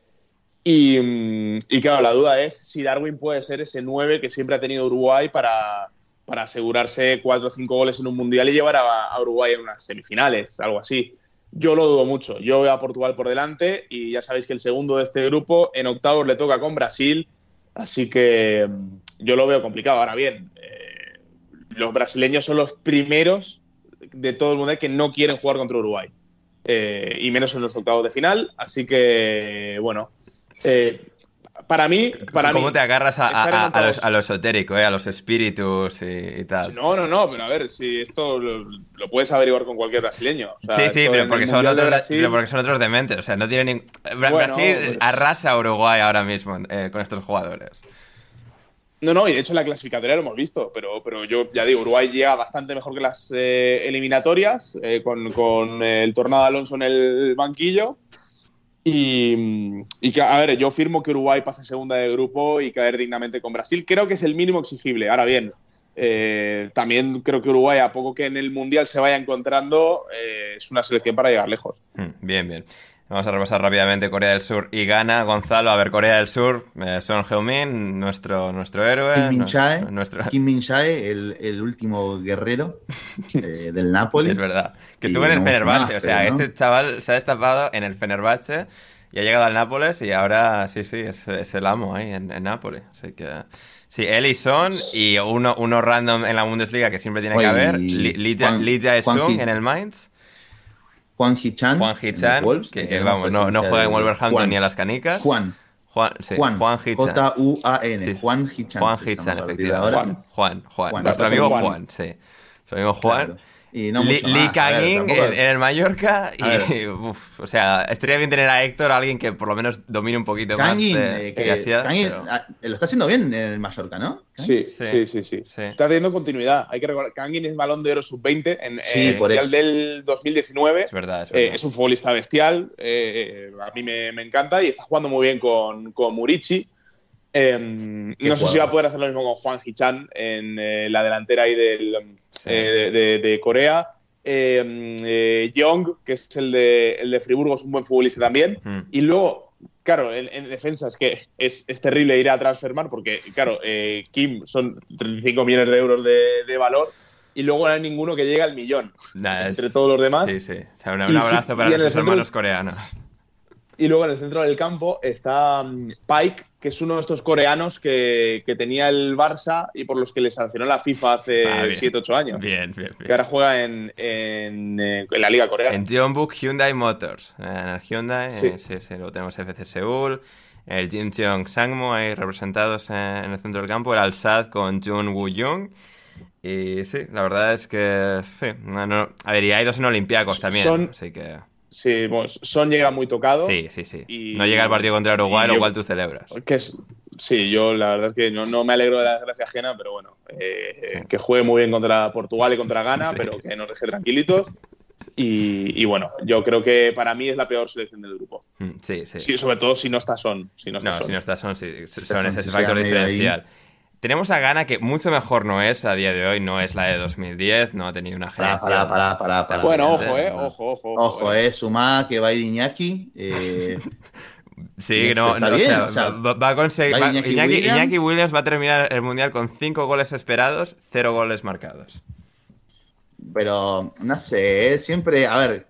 F: Y, mm, y claro, la duda es si Darwin puede ser ese 9 que siempre ha tenido Uruguay para, para asegurarse 4 o 5 goles en un mundial y llevar a, a Uruguay en unas semifinales, algo así. Yo lo dudo mucho. Yo veo a Portugal por delante y ya sabéis que el segundo de este grupo en octavos le toca con Brasil, así que mm, yo lo veo complicado. Ahora bien, eh, los brasileños son los primeros de todo el mundo que no quieren jugar contra Uruguay. Eh, y menos en los octavos de final, así que bueno, eh, para mí, para
A: ¿Cómo
F: mí,
A: te agarras a, los- a lo esotérico, eh, a los espíritus y, y tal?
F: No, no, no, pero a ver, si esto lo, lo puedes averiguar con cualquier brasileño. O sea,
A: sí, sí, pero porque, son otros,
F: Brasil-
A: pero porque son otros dementes. O sea, no tienen ni... Bra-
F: Bueno,
A: Brasil
F: pues-
A: arrasa a Uruguay ahora mismo eh, con estos jugadores.
F: No, no, y de hecho en la clasificatoria lo hemos visto, pero, pero yo ya digo, Uruguay llega bastante mejor que las eh, eliminatorias, con, con el Tornado Alonso en el banquillo. Y, que, a ver, yo firmo que Uruguay pase segunda de grupo y caer dignamente con Brasil. Creo que es el mínimo exigible. Ahora bien, eh, también creo que Uruguay, a poco que en el Mundial se vaya encontrando, eh, es una selección para llegar lejos.
A: Mm, Bien, bien. Vamos a repasar rápidamente Corea del Sur y Ghana. Gonzalo, a ver, Corea del Sur, eh, Son Heung-min, nuestro, nuestro héroe.
E: Kim Min Chae,
A: nu- nuestro...
E: Kim Min Jae, el, el último guerrero eh, del Napoli.
A: Es verdad. Que estuvo en el Fenerbahce. o sea,
E: pero, ¿no?
A: este chaval se ha destapado en el Fenerbahce y ha llegado al Nápoles y ahora sí, sí, es, es el amo ahí en, en Nápoles. Así que. Sí, él y Son y uno, uno random en la Bundesliga que siempre tiene que
E: Oye,
A: haber.
E: y
A: Li- Lija
E: Juan-
A: Lija
E: Juan
A: Sung en el Mainz.
E: Juan Hichan.
A: Juan Hichan, que, que, vamos, no, no juega en Wolverhampton ni a las canicas.
E: Juan.
A: Juan, sí,
E: Juan.
A: Juan Hichan.
E: J-U-A-N.
A: Sí.
E: Juan Hichan.
A: Juan Hichan, efectivamente. Juan, Juan,
E: Juan.
A: Nuestro amigo
E: Juan.
A: Juan, sí. Nuestro amigo Juan.
E: Claro. Y no mucho
A: Lee
E: tampoco-
A: en, en el Mallorca y, uf, o sea, estaría bien tener a Héctor, alguien que por lo menos domine un poquito más de,
E: eh, que-
A: pero-
E: ah, lo está haciendo bien en el Mallorca, ¿no?
F: Sí,
A: Sí.
F: sí, sí, sí.
A: Sí.
F: Está teniendo continuidad. Hay que recordar que Kangin es balón de oro sub-20 en
E: Sí,
F: en el Mundial del 2019.
A: Es verdad, es
F: Eh,
A: verdad.
F: es un futbolista bestial, eh, a mí me, me encanta y está jugando muy bien con, con Murici. Eh, no sé si va a poder hacer lo mismo con Juan Hichan en eh, la delantera ahí del,
A: Sí.
F: eh, de, de- de Corea. Eh, eh, Young, que es el de, el de Friburgo, es un buen futbolista también.
A: Mm.
F: Y luego, claro, en, en defensa es que es, es terrible ir a transfermar porque, claro, Kim son 35 millones de euros de, de valor y luego no hay ninguno que llegue al millón
A: es-
F: entre todos los demás.
A: Sí, sí. O sea, un, abrazo para
F: y centro-
A: hermanos coreanos.
F: Y luego en el centro del campo está mm, Pike, que es uno de estos coreanos que, que tenía el Barça y por los que le sancionó la FIFA hace
A: Ah, bien.
F: 7-8 años.
A: Bien, bien,
F: Que
A: bien.
F: ahora juega en, en, eh, en la Liga Coreana.
A: En Jeonbuk Hyundai Motors. Eh, En el Hyundai, eh,
F: Sí.
A: sí, sí, luego tenemos FC Seúl, el Jim Cheong Sangmo ahí representados en el centro del campo, el Al-Sad con Jun Woo Young. Y sí, la verdad es que. sí, no, no- a ver, y hay dos en Olympiacos también.
F: Son-
A: Así que.
F: Sí, bueno, Son llega muy tocado.
A: Sí, sí, sí.
F: Y-
A: no llega el partido contra Uruguay, lo cual tú celebras.
F: Que es, sí, yo la verdad es que no, no me alegro de la desgracia ajena, pero bueno, eh, que juegue muy bien contra Portugal y contra Ghana,
A: Sí.
F: pero que nos deje tranquilitos. Y, y bueno, yo creo que para mí es la peor selección del grupo.
A: Mm, Sí, sí.
F: Sí, sobre todo si no está Son. Si no está
A: No,
F: Son.
A: si no está Son, sí, son
E: Son,
A: ese factor
E: medio ahí.
A: Tenemos a Ghana que mucho mejor no es a día de hoy, no es la de 2010, no ha tenido una generación.
E: pará, pará, pará, pará.
F: Bueno, ojo, eh, ojo, ojo.
E: Ojo, eh, sumá que va a ir Iñaki. Eh,
A: Sí, no, no, o
E: bien,
A: sea,
E: o sea,
A: va, va a conseguir.
E: va Iñaki
A: Iñaki,
E: Williams.
A: Iñaki Williams va a terminar el mundial con 5 goles esperados, 0 goles marcados.
E: pero no sé, eh, siempre, a ver,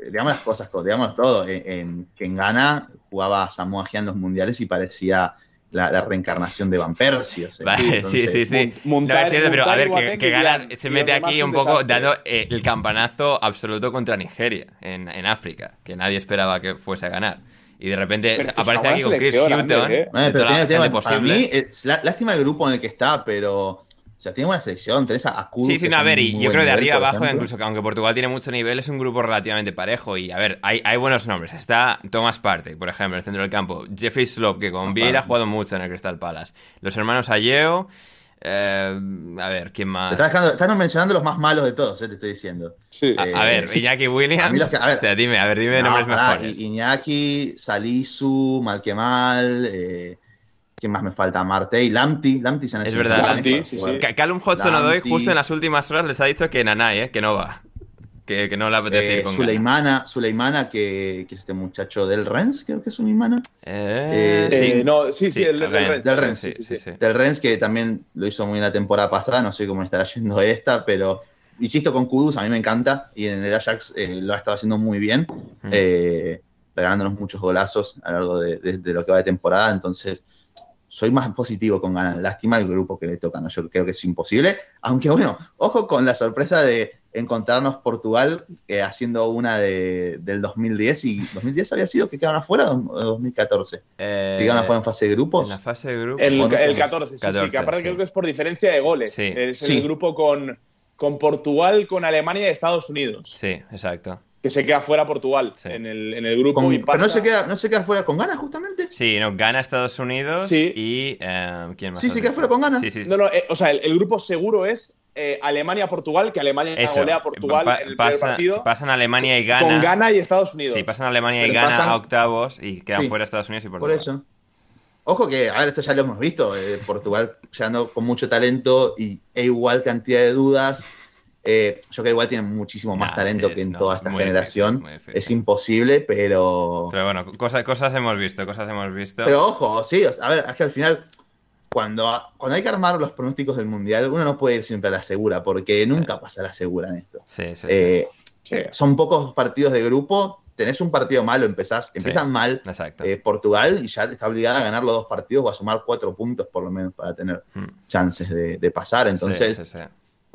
E: eh, digamos las cosas, digamos todo. En, en- que en Ghana jugaba a Samoa en los mundiales y parecía la, la reencarnación de Van Persie. o sea,
A: Vale, sí,
E: entonces,
A: sí, sí.
F: Mon- montar-
A: No, es cierto, pero a ver, que, que
F: Jan-
A: se mete aquí un
F: un
A: poco
F: desastre.
A: dando eh, el campanazo absoluto contra Nigeria en, en África, que nadie esperaba que fuese a ganar. Y de repente
F: Pero
A: o sea,
F: que es
A: aparece aquí con Chris Hutton,
F: ¿eh?
E: Bueno, pero
A: toda la
E: tiene-
A: gente
E: tiene- para
A: posible.
E: mí, es la- lástima el grupo en el que está, pero. O sea, tiene buena selección. Tenés a, a Kudu,
A: Sí, sí, no, a ver, y yo creo de arriba abajo,
E: ejemplo.
A: incluso que aunque Portugal tiene mucho nivel, es un grupo relativamente parejo. Y a ver, hay, hay buenos nombres. Está Thomas Partey, por ejemplo, en el centro del campo. Jeffrey Slope, que con Vieira ha jugado mucho en el Crystal Palace. Los hermanos Ayeo. eh, a ver, ¿quién
E: Te
A: más?
E: estás, dejando- estás mencionando los más malos de todos, eh, te estoy diciendo.
F: Sí.
A: A, a ver, Iñaki Williams.
E: a mí los que- a ver.
A: o sea, dime, a ver, dime
E: No,
A: nombres
E: pará,
A: mejores.
E: Iñaki, Salisu, Malkemal, eh, ¿quién más me falta? Martey, Lamti, Lamti se han
A: Es verdad,
E: para
F: sí, sí.
A: Ca- Callum Hudson Odoi justo en las últimas horas les ha dicho que Nanay, eh, que no va. que, que no le apetece
E: Eh,
A: ir con
E: Suleimana, Suleimana que, que es este muchacho del Rennes, creo que es Suleimana.
A: Eh,
E: Eh,
A: sí.
F: Eh, no, sí, sí, el, el
A: Rennes,
F: Rennes,
E: del
F: el
E: Rennes,
A: sí,
F: sí,
A: sí,
F: sí.
A: sí.
E: Del Rennes, que también lo hizo muy bien la temporada pasada, no sé cómo estará yendo esta, pero insisto con Kudus, a mí me encanta, y en el Ajax eh, lo ha estado haciendo muy bien,
A: Mm.
E: eh, regalándonos muchos golazos a lo largo de, de- de lo que va de temporada, entonces soy más positivo con ganas. Lástima el grupo que le toca, ¿no? Yo creo que es imposible, aunque bueno, ojo con la sorpresa de encontrarnos Portugal eh, haciendo una de, del 2010, y 2010 había sido que quedaron afuera o 2014,
A: Eh,
E: que quedaron afuera en fase de grupos.
A: en la fase de grupos.
F: El, el
E: pues,
F: 14, sí, sí,
A: 14,
F: que aparte
A: sí.
F: creo que es por diferencia de goles.
A: Sí.
F: Es
E: Sí.
F: el grupo con, con Portugal, con Alemania y Estados Unidos.
A: Sí, exacto.
F: Que se queda fuera Portugal
A: Sí.
F: en, el, en el grupo
E: Con-
F: y
E: pero no se, queda, no se queda fuera con ganas, justamente.
A: Sí, no, gana Estados Unidos
F: Sí.
A: y. eh, ¿Quién más?
E: Sí,
A: has
E: sí, que
A: dicho?
E: fuera con ganas.
A: Sí, sí.
F: No, no, eh, o sea, el, el grupo seguro es eh, Alemania-Portugal, que Alemania
A: Eso.
F: golea a Portugal
A: Pa-
F: en el
A: pasa-
F: primer partido.
A: Pasan Alemania y Ghana.
F: Con Ghana y Estados Unidos.
A: Sí, pasan Alemania y Ghana
E: pasan-
A: a octavos y quedan
E: Sí.
A: fuera Estados Unidos y
E: Por
A: Portugal.
E: eso. Ojo que, a ver, esto ya lo hemos visto. eh, Portugal llegando con mucho talento y e igual cantidad de dudas. Eh, yo creo que igual tienen muchísimo más
A: Nah,
E: talento
A: sí,
E: que en
A: no,
E: toda esta generación.
A: difícil, muy difícil.
E: es imposible, pero.
A: Pero bueno, cosas, cosas hemos visto, cosas hemos visto.
E: Pero ojo, sí, a ver, es que al final, cuando, cuando hay que armar los pronósticos del mundial, uno no puede ir siempre a la segura, porque nunca pasa la segura en esto.
A: sí, sí, sí.
E: Eh,
F: Sí.
E: Son pocos partidos de grupo. Tenés un partido malo, empezás, empiezan
A: Sí.
E: mal.
A: Exacto.
E: eh, Portugal y ya está obligada a ganar los dos partidos o a sumar cuatro puntos por lo menos para tener
A: Mm.
E: chances de, de pasar. Entonces,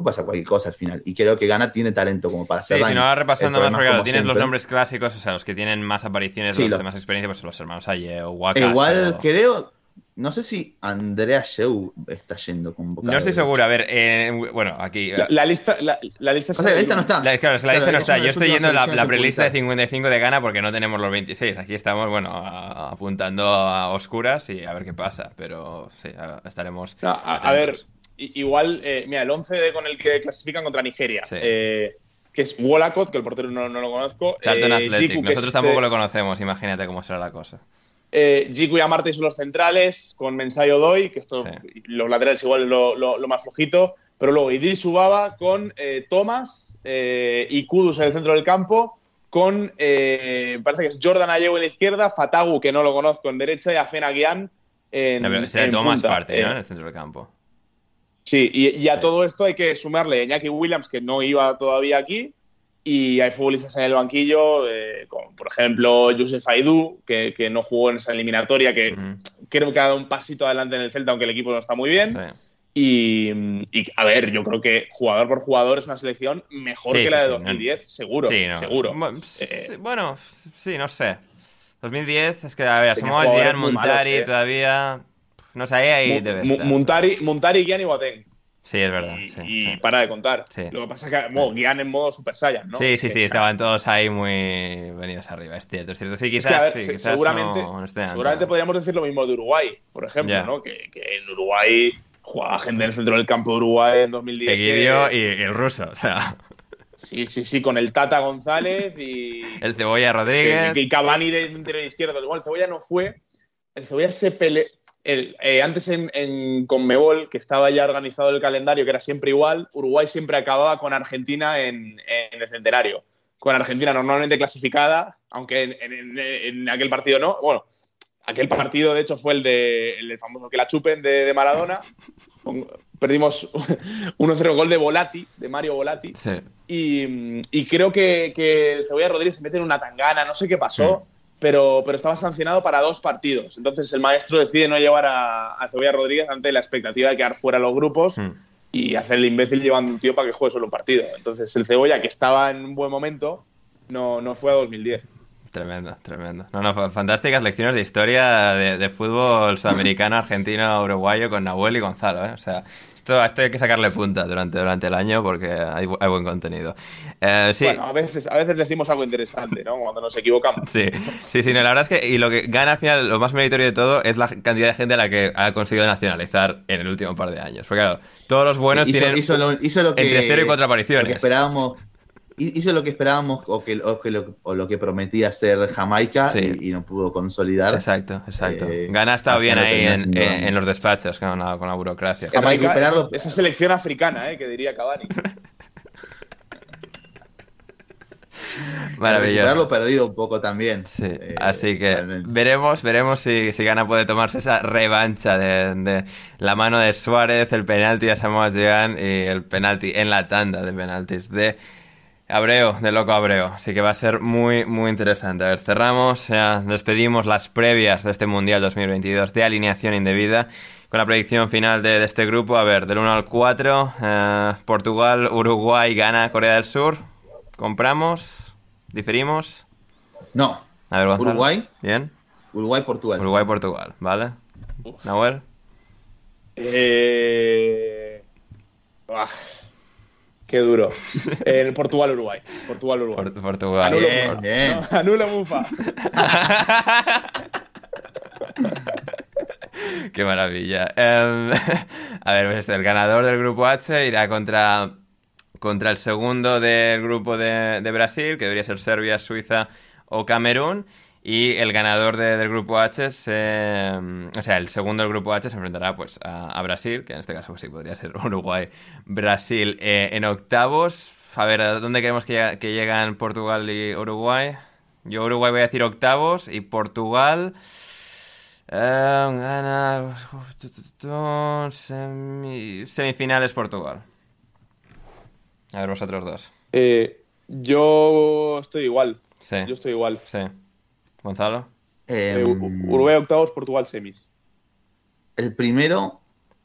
A: Sí, sí, sí.
E: no pasa cualquier cosa al final. Y creo que Gana tiene talento como para hacer
A: Sí, si no vas repasando más, porque claro, tienes los nombres clásicos, o sea, los que tienen más apariciones,
E: Sí,
A: los
E: lo-
A: de más experiencia, pues los hermanos Aye o Waka.
E: igual creo, no sé si Andrea Sheu está yendo con
A: No estoy seguro, a ver, eh, bueno, aquí.
F: La, la lista, la, la lista
E: O sea, la lista no está.
A: La, claro, la lista no
E: es
A: está. Yo estoy yendo la, la prelista de
E: publicar.
A: 55 de Gana porque no tenemos los 26. Aquí estamos, bueno, a- apuntando a oscuras y a ver qué pasa. Pero sí, a- estaremos.
F: No, a, a ver, igual, eh, mira, el 11 de- con el que clasifican contra Nigeria,
A: Sí.
F: eh, que es Wolacott, que el portero no, no lo conozco.
A: Charlton
F: eh,
A: Athletic.
F: Jiku, que es
A: Nosotros tampoco lo conocemos, imagínate cómo será la cosa.
F: Eh, Jiku y Amarte son los centrales, con Mensai Odoy, que esto,
A: Sí.
F: los laterales igual es lo, lo- lo más flojito. Pero luego Idris Ubaba con eh, Thomas eh, y Kudus en el centro del campo, con, eh, parece que es Jordan Ayew en la izquierda, Fatagu, que no lo conozco, en derecha, y Afena Guián en,
A: No, pero será
F: en
A: Thomas
F: punta.
A: parte, ¿no? En el centro del campo.
F: Sí, y, y a
A: Sí.
F: todo esto hay que sumarle a Iñaki Williams, que no iba todavía aquí, y hay futbolistas en el banquillo, eh, como por ejemplo Youssef Aidú, que, que no jugó en esa eliminatoria, que creo que ha dado un pasito adelante en el Celta, aunque el equipo no está muy bien.
A: sí.
F: Y, y, a ver, yo creo que jugador por jugador es una selección mejor
A: Sí,
F: que la de
A: sí, no-
F: 2010, seguro.
A: Sí, no.
F: seguro.
A: Bueno,
F: Eh,
A: sí, Bueno, sí, no sé. 2010, es que, a ver, somos
F: malos,
A: Montari
F: eh.
A: todavía. No sé, ahí, debe estar.
F: Muntari, Muntari, Guián y Boateng.
A: Sí, es verdad.
F: Y,
A: sí,
F: y
A: sí.
F: para de contar.
A: Sí.
F: Lo que pasa es que bueno, Guián en modo Super Saiyan, ¿no?
A: Sí, sí, sí,
F: es-
A: estaban todos ahí muy venidos arriba, es cierto, es cierto. Sí,
F: Es
A: quizás,
F: que, a ver,
A: sí,
F: se-
A: quizás
F: seguramente,
A: no, no esté
F: seguramente podríamos decir lo mismo de Uruguay, por ejemplo. ¿no? Que, que en Uruguay jugaba gente en el centro del campo de Uruguay en 2010.
A: Egidio
F: que-
A: y, y el ruso, o sea,
F: Sí, sí, sí, con el Tata González y.
A: el Cebolla Rodríguez.
F: que Cavani de interior izquierdo. Igual el Cebolla no fue. El Cebolla se peleó. El, eh, antes en, en Conmebol, que estaba ya organizado el calendario, que era siempre igual, Uruguay siempre acababa con Argentina en, en el centenario. Con Argentina normalmente clasificada, aunque en, aquel partido no. Bueno, aquel partido de hecho fue el, de, el famoso que la chupen de, de Maradona. Con- perdimos 1-0 gol de Volati, de Mario Volati.
A: Sí.
F: Y, y creo que, que el Cebolla Rodríguez se mete en una tangana, no sé qué pasó, pero, pero estaba sancionado para dos partidos. Entonces el maestro decide no llevar a, a Cebolla Rodríguez ante la expectativa de quedar fuera los grupos
A: Mm.
F: y hacer el imbécil llevando un tío para que juegue solo un partido. Entonces el Cebolla, que estaba en un buen momento, no, no fue a 2010.
A: Tremendo, tremendo. No, no, fa- fantásticas lecciones de historia de, de fútbol sudamericano, argentino, uruguayo con Nahuel y Gonzalo, ¿eh? O sea, esto, a esto hay que sacarle punta durante, durante el año porque hay, hay buen contenido. Eh, sí.
F: Bueno, a veces, a veces decimos algo interesante, ¿no? Cuando nos equivocamos.
A: Sí, sí, sí, no, la verdad es que y lo que gana al final, lo más meritorio de todo, es la cantidad de gente a la que ha conseguido nacionalizar en el último par de años. Porque claro, todos los buenos
E: hizo,
A: tienen
E: hizo lo, hizo lo que,
A: entre cero y cuatro
E: lo que
A: apariciones.
E: esperábamos. Hi- Hizo lo que esperábamos o, que, o, que lo, o lo que prometía hacer Jamaica
A: Sí.
E: y, y no pudo consolidar.
A: Exacto, exacto.
E: Eh,
A: Gana ha estado
E: al
A: bien ahí en, en- en los despachos con la, con la burocracia.
E: Jamaica- recuperarlo-
F: esa selección africana, ¿eh? Que diría Cavani.
A: Maravilloso.
E: lo perdido un poco también.
A: Sí,
E: Eh,
A: así que
E: realmente.
A: veremos, veremos si, si Gana puede tomarse esa revancha de, de la mano de Suárez, el penalti a Samoa Gyan y el penalti en la tanda de penaltis de Abreu, de Loco Abreu. Así que va a ser muy, muy interesante. A ver, cerramos, ya despedimos las previas de este Mundial 2022 de alineación indebida con la predicción final de, de este grupo. A ver, del 1 al 4, eh, Portugal, Uruguay, Ghana, Corea del Sur. ¿Compramos? ¿Diferimos?
E: No,
A: A ver, Gonzalo.
E: Uruguay.
A: Bien.
E: Uruguay-Portugal.
A: Uruguay-Portugal, ¿vale? Nahuel.
F: Eh... ah, qué duro. Eh, Portugal-Uruguay. Portugal-Uruguay.
A: Port- Portugal.
F: Anulo
E: Bien,
F: Mufa.
E: bien.
F: No, anulo Mufa.
A: Qué maravilla. Em, a ver, pues el ganador del grupo H irá contra, contra el segundo del grupo de, de Brasil, que debería ser Serbia, Suiza o Camerún. Y el ganador de- del grupo H, se, o sea, el segundo del grupo H se enfrentará pues a, a Brasil, que en este caso pues, sí podría ser Uruguay, Brasil eh, en octavos. A ver, ¿a dónde queremos que llegan Portugal y Uruguay? Yo Uruguay voy a decir octavos y Portugal... Eh, gana. semi- semifinales Portugal. A ver, vosotros dos.
F: Eh, yo estoy igual.
A: Sí.
F: Yo estoy igual.
A: Sí. Gonzalo.
E: Eh,
F: Eh, Uruguay octavos, Portugal semis.
E: el primero,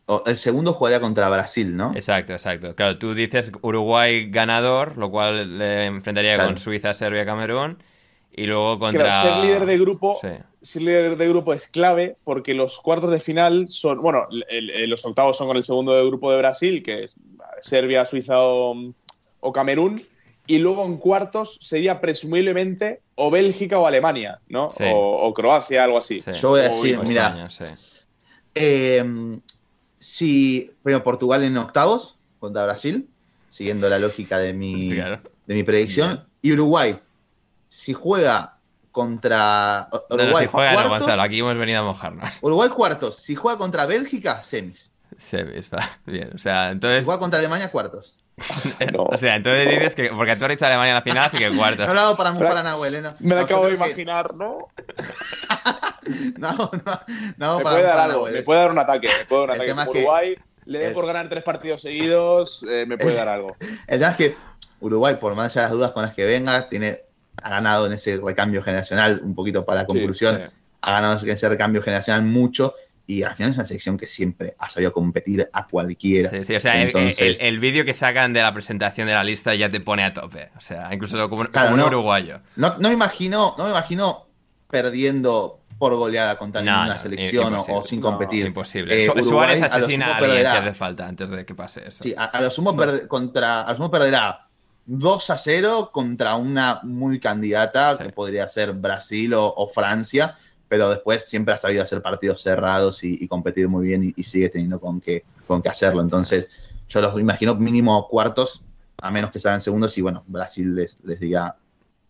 E: o el segundo jugaría contra Brasil, ¿no?
A: Exacto, exacto. Claro, tú dices Uruguay ganador, lo cual le enfrentaría
E: Claro.
A: con Suiza, Serbia, Camerún. Y luego contra.
F: Claro, ser líder de grupo,
A: Sí.
F: ser líder de grupo es clave porque los cuartos de final son, bueno, el- el- los octavos son con el segundo de grupo de Brasil, que es Serbia, Suiza o, o Camerún, y luego en cuartos sería presumiblemente o Bélgica o Alemania, ¿no?
A: Sí.
F: O, o Croacia, algo así.
A: Sí.
E: Yo voy a decir, mira,
A: España, sí.
E: eh, si primero Portugal en octavos contra Brasil, siguiendo la lógica de mi,
A: Claro.
E: de mi predicción, y Uruguay, si juega contra o-
A: No, no,
E: Uruguay
A: si juega, no,
E: cuartos,
A: Gonzalo, aquí hemos venido a mojarnos.
E: Uruguay cuartos, si juega contra Bélgica, semis.
A: Semis, va. Bien, o sea,
E: Si
A: entonces.
E: juega contra Alemania, cuartos.
F: No.
A: O sea, entonces dices que. Porque tú has dicho Alemania en la final, así que cuartos.
E: No lo hago para mojar a Nahuel, ¿eh? No,
F: Me lo
E: No,
F: acabo de imaginar, ¿no?
E: No, no, no,
F: Me
E: para
F: puede dar algo,
E: Nahuel.
F: me puede dar un ataque, me puede dar un ataque. Como
E: es que-
F: Uruguay le dé
E: el-
F: por ganar tres partidos seguidos, eh, me puede dar algo.
E: El tema es que Uruguay, por más allá de las dudas con las que venga, tiene, ha ganado en ese recambio generacional, un poquito para la
F: Sí,
E: conclusión,
F: sí.
E: ha ganado en ese recambio generacional mucho y al final es una selección que siempre ha sabido competir a cualquiera.
A: Sí, sí, o sea, el-
E: Entonces,
A: el, el vídeo que sacan de la presentación de la lista ya te pone a tope. O sea, incluso como,
E: Claro,
A: como un
E: no.
A: uruguayo.
E: no, no me imagino, no me imagino perdiendo por goleada contra
A: No,
E: ninguna selección o, sin competir.
A: Imposible.
E: Eh, Uruguay
A: Suárez
E: a
A: asesina
E: sumo
A: a alguien si hace falta antes de que pase eso.
E: Sí, a, a lo sumo perde- contra, a lo sumo perderá 2 a 0 contra una muy candidata
A: Sí.
E: que podría ser Brasil o, o Francia, pero después siempre ha sabido hacer partidos cerrados y, y competir muy bien y, y sigue teniendo con qué, con qué hacerlo. Entonces, yo los imagino mínimo cuartos, a menos que salgan segundos y bueno, Brasil les, les diga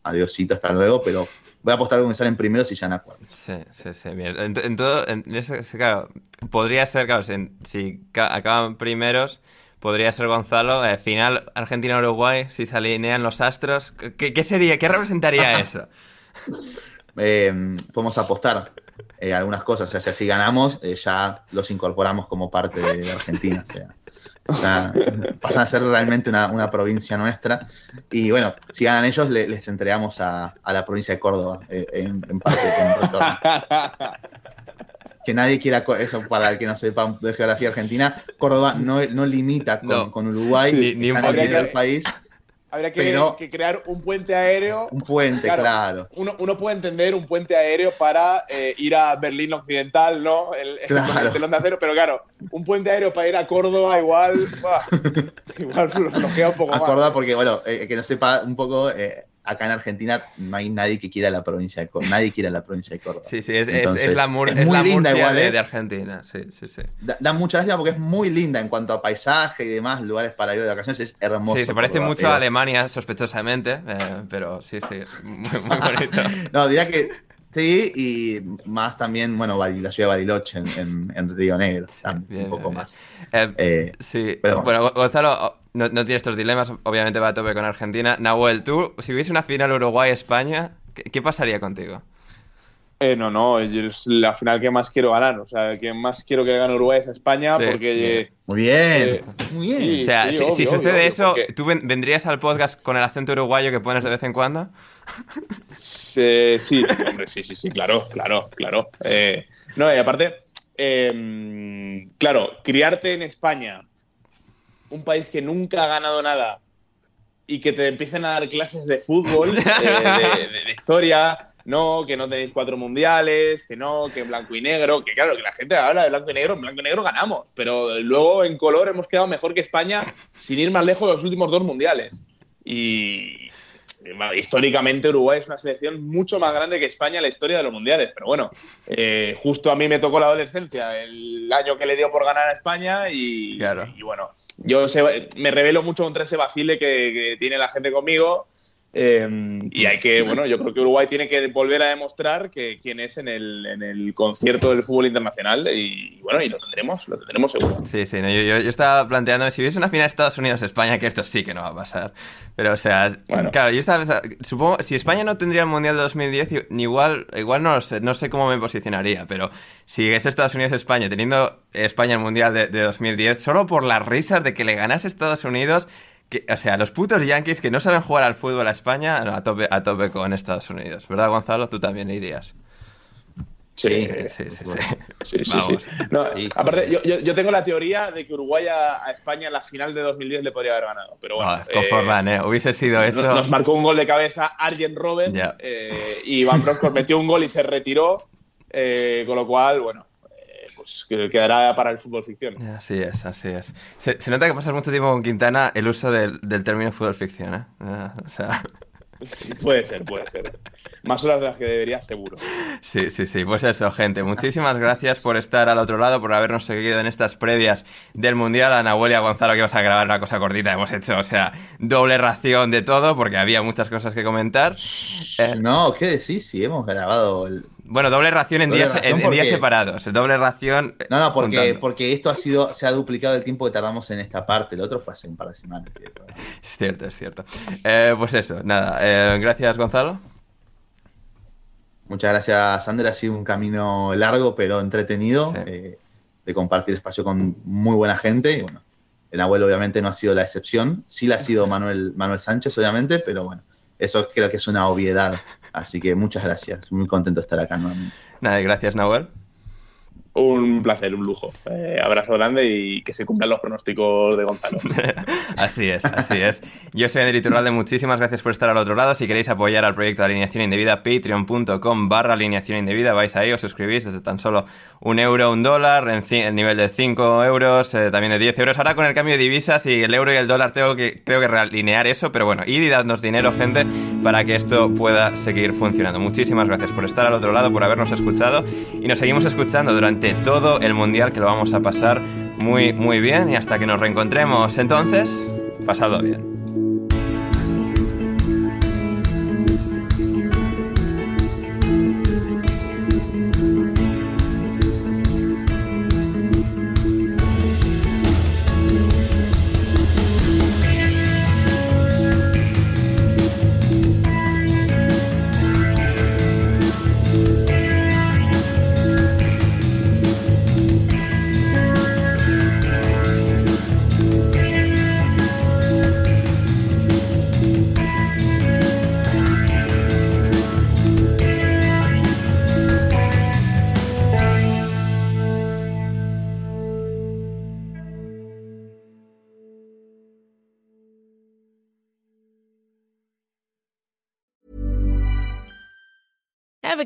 E: adiosito, hasta luego, pero voy a apostar que salen primeros y ya a cuartos.
A: Sí, sí, sí, bien. En, en todo, en claro, podría ser, claro, si, si ca- acaban primeros, podría ser Gonzalo, eh, final Argentina-Uruguay, si se alinean los astros. ¿Qué, qué sería? ¿Qué representaría eso?
E: Eh, podemos apostar eh, algunas cosas, o sea, si ganamos, eh, ya los incorporamos como parte de, Argentina. O sea, pasan a ser realmente una, una provincia nuestra. Y bueno, si ganan ellos, le- les entregamos a, a la provincia de Córdoba eh, en, en parte como retorno. Que nadie quiera eso para el que no sepa de geografía argentina. Córdoba no, no limita con,
A: No.
E: con Uruguay,
A: Sí, ni un
E: en
F: poquito.
E: del país.
F: Habría que,
E: Pero-
F: que crear un puente aéreo.
E: Un puente,
F: Claro.
E: claro.
F: Uno, uno puede entender un puente aéreo para eh, ir a Berlín Occidental, ¿no? El, el
E: Claro.
F: telón de acero, pero claro, un puente aéreo para ir a Córdoba igual, ¡buah! igual lo bloquea un poco más.
E: Acordá porque, bueno, eh, que no sepa un poco, eh, acá en Argentina no hay nadie que quiera la provincia de Córdoba. Nadie quiere la provincia de Córdoba.
A: Sí, sí, es, es-
E: Entonces,
A: es la, Mur-
E: es muy
A: la
E: linda igual,
A: de,
E: ¿eh?
A: de Argentina. Sí, sí, sí.
E: Da, da mucha lástima porque es muy linda en cuanto a paisaje y demás, lugares para ir de vacaciones, es hermoso.
A: Sí, se parece
E: Córdoba,
A: mucho
E: pero-
A: a Alemania, sospechosamente, eh, pero sí, sí, es muy, muy bonito.
E: No, diría que sí, y más también, bueno, la ciudad de Bariloche en, en- en Río Negro, también,
A: bien,
E: un poco
A: bien,
E: más.
A: Eh,
E: Eh,
A: sí,
E: pero
A: bueno, Gonzalo, no, no tiene estos dilemas, obviamente va a tope con Argentina. Nahuel, tú, si hubiese una final Uruguay-España, ¿qué, ¿qué pasaría contigo?
F: Eh, no, no, es la final que más quiero ganar. O sea, que más quiero que gane Uruguay es España
A: Sí,
F: porque.
A: bien.
F: eh,
E: Muy bien,
F: eh,
E: muy bien.
F: sí,
A: O sea,
F: sí,
A: si, sucede
F: obvio,
A: eso,
F: porque-
A: ¿tú ven- vendrías al podcast con el acento uruguayo que pones de vez en cuando?
F: Sí, sí, hombre, sí, sí, sí, claro, claro, claro. Eh, no, y aparte, eh, claro, criarte en España, un país que nunca ha ganado nada y que te empiecen a dar clases de fútbol, de, de- de historia, no, que no tenéis cuatro mundiales, que no, que blanco y negro, que claro, que la gente habla de blanco y negro, en blanco y negro ganamos, pero luego en color hemos quedado mejor que España sin ir más lejos de los últimos dos mundiales. Y, históricamente Uruguay es una selección mucho más grande que España en la historia de los mundiales. Pero bueno, eh, justo a mí me tocó la adolescencia, el año que le dio por ganar a España y,
A: Claro.
F: y bueno, yo se- me revelo mucho contra ese vacile que, que tiene la gente conmigo. Eh, y hay que, bueno, yo creo que Uruguay tiene que volver a demostrar que quién es en el, en el concierto del fútbol internacional y bueno, y lo tendremos, lo tendremos seguro.
A: Sí, sí, no, yo, yo- yo estaba planteando si hubiese una final Estados Unidos-España, que esto sí que no va a pasar. Pero, o sea,
F: Bueno.
A: claro, yo estaba pensando, supongo, si España no tendría el Mundial de 2010, i- igual, igual no lo sé, no sé cómo me posicionaría, pero si es Estados Unidos-España, teniendo España el Mundial de, de 2010, solo por las risas de que le ganase Estados Unidos, que, o sea, los putos yankees que no saben jugar al fútbol a España, no, a tope, a tope con Estados Unidos, ¿verdad, Gonzalo? Tú también irías.
F: Sí,
A: Sí, sí, sí.
F: Sí,
A: Vamos.
F: sí. No. Aparte, yo, yo- tengo la teoría de que Uruguay a, a España en la final de 2010 le podría haber ganado. Pero bueno,
A: Ah, con
F: eh,
A: ¿eh? Hubiese sido eso.
F: nos marcó un gol de cabeza Arjen Robben eh, y Iván Broncos metió un gol y se retiró. eh, con lo cual, bueno, eh, pues que quedará para el fútbol ficción.
A: Así es, así es. Se, se nota que pasas mucho tiempo con Quintana el uso del, del término fútbol ficción, ¿eh? Ah, o sea,
F: Sí, puede ser, puede ser. Más horas de las que debería, seguro.
A: sí, sí, sí. Pues eso, gente. Muchísimas gracias por estar al otro lado, por habernos seguido en estas previas del Mundial. A Nahuel y a Gonzalo, que vamos a grabar una cosa cortita. Hemos hecho, o sea, doble ración de todo, porque había muchas cosas que comentar. Eh,
E: No, ¿qué decís? Si hemos grabado el...
A: bueno, doble ración en,
E: Doble
A: días,
E: ración
A: en, en días separados. Doble ración. eh,
E: No, no, porque,
A: juntando.
E: porque esto ha sido, se ha duplicado el tiempo que tardamos en esta parte. El otro fue hace un par de semanas.
A: Es cierto, es cierto. Eh, pues eso, nada. eh, gracias, Gonzalo.
E: Muchas gracias, Sander. Ha sido un camino largo, pero entretenido,
A: Sí.
E: eh, de compartir espacio con muy buena gente. Y bueno, el abuelo obviamente no ha sido la excepción. Sí la ha sido Manuel, Manuel Sánchez, obviamente, pero bueno, eso creo que es una obviedad. Así que muchas gracias. Muy contento de estar acá nuevamente.
A: Nada, gracias, Nahuel.
F: Un placer, un lujo. Eh, abrazo grande y que se cumplan los pronósticos de Gonzalo.
A: Así es, así es. Yo soy Andrés Iturralde, muchísimas gracias por estar al otro lado. Si queréis apoyar al proyecto de Alineación Indebida, patreon.com barra alineación indebida, vais ahí, os suscribís desde tan solo un euro, un dólar, en, en nivel de 5 euros, eh, también de 10 euros. Ahora con el cambio de divisas y el euro y el dólar tengo que, creo que realinear eso, pero bueno, id y dadnos dinero, gente, para que esto pueda seguir funcionando. Muchísimas gracias por estar al otro lado, por habernos escuchado y nos seguimos escuchando durante todo el mundial que lo vamos a pasar muy, muy bien y hasta que nos reencontremos. Entonces, pasado bien.